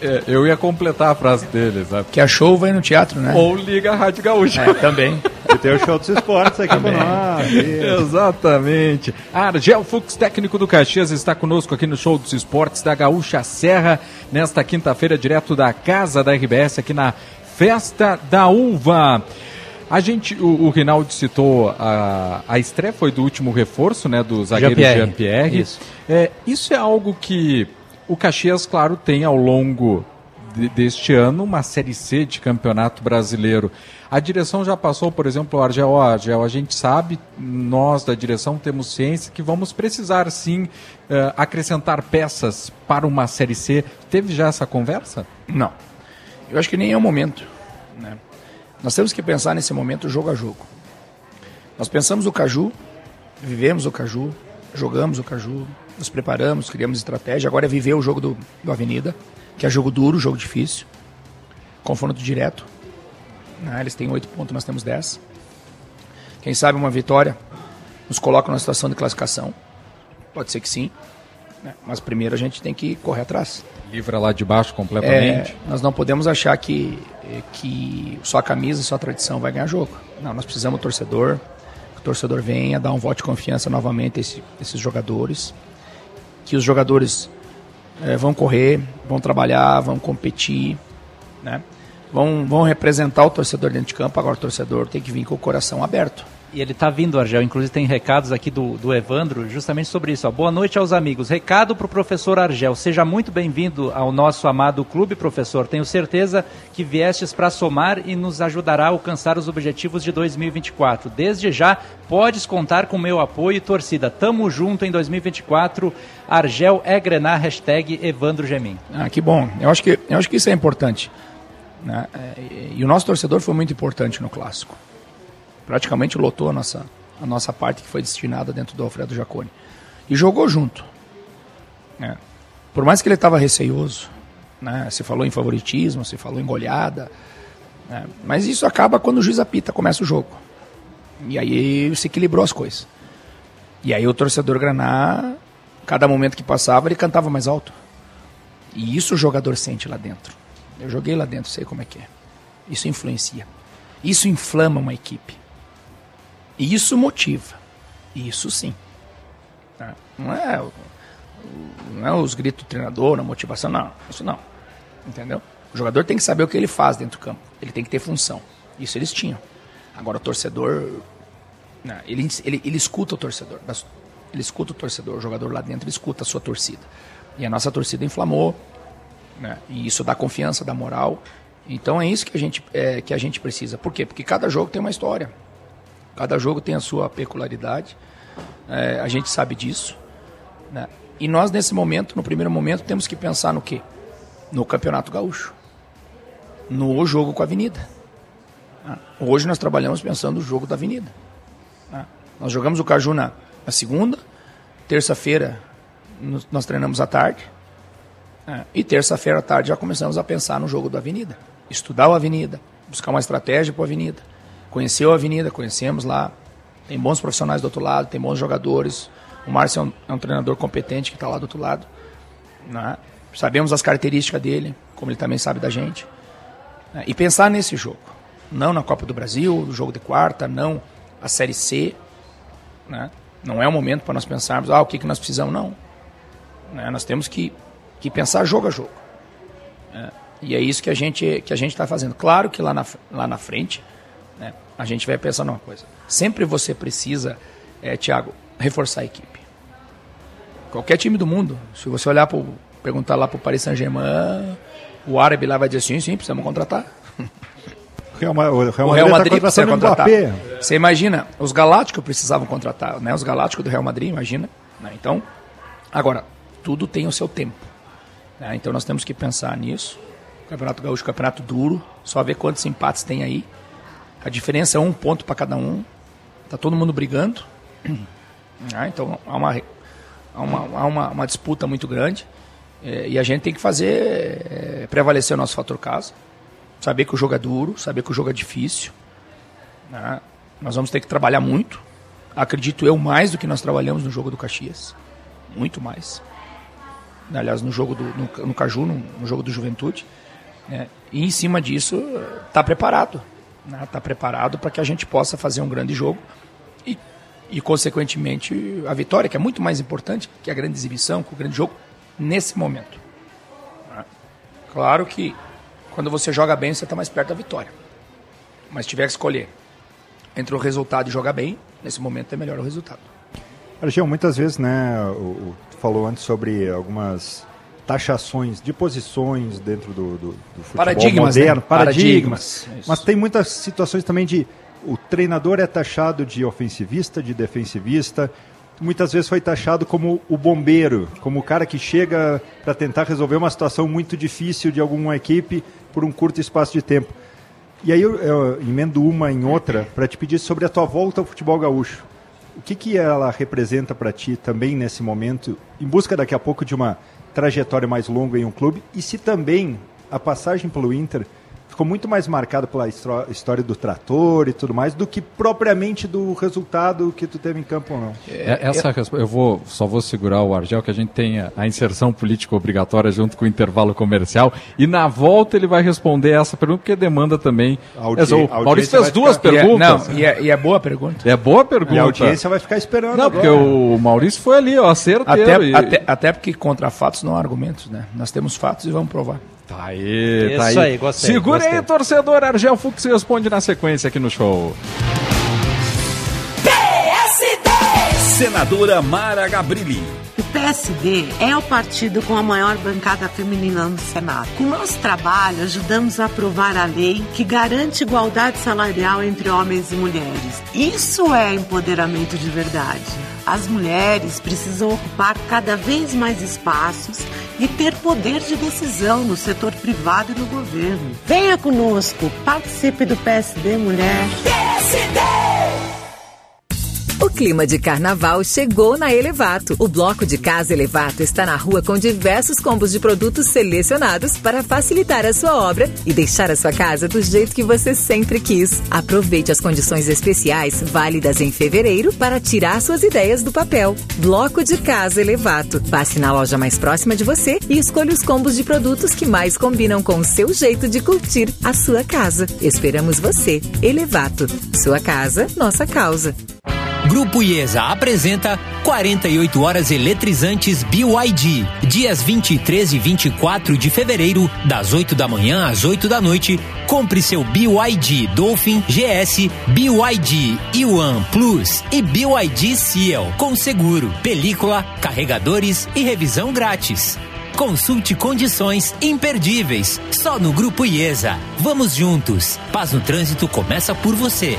é, eu ia completar a frase dele, sabe? Que a show vai no teatro, né? Ou liga a Rádio Gaúcha. É, também. E tem o show dos esportes aqui também. nós. Exatamente. Argel Fux, técnico do Caxias, está conosco aqui no show dos esportes da Gaúcha Serra, nesta quinta-feira, direto da casa da RBS, aqui na Festa da Uva. A gente, o, o Rinaldo citou a, a estreia foi do último reforço, né, do zagueiro Jean-Pierre. Jean isso. É, isso é algo que o Caxias, claro, tem ao longo de, deste ano uma Série C de Campeonato Brasileiro. A direção já passou, por exemplo, o Argel, oh, Argel, a gente sabe, nós da direção temos ciência que vamos precisar sim uh, acrescentar peças para uma Série C. Teve já essa conversa? Não. Eu acho que nem é o momento. Né? Nós temos que pensar nesse momento jogo a jogo. Nós pensamos o Caju, vivemos o Caju, jogamos o Caju, nos preparamos, criamos estratégia. Agora é viver o jogo do, do Avenida, que é jogo duro, jogo difícil. Confronto direto. Né? Eles têm oito pontos, nós temos dez. Quem sabe uma vitória nos coloca numa situação de classificação. Pode ser que sim. Né? Mas primeiro a gente tem que correr atrás. Livra lá de baixo completamente. É, nós não podemos achar que, que só a camisa, só a tradição vai ganhar jogo. Não, nós precisamos do torcedor, que o torcedor venha dar um voto de confiança novamente a esse, esses jogadores que os jogadores é, vão correr, vão trabalhar, vão competir, né? Vão, vão representar o torcedor dentro de campo. Agora o torcedor tem que vir com o coração aberto. E ele está vindo, Argel. Inclusive tem recados aqui do, do Evandro justamente sobre isso. Ó. Boa noite aos amigos. Recado para o professor Argel. Seja muito bem-vindo ao nosso amado clube, professor. Tenho certeza que viestes para somar e nos ajudará a alcançar os objetivos de 2024. Desde já, podes contar com meu apoio e torcida. Tamo junto em 2024. Argel é grenar, hashtag Evandro Gemin. Ah, que bom. Eu acho que, eu acho que isso é importante. Né? É, e o nosso torcedor foi muito importante no Clássico praticamente lotou a nossa, a nossa parte que foi destinada dentro do Alfredo Jaconi. E jogou junto. Né? Por mais que ele estava receioso, né? se falou em favoritismo, se falou em goleada, né? mas isso acaba quando o juiz apita, começa o jogo. E aí se equilibrou as coisas. E aí o torcedor Graná, cada momento que passava, ele cantava mais alto. E isso o jogador sente lá dentro. Eu joguei lá dentro, sei como é que é. Isso influencia. Isso inflama uma equipe. E isso motiva. Isso sim. Tá? Não, é, não é os gritos do treinador, a motivação, não. Isso não. Entendeu? O jogador tem que saber o que ele faz dentro do campo. Ele tem que ter função. Isso eles tinham. Agora o torcedor. Não, né, ele, ele, ele escuta o torcedor. Ele escuta o torcedor. O jogador lá dentro escuta a sua torcida. E a nossa torcida inflamou. Né? E isso dá confiança, dá moral. Então é isso que a gente, é, que a gente precisa. Por quê? Porque cada jogo tem uma história. Cada jogo tem a sua peculiaridade. É, a gente sabe disso. Né? E nós, nesse momento, no primeiro momento, temos que pensar no quê? No Campeonato Gaúcho. No jogo com a Avenida. Né? Hoje nós trabalhamos pensando no jogo da Avenida. Né? Nós jogamos o Caju na, na segunda, terça-feira nós treinamos à tarde. Né? E terça-feira à tarde já começamos a pensar no jogo da Avenida. Estudar a Avenida, buscar uma estratégia para a Avenida conheceu a Avenida, conhecemos lá. Tem bons profissionais do outro lado, tem bons jogadores. O Márcio é um, é um treinador competente que está lá do outro lado. Né? Sabemos as características dele, como ele também sabe da gente. Né? E pensar nesse jogo. Não na Copa do Brasil, o jogo de quarta, não a Série C. Né? Não é o momento para nós pensarmos, ah, o que, que nós precisamos, não. Né? Nós temos que que pensar jogo a jogo. É, e é isso que a gente que a gente está fazendo. Claro que lá na, lá na frente né, a gente vai pensar numa coisa. Sempre você precisa, é, Thiago, reforçar a equipe. Qualquer time do mundo, se você olhar para perguntar lá para o Paris Saint-Germain, o árabe lá vai dizer sim, sim, precisamos contratar. Real, o Real, o Real Madrid tá precisa contratar. Você imagina, os Galácticos precisavam contratar, né? Os Galácticos do Real Madrid, imagina. Né? Então, agora, tudo tem o seu tempo. Né? Então nós temos que pensar nisso. Campeonato Gaúcho, campeonato duro, só ver quantos empates tem aí. A diferença é um ponto para cada um. Tá todo mundo brigando. (clears throat) Ah, então há uma, há uma, há uma, uma disputa muito grande. É, e a gente tem que fazer é, prevalecer o nosso fator casa. Saber que o jogo é duro, saber que o jogo é difícil. Né? Nós vamos ter que trabalhar muito. Acredito eu mais do que nós trabalhamos no jogo do Caxias. Muito mais. Aliás, no jogo do no, no Caju, no, no, jogo do Juventude. Né? E em cima disso, está preparado né, tá preparado para que a gente possa fazer um grande jogo e, e, consequentemente, a vitória, que é muito mais importante que a grande exibição, que o grande jogo, nesse momento. Né. Claro que quando você joga bem, você está mais perto da vitória. Mas tiver que escolher entre o resultado e jogar bem, nesse momento é melhor o resultado. Argel, muitas vezes, né, o, o, falou antes sobre algumas taxações de posições dentro do, do, do futebol paradigmas, moderno, né? paradigmas. paradigmas. Mas tem muitas situações também de o treinador é taxado de ofensivista, de defensivista. Muitas vezes foi taxado como o bombeiro, como o cara que chega para tentar resolver uma situação muito difícil de alguma equipe por um curto espaço de tempo. E aí eu, eu emendo uma em outra para te pedir sobre a tua volta ao futebol gaúcho. O que, que ela representa para ti também nesse momento, em busca daqui a pouco de uma trajetória mais longa em um clube e se também a passagem pelo Inter ficou muito mais marcada pela história do trator e tudo mais do que propriamente do resultado que tu teve em campo ou não. É, essa eu vou só vou segurar o Argel que a gente tem a, inserção política obrigatória junto com o intervalo comercial e na volta ele vai responder essa pergunta porque demanda também. Audi o Maurício fez duas ficar... perguntas. E é, não, e é, e é, boa pergunta. É boa pergunta. E a audiência vai ficar esperando. Não, agora. porque o Maurício foi ali, ó, certeiro. Até, e... até, até porque contra fatos não há argumentos, né? Nós temos fatos e vamos provar. Tá aí, tá Isso aí. aí gostei. Segura gostei. aí, torcedor. Argel Fux responde na sequência aqui no show. PSD! Senadora Mara Gabrilli. O PSD é o partido com a maior bancada feminina no Senado. Com nosso trabalho, ajudamos a aprovar a lei que garante igualdade salarial entre homens e mulheres. Isso é empoderamento de verdade. As mulheres precisam ocupar cada vez mais espaços e ter poder de decisão no setor privado e no governo. Venha conosco, participe do PSD Mulher. PSD! O clima de carnaval chegou na Elevato. O bloco de casa Elevato está na rua com diversos combos de produtos selecionados para facilitar a sua obra e deixar a sua casa do jeito que você sempre quis. Aproveite as condições especiais válidas em fevereiro para tirar suas ideias do papel. Bloco de casa Elevato. Passe na loja mais próxima de você e escolha os combos de produtos que mais combinam com o seu jeito de curtir a sua casa. Esperamos você. Elevato. Sua casa, nossa causa. Grupo IESA apresenta 48 horas eletrizantes BYD. Dias 23 e 24 de fevereiro, das 8 da manhã às 8 da noite. Compre seu BYD Dolphin GS, BYD e-One Plus e BYD Seal com seguro, película, carregadores e revisão grátis. Consulte condições imperdíveis. Só no Grupo IESA. Vamos juntos. Paz no trânsito começa por você.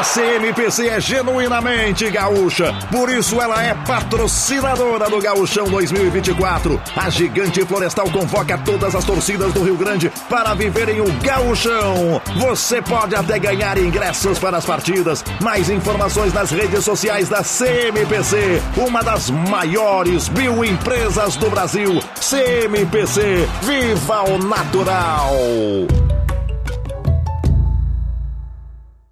A CMPC é genuinamente gaúcha, por isso ela é patrocinadora do Gaúchão 2024. A Gigante Florestal convoca todas as torcidas do Rio Grande para viverem o Gaúchão. Você pode até ganhar ingressos para as partidas. Mais informações nas redes sociais da CMPC, uma das maiores bioempresas do Brasil. CMPC, viva o natural!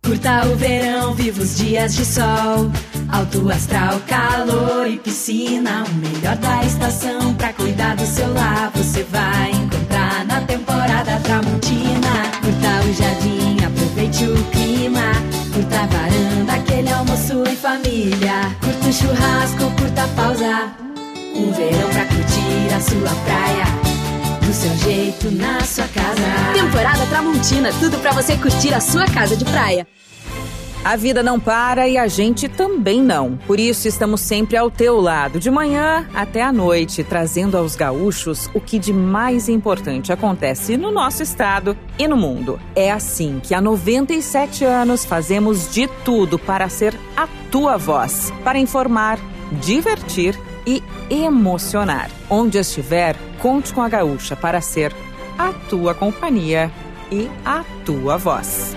Curta o verão, viva os dias de sol. Alto astral, calor e piscina. O melhor da estação pra cuidar do seu lar. Você vai encontrar na temporada Tramontina. Curta o jardim, aproveite o clima. Curta a varanda, aquele almoço em família. Curta um churrasco, curta a pausa. Um verão pra curtir a sua praia. Do seu jeito, na sua casa. Temporada Tramontina, tudo pra você curtir a sua casa de praia. A vida não para e a gente também não. Por isso estamos sempre ao teu lado, de manhã até à noite, trazendo aos gaúchos o que de mais importante acontece no nosso estado e no mundo. É assim que há 97 anos fazemos de tudo para ser a tua voz, para informar, divertir e emocionar. Onde estiver, conte com a gaúcha para ser a tua companhia e a tua voz.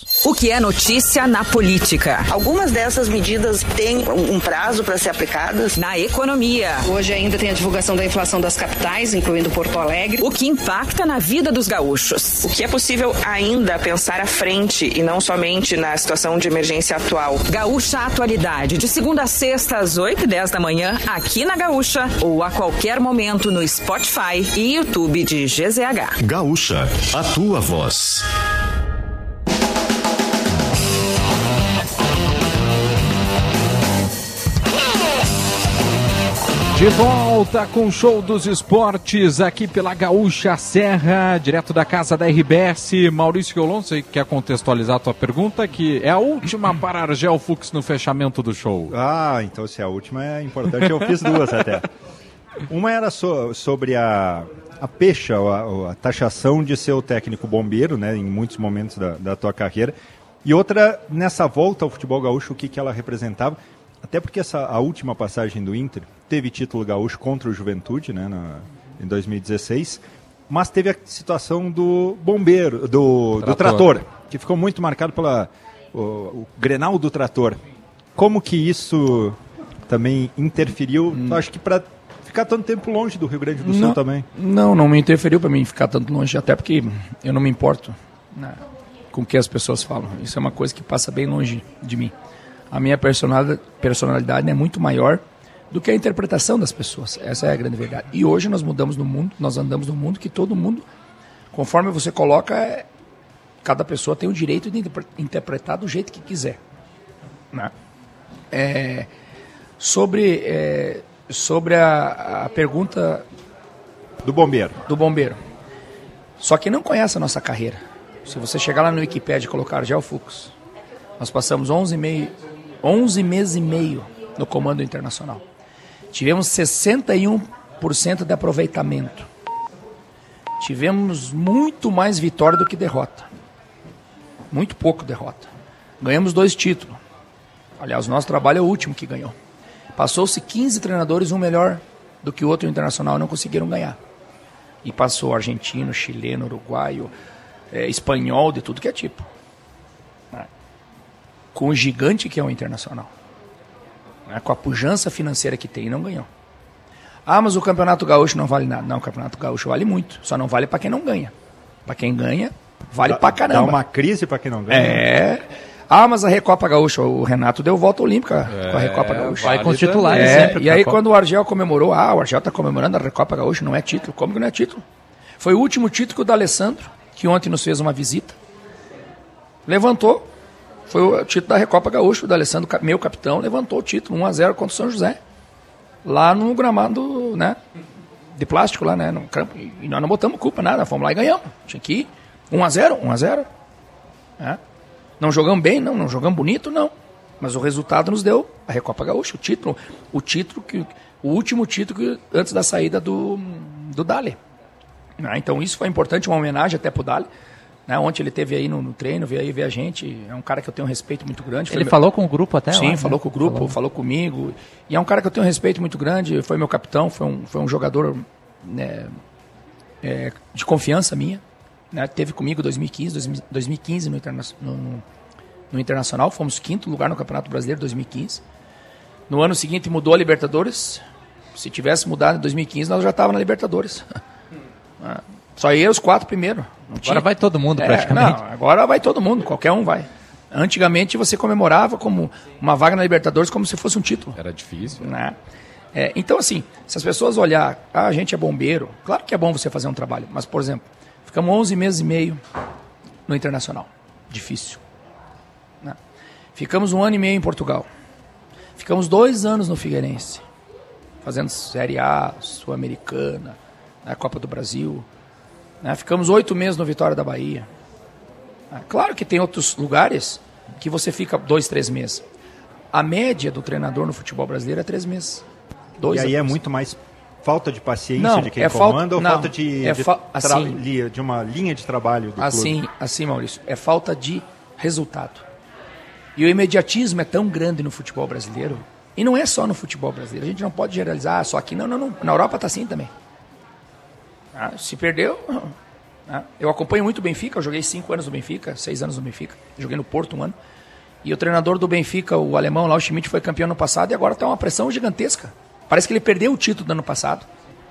O que é notícia na política? Algumas dessas medidas têm um prazo para ser aplicadas. Na economia. Hoje ainda tem a divulgação da inflação das capitais, incluindo Porto Alegre. O que impacta na vida dos gaúchos. O que é possível ainda pensar à frente e não somente na situação de emergência atual. Gaúcha Atualidade, de segunda a sexta às 8 e 10 da manhã, aqui na Gaúcha ou a qualquer momento no Spotify e YouTube de GZH. Gaúcha, a tua voz. De volta com o show dos esportes aqui pela Gaúcha Serra, direto da casa da RBS. Maurício Olon, você quer contextualizar a tua pergunta, que é a última (clears throat) para Argel Fux no fechamento do show. Ah, então se é a última é importante, eu fiz duas até. Uma era so, sobre a, a pecha, a, a, taxação de ser o técnico bombeiro, né, em muitos momentos da, da tua carreira. E outra, nessa volta ao futebol gaúcho, o que, que ela representava. Até porque essa, a última passagem do Inter teve título gaúcho contra o Juventude, né, na, em 2016, mas teve a situação do bombeiro, do trator, do trator que ficou muito marcado pela o, o, Grenal do trator. Como que isso também interferiu? Hum. Acho que para ficar tanto tempo longe do Rio Grande do Sul não, também. Não, não me interferiu para mim ficar tanto longe, até porque eu não me importo né, com o que as pessoas falam. Isso é uma coisa que passa bem longe de mim a minha personalidade é muito maior do que a interpretação das pessoas. Essa é a grande verdade. E hoje nós mudamos no mundo, nós andamos no mundo que todo mundo, conforme você coloca, é, cada pessoa tem o direito de interpretar do jeito que quiser. Né? É, sobre é, sobre a, a pergunta do bombeiro. Do bombeiro. Só que não conhece a nossa carreira. Se você chegar lá no Wikipedia e colocar Argel Fux, nós passamos 11 meio 11 meses e meio no comando internacional. Tivemos 61% de aproveitamento. Tivemos muito mais vitória do que derrota. Muito pouco derrota. Ganhamos dois títulos. Aliás, nosso trabalho é o último que ganhou. Passou-se 15 treinadores, um melhor do que o outro internacional, não conseguiram ganhar. E passou argentino, chileno, uruguaio, é, espanhol, de tudo que é tipo com o gigante que é o Internacional. Né? Com a pujança financeira que tem, não ganhou. Ah, mas o Campeonato Gaúcho não vale nada. Não, o Campeonato Gaúcho vale muito. Só não vale para quem não ganha. Para quem ganha, vale para caramba. Dá uma crise para quem não ganha. É. Ah, mas a Recopa Gaúcha, o Renato deu volta olímpica é, com a Recopa Gaúcha. Vai com os titulares é, sempre. E aí Copa. quando o Argel comemorou, ah, o Argel está comemorando a Recopa Gaúcha, não é título. Como que não é título? Foi o último título que o D'Alessandro, que ontem nos fez uma visita, levantou foi o título da Recopa Gaúcho, o Alessandro, meu capitão, levantou o título 1 a 0 contra o São José. Lá no gramado, né, de plástico lá, né, no campo. E nós não botamos culpa nada, fomos lá e ganhamos. Tinha que ir 1 a 0, 1 a 0. É. Não jogamos bem, não, não jogamos bonito, não. Mas o resultado nos deu a Recopa Gaúcha, o título, o título que o último título que, antes da saída do do Dali. Ah, então isso foi importante, uma homenagem até pro Dali. Né? Ontem ele teve aí no, no, treino, veio aí ver a gente. É um cara que eu tenho um respeito muito grande. Ele falou com o grupo até? Sim, lá, falou né? com o grupo, falou. falou. comigo. E é um cara que eu tenho um respeito muito grande. Foi meu capitão, foi um, foi um jogador né, é, de confiança minha. Né? Teve comigo 2015, 2015 no, interna no, no, Internacional. Fomos quinto lugar no Campeonato Brasileiro 2015. No ano seguinte mudou a Libertadores. Se tivesse mudado em 2015, nós já estávamos na Libertadores. (laughs) Só ia os quatro primeiro. Agora vai todo mundo, é, praticamente. Não, agora vai todo mundo, qualquer um vai. Antigamente você comemorava como uma vaga na Libertadores como se fosse um título. Era difícil. Né? É, então, assim, se as pessoas olhar, ah, a gente é bombeiro, claro que é bom você fazer um trabalho, mas, por exemplo, ficamos 11 meses e meio no Internacional. Difícil. Né? Ficamos um ano e meio em Portugal. Ficamos dois anos no Figueirense, fazendo Série A, Sul-Americana, né, Copa do Brasil. Né? Ficamos oito meses no Vitória da Bahia. Né? Claro que tem outros lugares que você fica dois, três meses. A média do treinador no futebol brasileiro é três meses. Dois e aí é muito mais falta de paciência não, de quem é comanda ou não, falta de, é de, fa assim, de, uma linha de trabalho do assim, clube? Assim, Maurício, é falta de resultado. E o imediatismo é tão grande no futebol brasileiro, e não é só no futebol brasileiro, a gente não pode generalizar só aqui, não, não, não. na Europa está assim também. Ah, se perdeu, ah, eu acompanho muito o Benfica, eu joguei cinco anos no Benfica, seis anos no Benfica, joguei no Porto um ano, e o treinador do Benfica, o alemão lá, o Schmidt, foi campeão no passado, e agora está uma pressão gigantesca. Parece que ele perdeu o título do ano passado,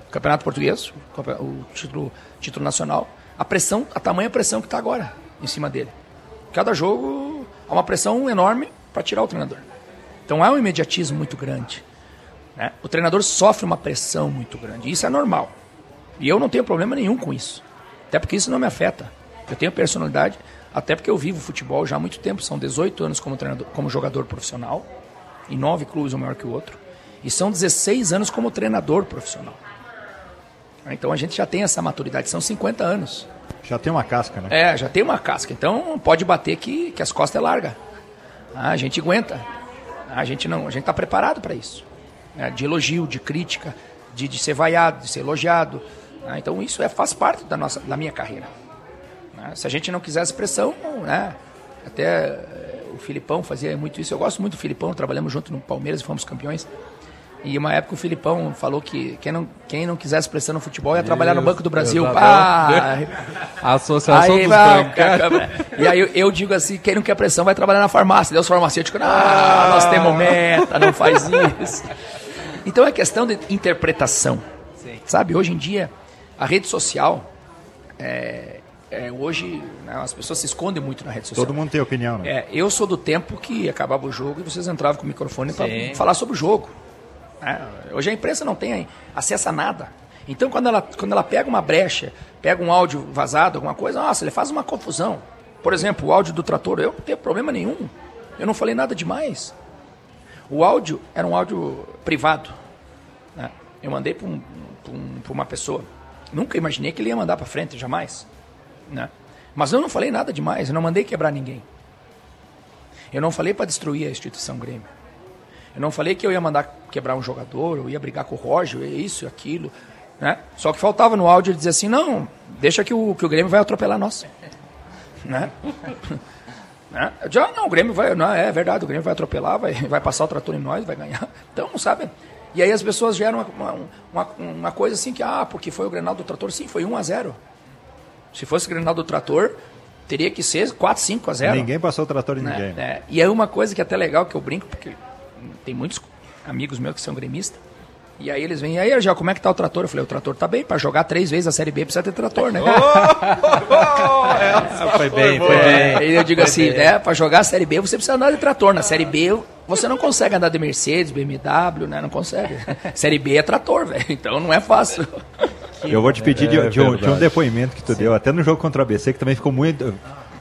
o Campeonato Português, o título, título nacional. A pressão, a tamanha pressão que está agora em cima dele. Cada jogo há uma pressão enorme para tirar o treinador. Então há um imediatismo muito grande. Né? O treinador sofre uma pressão muito grande. Isso é normal. E eu não tenho problema nenhum com isso. Até porque isso não me afeta. Eu tenho personalidade, até porque eu vivo futebol já há muito tempo. São 18 anos como, treinador, como jogador profissional. Em nove clubes, um maior que o outro. E são 16 anos como treinador profissional. Então a gente já tem essa maturidade, são 50 anos. Já tem uma casca, né? É, já tem uma casca. Então pode bater que, que as costas é larga. Ah, a gente aguenta. A gente não, a gente está preparado para isso. É, de elogio, de crítica, de, de ser vaiado, de ser elogiado. Ah, então isso é, faz parte da, nossa, da minha carreira. Ah, se a gente não quisesse pressão, né, até eh, o Filipão fazia muito isso. Eu gosto muito do Filipão, trabalhamos junto no Palmeiras e fomos campeões. E uma época o Filipão falou que quem não, quem não quisesse pressão no futebol ia trabalhar no Banco do Brasil. Ah, (laughs) a Associação aí, dos Bancários. E aí eu, eu, digo assim, quem não quer pressão vai trabalhar na farmácia. Deus farmacêutico, ah, nós temos meta, não faz isso. Então é questão de interpretação. Sim. Sabe, hoje em dia, a rede social, é, é, hoje né, as pessoas se escondem muito na rede social. Todo mundo tem opinião, né? É, eu sou do tempo que acabava o jogo e vocês entravam com o microfone para falar sobre o jogo. É, hoje a imprensa não tem acesso a nada. Então, quando ela, quando ela pega uma brecha, pega um áudio vazado, alguma coisa, nossa, ele faz uma confusão. Por exemplo, o áudio do trator, eu não tenho problema nenhum. Eu não falei nada demais. O áudio era um áudio privado. Né? Eu mandei para um, um, uma pessoa. Nunca imaginei que ele ia mandar para frente, jamais. Né? Mas eu não falei nada demais, eu não mandei quebrar ninguém. Eu não falei para destruir a instituição Grêmio. Eu não falei que eu ia mandar quebrar um jogador, eu ia brigar com o Roger, isso aquilo. Né? Só que faltava no áudio ele dizer assim, não, deixa que o, que o Grêmio vai atropelar nós. Né? (laughs) né? Já, ah, não, o Grêmio vai. Não, é verdade, o Grêmio vai atropelar, vai, vai passar o trator em nós, vai ganhar. Então, sabe? E aí as pessoas geram uma, uma, uma, coisa assim que, ah, porque foi o Grenal do Trator, sim, foi 1 a 0 Se fosse o Grenal do Trator, teria que ser 4, 5 a 0 Ninguém passou o trator em né? ninguém. É, e é uma coisa que é até legal que eu brinco, porque tem muitos amigos meus que são gremistas. E aí eles vêm, e aí, Argel, como é que tá o trator? Eu falei, o trator tá bem, para jogar três vezes a Série B precisa ter trator, né? Oh, oh, (laughs) foi bem, foi, bem. Aí eu digo foi assim, né, para jogar a Série B você precisa andar de trator. Na Série B você não consegue andar de Mercedes, BMW, né? Não consegue. (laughs) Série B é trator, velho, então não é fácil. Eu vou te pedir de, é, de, um, de, um, depoimento que tu Sim. deu, até no jogo contra o ABC, que também ficou muito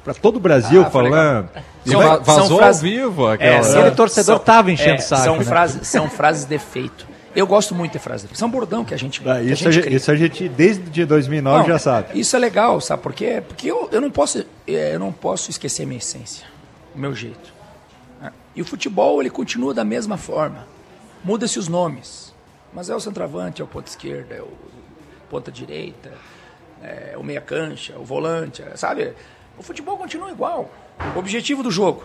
para todo o Brasil ah, falando. São, vazou são frases, ao vivo aquela. É, são, torcedor são, tava enchendo é, saco. São, né? frases, são frases de efeito. Eu gosto muito de frases. São bordão que a gente. Ah, isso, a gente isso a gente, desde 2009, não, já sabe. Isso é legal, sabe por quê? Porque eu, eu, não posso, é, eu não posso esquecer minha essência, o meu jeito. E o futebol, ele continua da mesma forma. Muda-se os nomes. Mas é o centroavante, é o ponta esquerda, é o ponta direita, é o meia cancha, o volante, sabe? O futebol continua igual. O objetivo do jogo,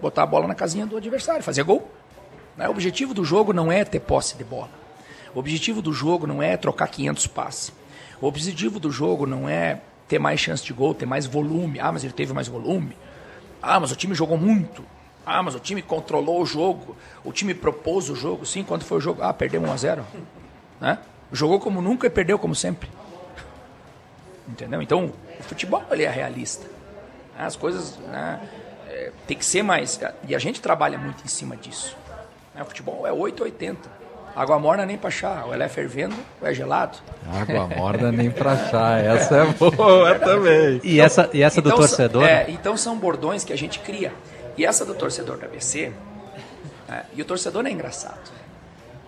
botar a bola na casinha do adversário, fazer gol. Né? O objetivo do jogo não é ter posse de bola. O objetivo do jogo não é trocar 500 passes. O objetivo do jogo não é ter mais chance de gol, ter mais volume. Ah, mas ele teve mais volume. Ah, mas o time jogou muito. Ah, mas o time controlou o jogo, o time propôs o jogo. Sim, quando foi o jogo? Ah, perdeu 1 a 0 né? Jogou como nunca e perdeu como sempre. Entendeu? Então, o futebol ele é realista. As coisas né, é, tem que ser mais. E a gente trabalha muito em cima disso. Né? O futebol é 880. Água morna nem pra chá. Ou ela é fervendo ou é gelado. Água (laughs) morna nem pra chá. Essa é boa (laughs) também. E essa, e essa então, do torcedor? É, então são bordões que a gente cria. E essa do torcedor da ABC. É, e o torcedor é engraçado.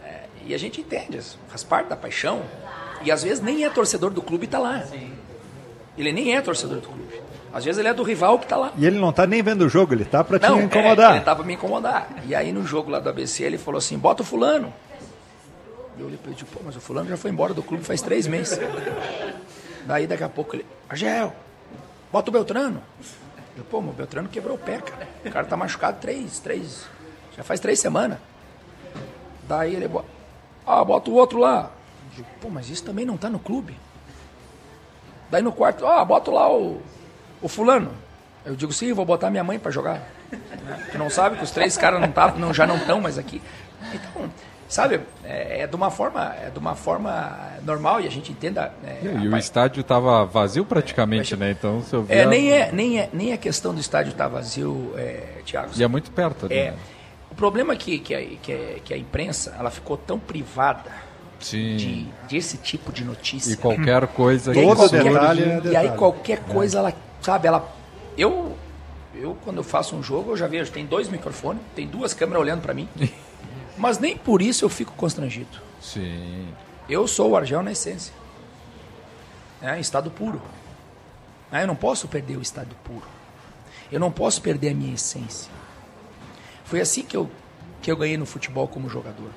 É, e a gente entende, faz parte da paixão. E às vezes nem é torcedor do clube e tá lá. Ele nem é torcedor do clube. Às vezes ele é do rival que tá lá. E ele não tá nem vendo o jogo, ele tá pra Não, te incomodar. É, ele tá pra me incomodar. E aí no jogo lá do ABC ele falou assim: bota o fulano. E eu olhei pra ele tipo, pô, mas o fulano já foi embora do clube faz três meses. Daí daqui a pouco ele, Argel, bota o Beltrano. Eu, pô, mas o Beltrano quebrou o pé, cara. O cara tá machucado três, três, já faz três semanas. Daí ele, ah, bota o outro lá. Eu pô, mas isso também não tá no clube. Daí no quarto, ah, bota lá o, o fulano. Eu digo, sim, vou botar minha mãe para jogar. Tu não sabe que os três caras não tá, não, já não estão mais aqui. Então, sabe, é, é, de uma forma, é de uma forma normal e a gente entenda. É, e, e o estádio estava vazio praticamente, né? Então se eu via... é, nem é nem é nem a questão do estádio estar tá vazio, é, Thiago. E é muito perto. Ali, é. né? O problema é que, que, a, que, a, que a imprensa ela ficou tão privada Sim. de desse tipo de notícia. E qualquer coisa e aí, Todo detalhe é E aí qualquer coisa, ela, sabe, ela. Eu, eu, quando eu faço um jogo, eu já vejo, tem dois microfones, tem duas câmeras olhando para mim. (laughs) mas nem por isso eu fico constrangido. Sim. Eu sou o Argel na essência. É, estado puro. Ah, eu não posso perder o estado puro. Eu não posso perder a minha essência. Foi assim que eu, que eu ganhei no futebol como jogador.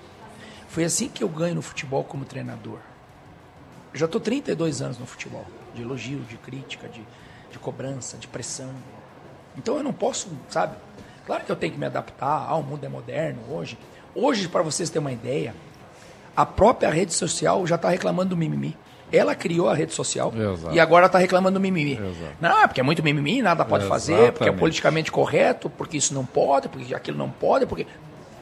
Foi assim que eu ganho no futebol como treinador. Eu já estou 32 anos no futebol, de elogio, de crítica, de, de cobrança, de pressão. Então eu não posso, sabe? Claro que eu tenho que me adaptar. Ah, o mundo é moderno hoje. Hoje, para vocês terem uma ideia, a própria rede social já está reclamando do mimimi. Ela criou a rede social Exato. e agora está reclamando do mimimi. Exato. Não, porque é muito mimimi, nada pode fazer, porque é Exatamente. politicamente correto, porque isso não pode, porque aquilo não pode, porque.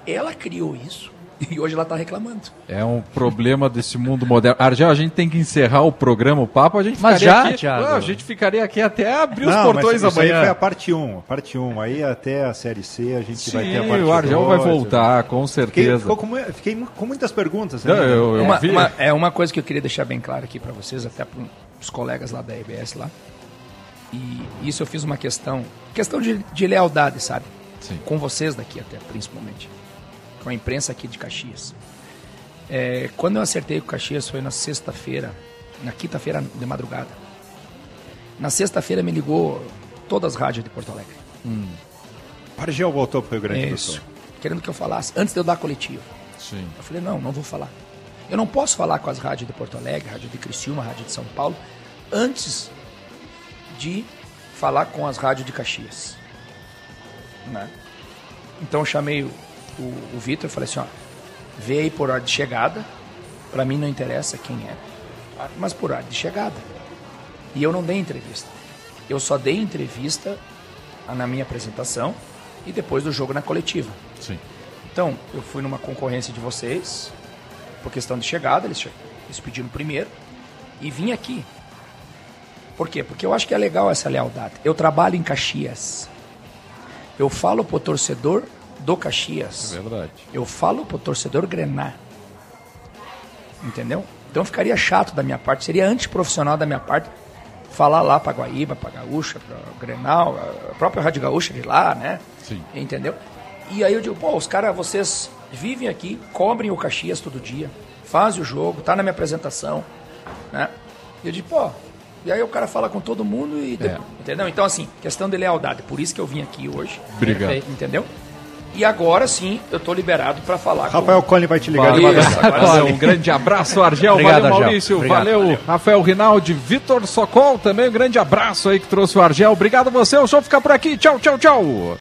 Ela criou isso (laughs) e hoje ela está reclamando. É um problema desse mundo moderno. Argel, a gente tem que encerrar o programa, o papo. A gente Mas ficaria já, aqui, Thiago? A gente ficaria aqui até abrir os Não, portões mas isso aí amanhã. foi a parte 1, a parte 1. Aí até a Série C a gente vai ter a Sim, parte o Argel vai dois, voltar, com Fiquei, certeza. ficou com, fiquei com muitas perguntas. Não, né? eu- eu uma, vi. uma- é uma coisa que eu queria deixar bem claro aqui para vocês, até para os colegas lá da RBS lá. E isso eu fiz uma questão, questão de, de lealdade, sabe? Sim. Com vocês daqui até, principalmente. Com a imprensa aqui de Caxias. É, quando eu acertei com Caxias foi na sexta-feira, na quinta-feira de madrugada. Na sexta-feira me ligou todas as rádios de Porto Alegre. Argel voltou para o Rio Grande do. Sul. Querendo que eu falasse, antes de eu dar a coletiva. Sim. Eu falei, não, não vou falar. Eu não posso falar com as rádios de Porto Alegre, rádio de Criciúma, rádio de São Paulo, antes de falar com as rádios de Caxias. Né? Então eu chamei o, o, o Vitor e falei assim, ó, vê aí por ordem de chegada, pra mim não interessa quem é, mas por ordem de chegada. E eu não dei entrevista. Eu só dei entrevista na minha apresentação e depois do jogo na coletiva. Sim. Então, eu fui numa concorrência de vocês, por questão de chegada, eles, eles pediram primeiro, e vim aqui. Por quê? Porque eu acho que é legal essa lealdade. Eu trabalho em Caxias. Eu falo pro torcedor do Caxias. É verdade. Eu falo pro torcedor grenar. Entendeu? Então ficaria chato da minha parte, seria antiprofissional da minha parte falar lá pra Guaíba, pra Gaúcha, pra Grenal, a própria Rádio Gaúcha de lá, né? Sim. Entendeu? E aí eu digo, pô, os caras, vocês vivem aqui, cobrem o Caxias todo dia, fazem o jogo, tá na minha apresentação, né? E eu digo, pô, e aí o cara fala com todo mundo e... É. Entendeu? Então, assim, questão de lealdade, por isso que eu vim aqui hoje. Obrigado. Entendeu? E agora sim, eu tô liberado para falar Rafael com... Colli vai te ligar de Valeu. Valeu, um grande abraço, Argel. Obrigado, valeu, Argel. Maurício. Obrigado. Valeu, Rafael Rinaldi, Vitor Socol também. Um grande abraço aí que trouxe o Argel. Obrigado a você. O show fica por aqui. Tchau, tchau, tchau.